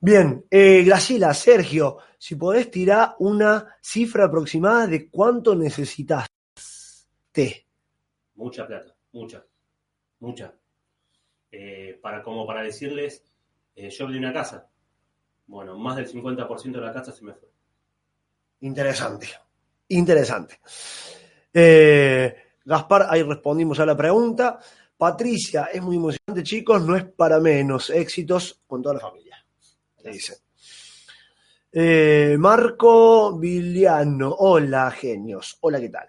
Bien, eh, Graciela, Sergio, si podés tirar una cifra aproximada de cuánto necesitas. Te. Mucha plata, mucha, mucha. Eh, para, como para decirles, eh, yo vendí una casa. Bueno, más del 50% de la casa se me fue. Interesante. Interesante. Eh, Gaspar, ahí respondimos a la pregunta. Patricia, es muy emocionante, chicos, no es para menos. Éxitos con toda la familia. Le dice. Eh, Marco Viliano, hola genios, hola, ¿qué tal?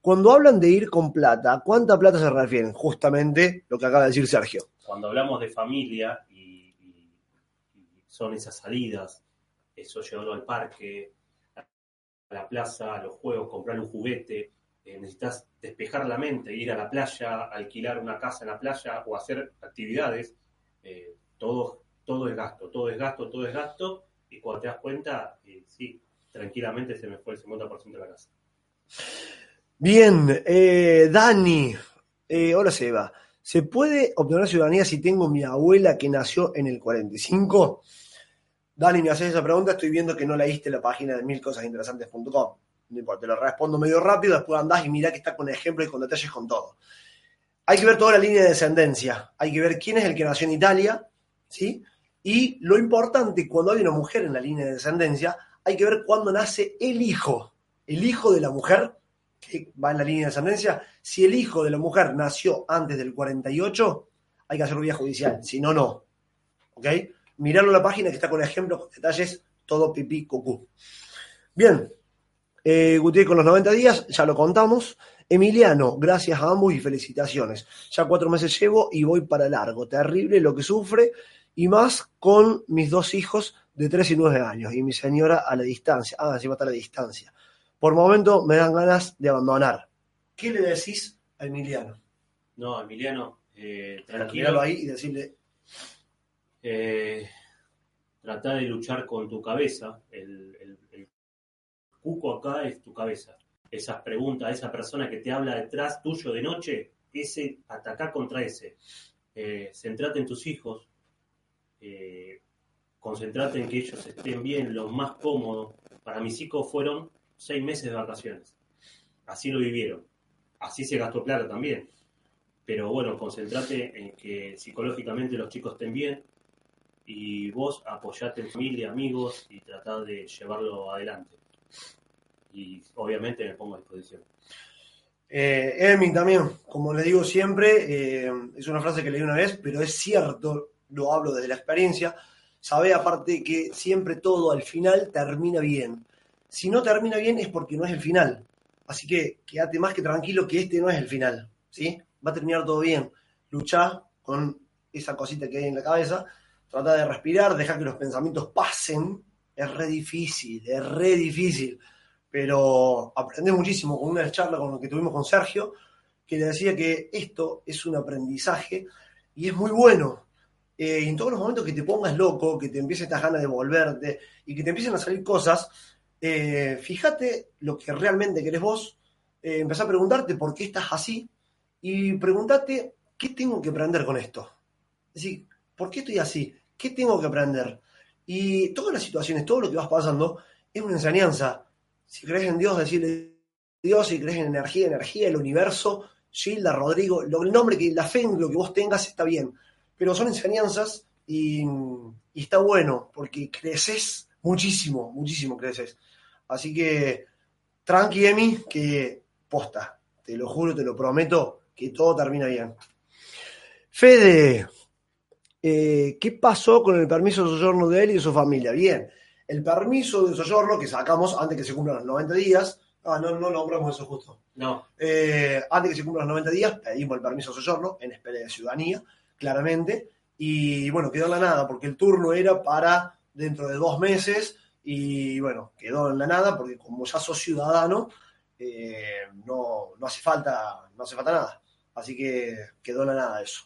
Cuando hablan de ir con plata, ¿cuánta plata se refieren? Justamente lo que acaba de decir Sergio. Cuando hablamos de familia y, y- y son esas salidas, eso llevarlo al parque, a la plaza, a los juegos, comprar un juguete, eh, necesitas despejar la mente, ir a la playa, alquilar una casa en la playa o hacer actividades, eh, todo, todo es gasto, todo es gasto, todo es gasto, y cuando te das cuenta, eh, sí, tranquilamente se me fue el 50% de la casa. Bien, Dani, hola Seba, ¿se puede obtener ciudadanía si tengo mi abuela que nació en el 45? Dani, me haces esa pregunta, estoy viendo que no leíste la página de milcosasinteresantes.com. Te lo respondo medio rápido, después andás y mirá que está con ejemplos y con detalles con todo. Hay que ver toda la línea de descendencia, hay que ver quién es el que nació en Italia, ¿sí? Y lo importante, cuando hay una mujer en la línea de descendencia, hay que ver cuándo nace el hijo, el hijo de la mujer que va en la línea de descendencia. Si el hijo de la mujer nació antes del 48, hay que hacer vía judicial, si no, no. ¿Ok? Mirarlo en la página que está con ejemplos, detalles, todo pipí, cucú. Bien, eh, Gutiérrez con los 90 días, ya lo contamos. Emiliano, gracias a ambos y felicitaciones. Ya cuatro meses llevo y voy para largo. Terrible lo que sufre y más con mis dos hijos de 3 y 9 años y mi señora a la distancia. Ah, encima está a la distancia. Por momento me dan ganas de abandonar. ¿Qué le decís a Emiliano? No, Emiliano, eh, Tranquilo ahí y decirle, Eh, trata de luchar con tu cabeza. El cuco acá es tu cabeza. Esas preguntas, esa persona que te habla detrás tuyo de noche, ese, atacar contra ese. Eh, centrate en tus hijos. Eh, concentrate en que ellos estén bien, lo más cómodo. Para mis hijos fueron seis meses de vacaciones. Así lo vivieron. Así se gastó plata también. Pero bueno, concentrate en que psicológicamente los chicos estén bien, y vos apoyate en familia, amigos y tratá de llevarlo adelante. Y obviamente me pongo a disposición. Eh, Emi también, como le digo siempre, eh, es una frase que leí una vez, pero es cierto, lo hablo desde la experiencia, sabe aparte que siempre todo al final termina bien. Si no termina bien es porque no es el final. Así que quédate más que tranquilo que este no es el final, ¿sí? Va a terminar todo bien. Luchá con esa cosita que hay en la cabeza, trata de respirar, deja que los pensamientos pasen. Es re difícil, es re difícil pero aprendí muchísimo con una charla con que tuvimos con Sergio, que le decía que esto es un aprendizaje y es muy bueno. Eh, y en todos los momentos que te pongas loco, que te empiecen estas ganas de volverte y que te empiecen a salir cosas, eh, fíjate lo que realmente querés vos, eh, a preguntarte por qué estás así y pregúntate qué tengo que aprender con esto. Es decir, ¿por qué estoy así? ¿Qué tengo que aprender? Y todas las situaciones, todo lo que vas pasando, es una enseñanza. Si crees en Dios, decirle Dios, si crees en energía, energía, el universo, Gilda, Rodrigo, lo, el nombre, que la fe en lo que vos tengas está bien. Pero son enseñanzas y, y está bueno, porque creces muchísimo, muchísimo creces. Así que, tranqui, Emi, que posta, te lo juro, te lo prometo, que todo termina bien. Fede, eh, ¿qué pasó con el permiso de soyorno de él y de su familia? Bien, el permiso de soyorno que sacamos antes que se cumplan los 90 días, ah, no, no nombramos eso justo, No, Eh, antes que se cumplan los 90 días, pedimos el permiso de soyorno en espera de ciudadanía, claramente, y bueno, quedó en la nada, porque el turno era para dentro de dos meses, y bueno, quedó en la nada, porque como ya sos ciudadano, eh, no, no hace falta, no hace falta nada. Así que quedó en la nada eso.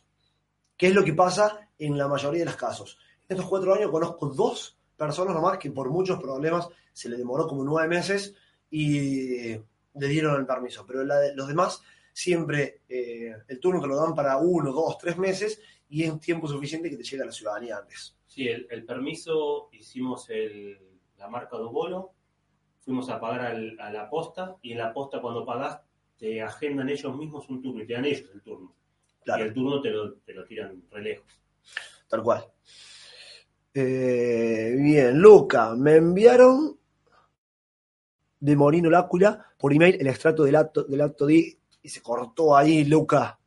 ¿Qué es lo que pasa en la mayoría de los casos? En estos cuatro años conozco dos personas nomás que por muchos problemas se le demoró como nueve meses y le dieron el permiso. Pero la de- los demás siempre eh, el turno te lo dan para uno, dos, tres meses y es tiempo suficiente que te llegue a la ciudadanía antes. sí, el, el permiso hicimos el- la marca de bolo, fuimos a pagar al- a la posta y en la posta cuando pagás te agendan ellos mismos un turno y te dan ellos el turno. Y el turno te lo, te lo tiran re lejos. tal cual. Eh, bien, Luca, me enviaron de Morino Lácula por email el extracto del acto, del acto D y se cortó ahí, Luca.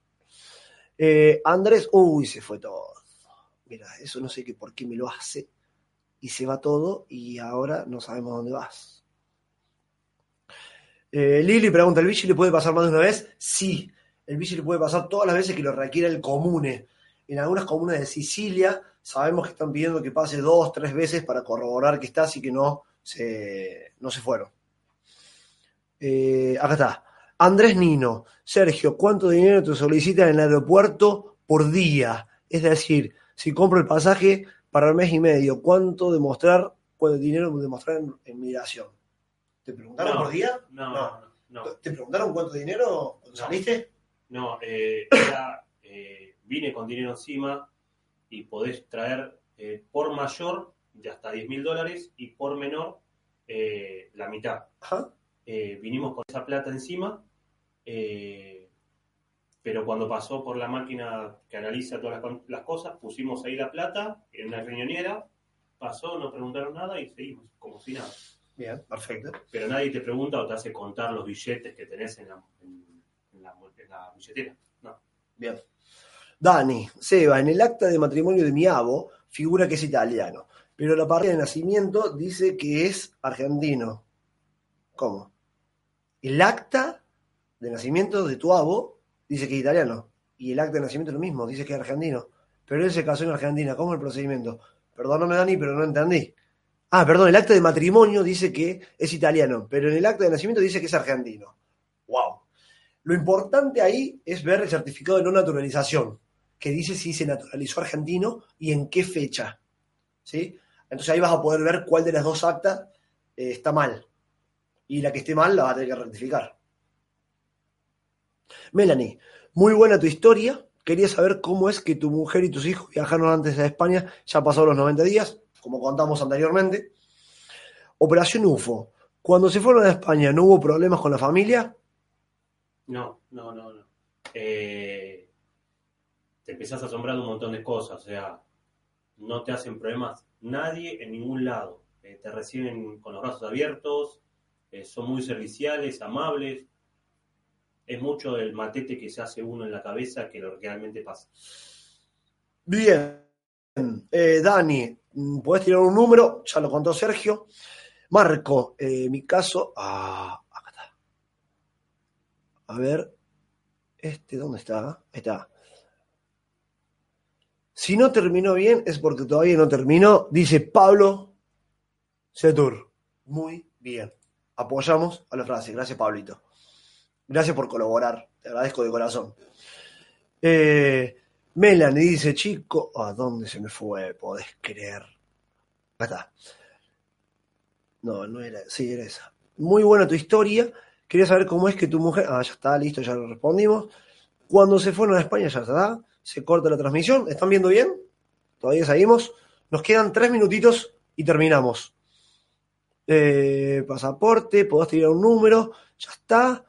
Eh, Andrés, uy, se fue todo. Mira, eso no sé qué por qué me lo hace y se va todo y ahora no sabemos dónde vas. Eh, Lili pregunta, ¿el bici le puede pasar más de una vez? Sí, el bici le puede pasar todas las veces que lo requiera el comune. En algunas comunas de Sicilia sabemos que están pidiendo que pase dos, tres veces para corroborar que está, así que no se, no se fueron. Eh, acá está. Andrés Nino, Sergio, ¿cuánto dinero te solicitan en el aeropuerto por día? Es decir, si compro el pasaje para el mes y medio, ¿cuánto demostrar, cuánto dinero demostrar en, en migración? ¿Te preguntaron No, por día? No, No. ¿Te preguntaron cuánto dinero cuando No. saliste? No, eh, era, eh, vine con dinero encima y podés traer eh, por mayor de hasta 10 mil dólares y por menor eh, la mitad. Ajá. Eh, vinimos con esa plata encima, pero cuando pasó por la máquina que analiza todas las, las cosas, pusimos ahí la plata en una riñonera, pasó, no preguntaron nada y seguimos como si nada. Bien, perfecto. Pero nadie te pregunta o te hace contar los billetes que tenés en la, en- la- en billetera. No. Bien. Dani, Seba, en el acta de matrimonio de mi abo figura que es italiano, pero la partida de nacimiento dice que es argentino. ¿Cómo? El acta de nacimiento de tu abo dice que es italiano, y el acta de nacimiento es lo mismo, dice que es argentino. Pero él se casó en Argentina. ¿Cómo es el procedimiento? Perdóname, Dani, pero no entendí. Ah, perdón, el acta de matrimonio dice que es italiano, pero en el acta de nacimiento dice que es argentino. ¡Wow! Lo importante ahí es ver el certificado de no naturalización, que dice si se naturalizó argentino y en qué fecha. ¿Sí? Entonces ahí vas a poder ver cuál de las dos actas eh, está mal. Y la que esté mal la vas a tener que rectificar. Melanie, muy buena tu historia. Quería saber cómo es que tu mujer y tus hijos viajaron antes a España, ya pasó los 90 días, como contamos anteriormente. Operación UFO. Cuando se fueron a España, ¿no hubo problemas con la familia? No, no, no, no. Eh, te empezás a asombrar un montón de cosas, o sea, no te hacen problemas nadie en ningún lado. Eh, te reciben con los brazos abiertos, eh, son muy serviciales, amables. Es mucho el matete que se hace uno en la cabeza que lo que realmente pasa. Bien. Dani, ¿podés tirar un número? Ya lo contó Sergio. Marco, mi caso. Ah. A ver. Este, ¿dónde está? Ahí está. Si no terminó bien es porque todavía no terminó, dice Pablo Setur. Muy bien. Apoyamos a la frase. Gracias, Pablito. Gracias por colaborar. Te agradezco de corazón. Eh, Melanie dice, chico, ¿a dónde se me fue? Podés creer. Acá está. No, no era, sí, era esa. Muy buena tu historia. Quería saber cómo es que tu mujer. Ah, ya está, listo, ya lo respondimos. Cuando se fueron a España, ya está. Se corta la transmisión. ¿Están viendo bien? Todavía seguimos. Nos quedan tres minutitos y terminamos. Eh, pasaporte, podés tirar un número. Ya está.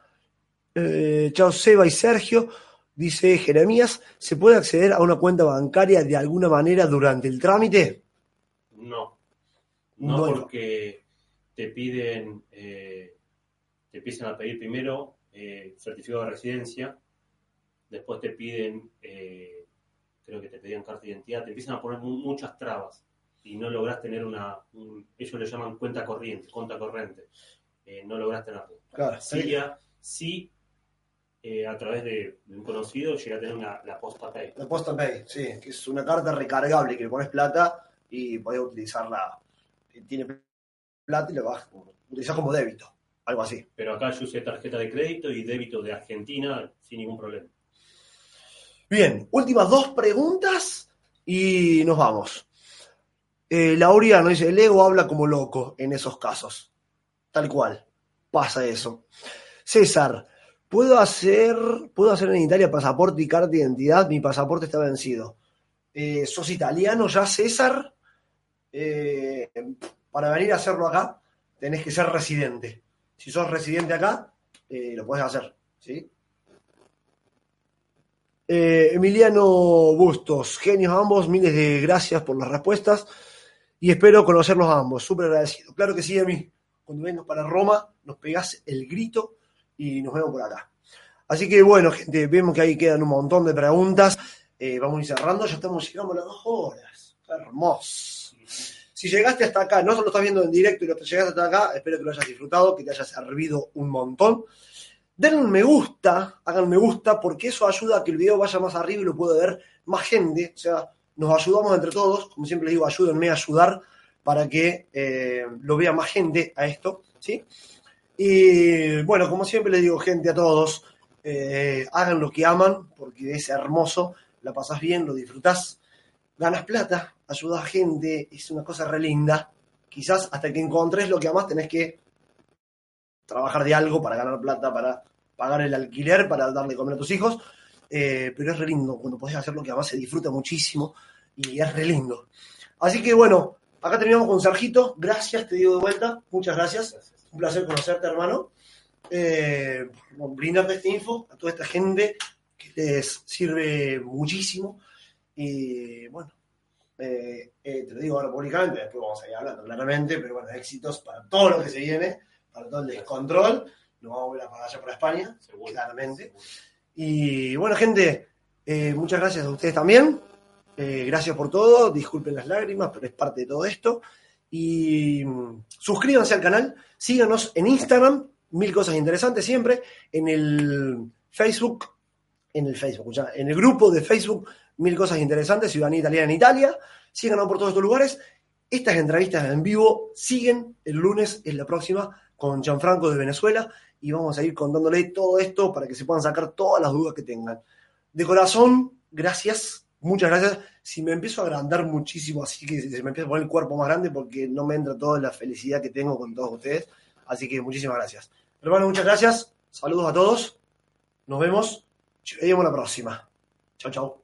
Eh, chao, Seba y Sergio. Dice Jeremías, ¿se puede acceder a una cuenta bancaria de alguna manera durante el trámite? No, no Bueno. porque te piden, eh, te empiezan a pedir primero eh, certificado de residencia, después te piden, eh, creo que te pedían carta de identidad, te empiezan a poner mu- muchas trabas y no logras tener una, un- ellos le llaman cuenta corriente, cuenta corriente, Eh, no logras tenerlo. Claro, Sí, ya, sí, eh, a través de un conocido llega a tener una, la posta pay. La Posta Pay, sí, que es una carta recargable que le pones plata y podés utilizarla. Tiene plata y la vas a utilizar como débito, algo así. Pero acá yo usé tarjeta de crédito y débito de Argentina sin ningún problema. Bien, últimas dos preguntas y nos vamos. Eh, Laureano dice, el ego habla como loco en esos casos. Tal cual, pasa eso. César, ¿puedo hacer, ¿puedo hacer en Italia pasaporte y carta de identidad? Mi pasaporte está vencido. Eh, ¿Sos italiano ya, César? Eh, para venir a hacerlo acá, tenés que ser residente. Si sos residente acá, eh, lo podés hacer, ¿sí? Eh, Emiliano Bustos, genios ambos, miles de gracias por las respuestas y espero conocerlos a ambos, súper agradecido. Claro que sí, Emi, cuando vengas para Roma nos pegás el grito y nos vemos por acá. Así que bueno, gente, vemos que ahí quedan un montón de preguntas. Eh, vamos a ir cerrando, ya estamos llegando a las dos horas. Hermoso. Si llegaste hasta acá, no solo estás viendo en directo y lo llegaste hasta acá, espero que lo hayas disfrutado, que te haya servido un montón. Denle un me gusta, hagan me gusta, porque eso ayuda a que el video vaya más arriba y lo pueda ver más gente. O sea, nos ayudamos entre todos, como siempre les digo, ayúdenme a ayudar para que eh, lo vea más gente a esto, ¿sí? Y bueno, como siempre les digo, gente, a todos, eh, hagan lo que aman, porque es hermoso, la pasás bien, lo disfrutás, ganas plata, ayudas a gente, es una cosa re linda. Quizás hasta que encontres lo que amás tenés que trabajar de algo para ganar plata, para pagar el alquiler, para darle comer a tus hijos. Eh, pero es re lindo, cuando podés hacer lo que amás se disfruta muchísimo y es re lindo. Así que bueno, acá terminamos con Sergito. Gracias, te digo de vuelta. Muchas gracias. Gracias. Un placer conocerte, hermano. Eh, brindarte esta info a toda esta gente que les sirve muchísimo. Y bueno, eh, eh, te lo digo ahora públicamente, después vamos a ir hablando claramente, pero bueno, éxitos para todo lo que se viene, para todo el descontrol. Nos vamos a ver para allá para España, Seguro. claramente. Seguro. Y bueno, gente, eh, muchas gracias a ustedes también. Gracias por todo. Disculpen las lágrimas, pero es parte de todo esto. Y mm, suscríbanse al canal. Síganos en Instagram. Mil cosas interesantes siempre. En el Facebook. En el Facebook, ya, en el grupo de Facebook. Mil cosas interesantes. Ciudadanía Italiana en Italia. Síganos por todos estos lugares. Estas entrevistas en vivo siguen. El lunes es la próxima con Gianfranco de Venezuela y vamos a ir contándole todo esto para que se puedan sacar todas las dudas que tengan. De corazón, gracias, muchas gracias. Si me empiezo a agrandar muchísimo, así que se me empieza a poner el cuerpo más grande porque no me entra toda la felicidad que tengo con todos ustedes. Así que muchísimas gracias. Hermano, muchas gracias. Saludos a todos. Nos vemos. Nos vemos la próxima. Chao, chao.